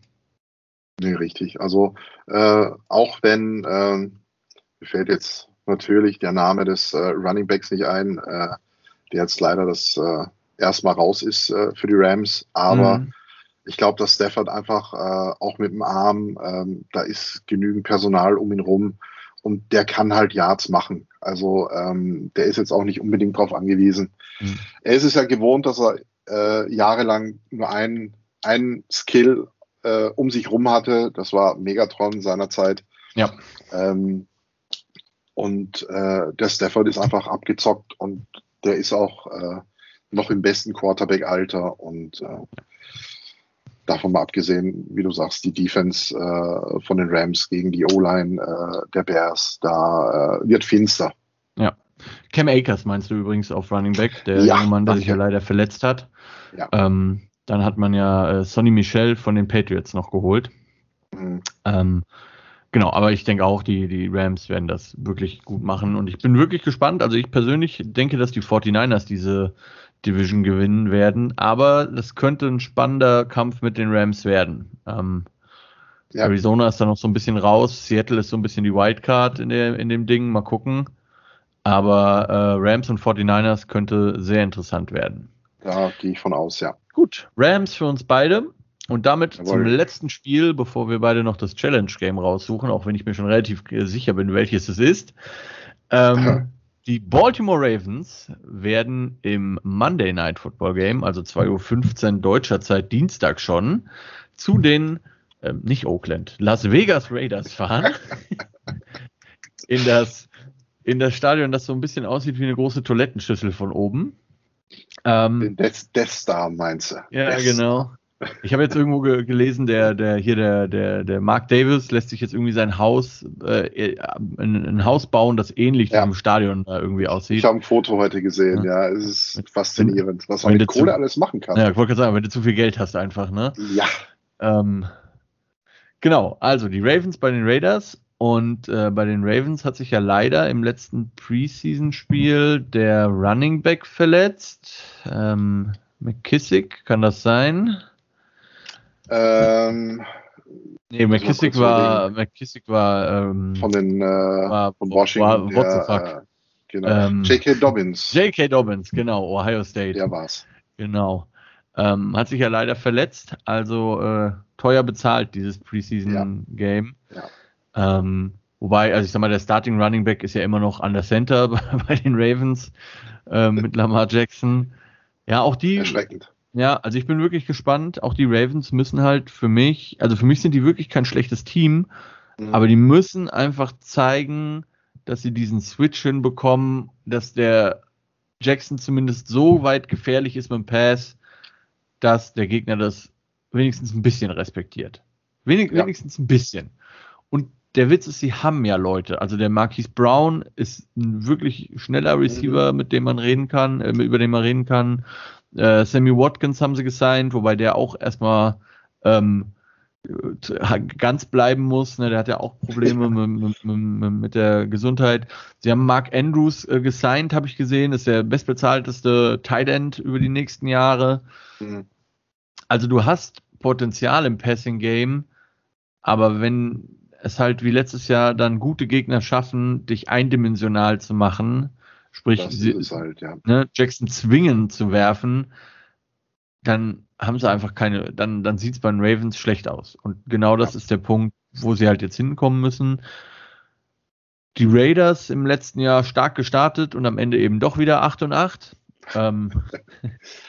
Nee, richtig. Also äh, auch wenn, äh, mir fällt jetzt natürlich der Name des äh, Running Backs nicht ein, äh, der jetzt leider das äh, erstmal raus ist äh, für die Rams. Aber mhm. ich glaube, dass Stafford einfach äh, auch mit dem Arm, ähm, da ist genügend Personal um ihn rum und der kann halt Yards machen. Also ähm, der ist jetzt auch nicht unbedingt darauf angewiesen. Mhm. Er ist es ja gewohnt, dass er äh, jahrelang nur einen, einen Skill äh, um sich rum hatte. Das war Megatron seinerzeit.
Ja.
Ähm, und äh, der Stafford ist einfach abgezockt und der ist auch äh, noch im besten Quarterback-Alter und äh, davon mal abgesehen, wie du sagst, die Defense äh, von den Rams gegen die O-Line äh, der Bears, da äh, wird finster.
Ja. Cam Akers meinst du übrigens auf Running Back, der ja, junge Mann, der sich ja leider verletzt hat. Ja. Ähm, dann hat man ja äh, Sonny Michel von den Patriots noch geholt. Mhm. Ähm, Genau, aber ich denke auch, die, die Rams werden das wirklich gut machen und ich bin wirklich gespannt. Also ich persönlich denke, dass die 49ers diese Division gewinnen werden, aber das könnte ein spannender Kampf mit den Rams werden. Ähm, ja. Arizona ist da noch so ein bisschen raus, Seattle ist so ein bisschen die Wildcard in, der, in dem Ding, mal gucken. Aber äh, Rams und 49ers könnte sehr interessant werden.
Da gehe ich von aus, ja.
Gut, Rams für uns beide. Und damit Jawohl. zum letzten Spiel, bevor wir beide noch das Challenge Game raussuchen, auch wenn ich mir schon relativ sicher bin, welches es ist. Ähm, die Baltimore Ravens werden im Monday Night Football Game, also 2.15 Uhr deutscher Zeit, Dienstag schon, zu den, ähm, nicht Oakland, Las Vegas Raiders fahren. in das, in das Stadion, das so ein bisschen aussieht wie eine große Toilettenschüssel von oben.
Ähm, Den Death, Death Star meinst du?
Ja, Death genau. Ich habe jetzt irgendwo ge gelesen, der, der hier der, der, der Mark Davis lässt sich jetzt irgendwie sein Haus, äh, ein, ein Haus bauen, das ähnlich ja. diesem Stadion äh, irgendwie aussieht.
Ich habe ein Foto heute gesehen, ja, ja es ist mit, faszinierend, was man mit Kohle zu, alles machen kann.
Ja, ich wollte gerade sagen, wenn du zu viel Geld hast einfach, ne?
Ja.
Ähm, genau, also die Ravens bei den Raiders und äh, bei den Ravens hat sich ja leider im letzten Preseason-Spiel der Running Back verletzt. Ähm, McKissick, kann das sein?
Ähm,
nee, McKissick war, McKissick war, ähm,
von den, äh, war, von Washington.
War, what the fuck? Äh,
genau. Ähm, J.K. Dobbins.
J.K. Dobbins, genau, Ohio State.
Der war's.
Genau. Ähm, hat sich ja leider verletzt, also äh, teuer bezahlt, dieses Preseason-Game. Ja. ja. Ähm, wobei, also ich sag mal, der Starting Running Back ist ja immer noch an der Center bei den Ravens äh, mit Lamar Jackson. Ja, auch die.
Erschreckend.
Ja, also ich bin wirklich gespannt. Auch die Ravens müssen halt für mich, also für mich sind die wirklich kein schlechtes Team, mhm. aber die müssen einfach zeigen, dass sie diesen Switch hinbekommen, dass der Jackson zumindest so weit gefährlich ist mit dem Pass, dass der Gegner das wenigstens ein bisschen respektiert. Wenig, ja. Wenigstens ein bisschen. Der Witz ist, sie haben ja Leute. Also der Marquise Brown ist ein wirklich schneller Receiver, mhm. mit dem man reden kann, äh, über den man reden kann. Äh, Sammy Watkins haben sie gesigned, wobei der auch erstmal ähm, ganz bleiben muss. Ne? Der hat ja auch Probleme mit, mit, mit, der Gesundheit. Sie haben Mark Andrews äh, gesigned, habe ich gesehen. ist der bestbezahlteste Tight End über die nächsten Jahre. Mhm. Also du hast Potenzial im Passing Game, aber wenn es halt wie letztes Jahr dann gute Gegner schaffen, dich eindimensional zu machen, sprich sie, halt, ja. ne, Jackson zwingen zu werfen, dann haben sie einfach keine, dann, dann sieht es bei den Ravens schlecht aus. Und genau das ja. ist der Punkt, wo sie halt jetzt hinkommen müssen. Die Raiders im letzten Jahr stark gestartet und am Ende eben doch wieder 8 und 8. Ähm,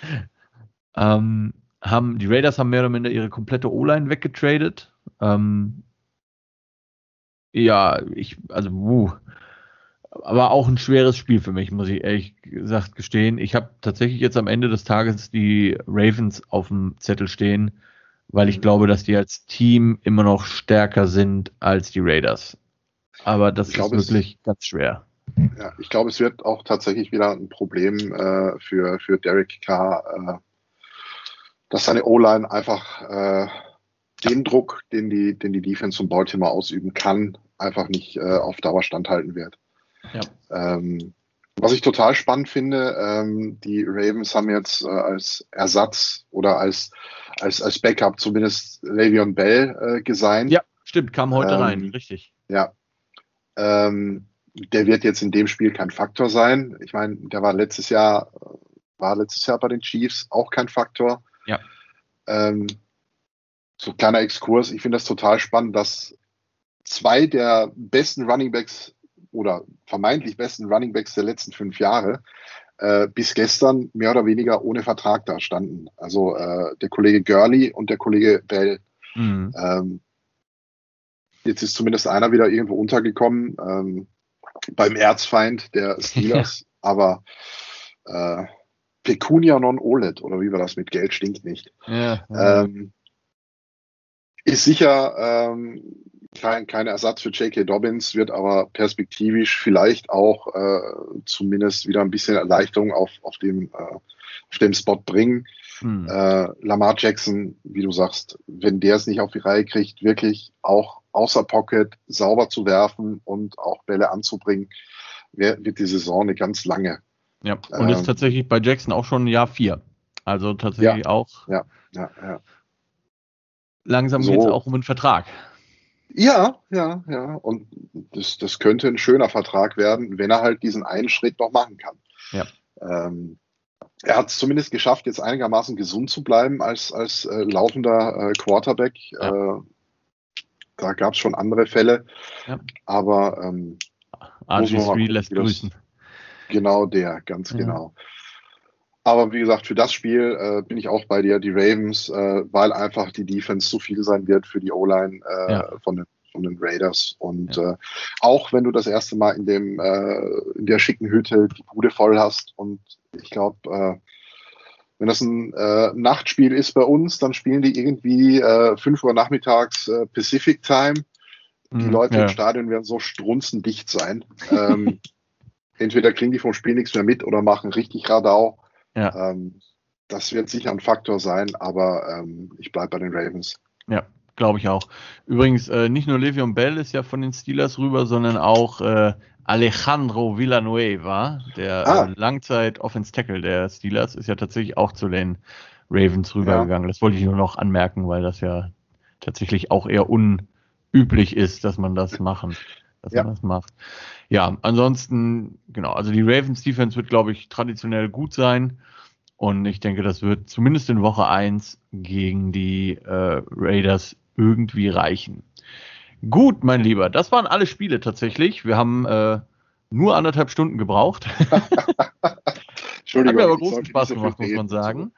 ähm, haben, die Raiders haben mehr oder minder ihre komplette O-Line weggetradet. Ähm, ja, ich, also, wuh, aber auch ein schweres Spiel für mich, muss ich ehrlich gesagt gestehen. Ich habe tatsächlich jetzt am Ende des Tages die Ravens auf dem Zettel stehen, weil ich mhm. glaube, dass die als Team immer noch stärker sind als die Raiders. Aber das glaube, ist wirklich es, ganz schwer.
Ja, ich glaube, es wird auch tatsächlich wieder ein Problem äh, für, für Derek Carr, äh, dass seine O-Line einfach äh, den Druck, den die, den die Defense von Baltimore ausüben kann, einfach nicht äh, auf Dauer standhalten wird. Ja. Ähm, was ich total spannend finde, ähm, die Ravens haben jetzt äh, als Ersatz oder als, als, als Backup zumindest Le'Veon Bell äh, gesigned.
Ja, stimmt, kam heute ähm, rein, richtig.
Ja. Ähm, der wird jetzt in dem Spiel kein Faktor sein. Ich meine, der war letztes Jahr, war letztes Jahr bei den Chiefs auch kein Faktor.
Ja.
Ähm, so kleiner Exkurs. Ich finde das total spannend, dass zwei der besten Running Backs oder vermeintlich besten Running Backs der letzten fünf Jahre äh, bis gestern mehr oder weniger ohne Vertrag da standen. Also äh, der Kollege Gurley und der Kollege Bell. Mhm. Ähm, jetzt ist zumindest einer wieder irgendwo untergekommen ähm, beim Erzfeind der Steelers, aber äh, Pecunia non olet oder wie war das mit Geld stinkt nicht.
Ja, ja.
Ähm, ist sicher ähm, kein, kein Ersatz für J.K. Dobbins, wird aber perspektivisch vielleicht auch äh, zumindest wieder ein bisschen Erleichterung auf, auf, dem, äh, auf dem Spot bringen. Hm. Äh, Lamar Jackson, wie du sagst, wenn der es nicht auf die Reihe kriegt, wirklich auch außer Pocket sauber zu werfen und auch Bälle anzubringen, wird die Saison eine ganz lange.
Ja, und ähm, ist tatsächlich bei Jackson auch schon Jahr vier. Also tatsächlich
ja,
auch.
Ja, ja, ja.
Langsam so. geht es auch um einen Vertrag.
Ja, ja, ja. Und das, das könnte ein schöner Vertrag werden, wenn er halt diesen einen Schritt noch machen kann.
Ja.
Ähm, er hat es zumindest geschafft, jetzt einigermaßen gesund zu bleiben als, als äh, laufender äh, Quarterback. Ja. Äh, da gab es schon andere Fälle. Ja. Aber ähm,
RG3 lässt grüßen.
Genau der, ganz ja. genau. Aber wie gesagt, für das Spiel äh, bin ich auch bei dir, die Ravens, äh, weil einfach die Defense zu viel sein wird für die O-Line äh, ja. von, den, von den Raiders. Und ja. äh, auch wenn du das erste Mal in dem äh, in der schicken Hütte die Bude voll hast und ich glaube, äh, wenn das ein Nachtspiel ist bei uns, dann spielen die irgendwie äh, 5 Uhr nachmittags Pacific Time. Die mhm, Leute ja. im Stadion werden so strunzendicht sein. Ähm, entweder kriegen die vom Spiel nichts mehr mit oder machen richtig Radau.
Ja.
Ähm, das wird sicher ein Faktor sein, aber ähm, ich bleibe bei den Ravens.
Ja, glaube ich auch. Übrigens, äh, nicht nur Le'Veon Bell ist ja von den Steelers rüber, sondern auch äh, Alejandro Villanueva, der ah. äh, Langzeit-Offense-Tackle der Steelers, ist ja tatsächlich auch zu den Ravens rübergegangen. Ja. Das wollte ich nur noch anmerken, weil das ja tatsächlich auch eher unüblich ist, dass man das machen, dass ja. man das macht. Ja, ansonsten, genau, also die Ravens Defense wird, glaube ich, traditionell gut sein. Und ich denke, das wird zumindest in Woche 1 gegen die äh, Raiders irgendwie reichen. Gut, mein Lieber, das waren alle Spiele tatsächlich. Wir haben äh, nur anderthalb Stunden gebraucht.
Entschuldigung.
Hat mir aber großen Spaß gemacht, muss man sagen.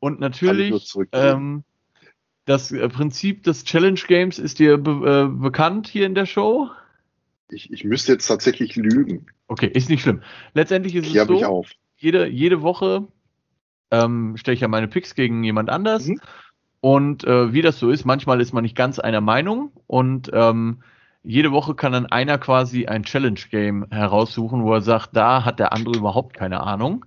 Und natürlich, ähm, das äh, Prinzip des Challenge Games ist dir be äh, bekannt hier in der Show?
Ich, ich müsste jetzt tatsächlich lügen.
Okay, ist nicht schlimm. Letztendlich ist
Klär
es so,
auf.
Jede, jede Woche ähm, stelle ich ja meine Picks gegen jemand anders. Mhm. Und äh, wie das so ist, manchmal ist man nicht ganz einer Meinung und ähm, jede Woche kann dann einer quasi ein Challenge-Game heraussuchen, wo er sagt, da hat der andere überhaupt keine Ahnung.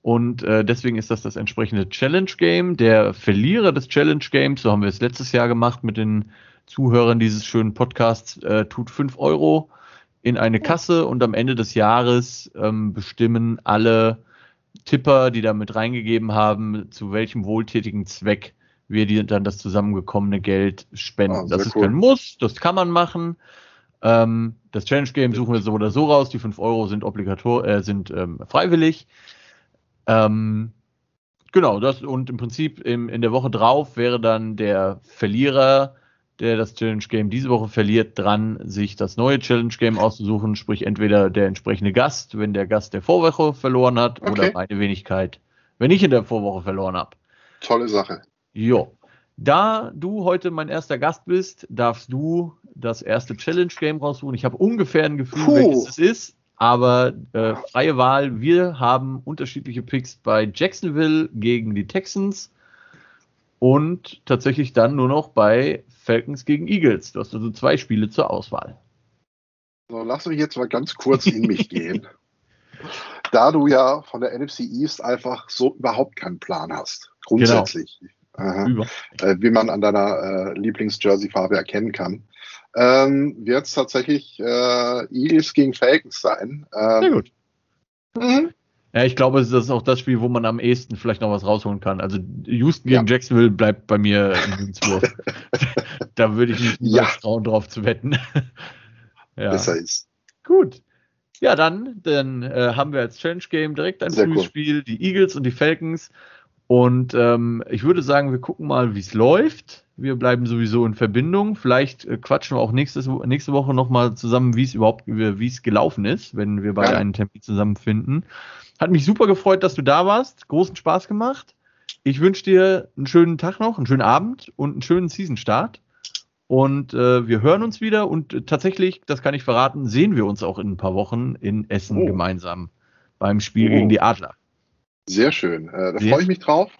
Und äh, deswegen ist das das entsprechende Challenge-Game. Der Verlierer des Challenge-Games, so haben wir es letztes Jahr gemacht mit den Zuhörern dieses schönen Podcasts, äh, tut fünf Euro in eine Kasse und am Ende des Jahres ähm, bestimmen alle Tipper, die da mit reingegeben haben, zu welchem wohltätigen Zweck wir die dann das zusammengekommene Geld spenden. Ah, das ist cool. kein Muss, das kann man machen. Ähm, das Challenge Game suchen wir so oder so raus. Die fünf Euro sind obligator, äh, sind ähm, freiwillig. Ähm, genau, das und im Prinzip im, in der Woche drauf wäre dann der Verlierer der das Challenge Game diese Woche verliert, dran, sich das neue Challenge Game auszusuchen, sprich entweder der entsprechende Gast, wenn der Gast der Vorwoche verloren hat, okay. oder meine Wenigkeit, wenn ich in der Vorwoche verloren habe.
Tolle Sache.
Jo. Da du heute mein erster Gast bist, darfst du das erste Challenge Game raussuchen. Ich habe ungefähr ein Gefühl, Puh. welches es ist, aber äh, freie Wahl. Wir haben unterschiedliche Picks bei Jacksonville gegen die Texans und tatsächlich dann nur noch bei Falcons gegen Eagles. Du hast also zwei Spiele zur Auswahl.
So, lass mich jetzt mal ganz kurz in mich gehen. Da du ja von der NFC East einfach so überhaupt keinen Plan hast, grundsätzlich, genau. äh, wie man an deiner äh, Lieblings-Jersey-Farbe erkennen kann, ähm, wird es tatsächlich äh, Eagles gegen Falcons sein.
Ähm, Sehr gut. Mhm. Ja, ich glaube, das ist auch das Spiel, wo man am ehesten vielleicht noch was rausholen kann. Also Houston gegen ja. Jacksonville bleibt bei mir im Münzwurf. da würde ich mich nicht ja. trauen, drauf zu wetten.
ja. Besser ist.
Gut. Ja, dann, dann äh, haben wir als Challenge Game direkt ein Sehr frühes cool. Spiel, die Eagles und die Falcons. Und ähm, ich würde sagen, wir gucken mal, wie es läuft. Wir bleiben sowieso in Verbindung. Vielleicht äh, quatschen wir auch nächstes, nächste Woche nochmal zusammen, wie es überhaupt, wie es gelaufen ist, wenn wir beide ja. einen Termin zusammenfinden. Hat mich super gefreut, dass du da warst. Großen Spaß gemacht. Ich wünsche dir einen schönen Tag noch, einen schönen Abend und einen schönen Season-Start. Und äh, wir hören uns wieder und äh, tatsächlich, das kann ich verraten, sehen wir uns auch in ein paar Wochen in Essen oh. gemeinsam beim Spiel oh. gegen die Adler.
Sehr schön. Äh, da freue ich mich drauf.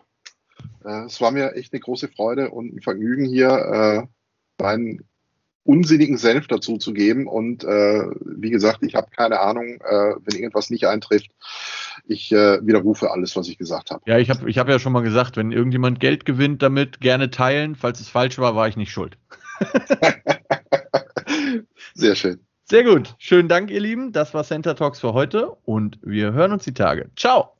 Äh, es war mir echt eine große Freude und ein Vergnügen hier, äh, meinen unsinnigen Senf dazu zu geben. Und äh, wie gesagt, ich habe keine Ahnung, äh, wenn irgendwas nicht eintrifft. Ich äh, widerrufe alles, was ich gesagt habe.
Ja, ich habe ich hab ja schon mal gesagt, wenn irgendjemand Geld gewinnt damit, gerne teilen. Falls es falsch war, war ich nicht schuld.
Sehr schön.
Sehr gut. Schönen Dank, ihr Lieben. Das war Center Talks für heute und wir hören uns die Tage. Ciao.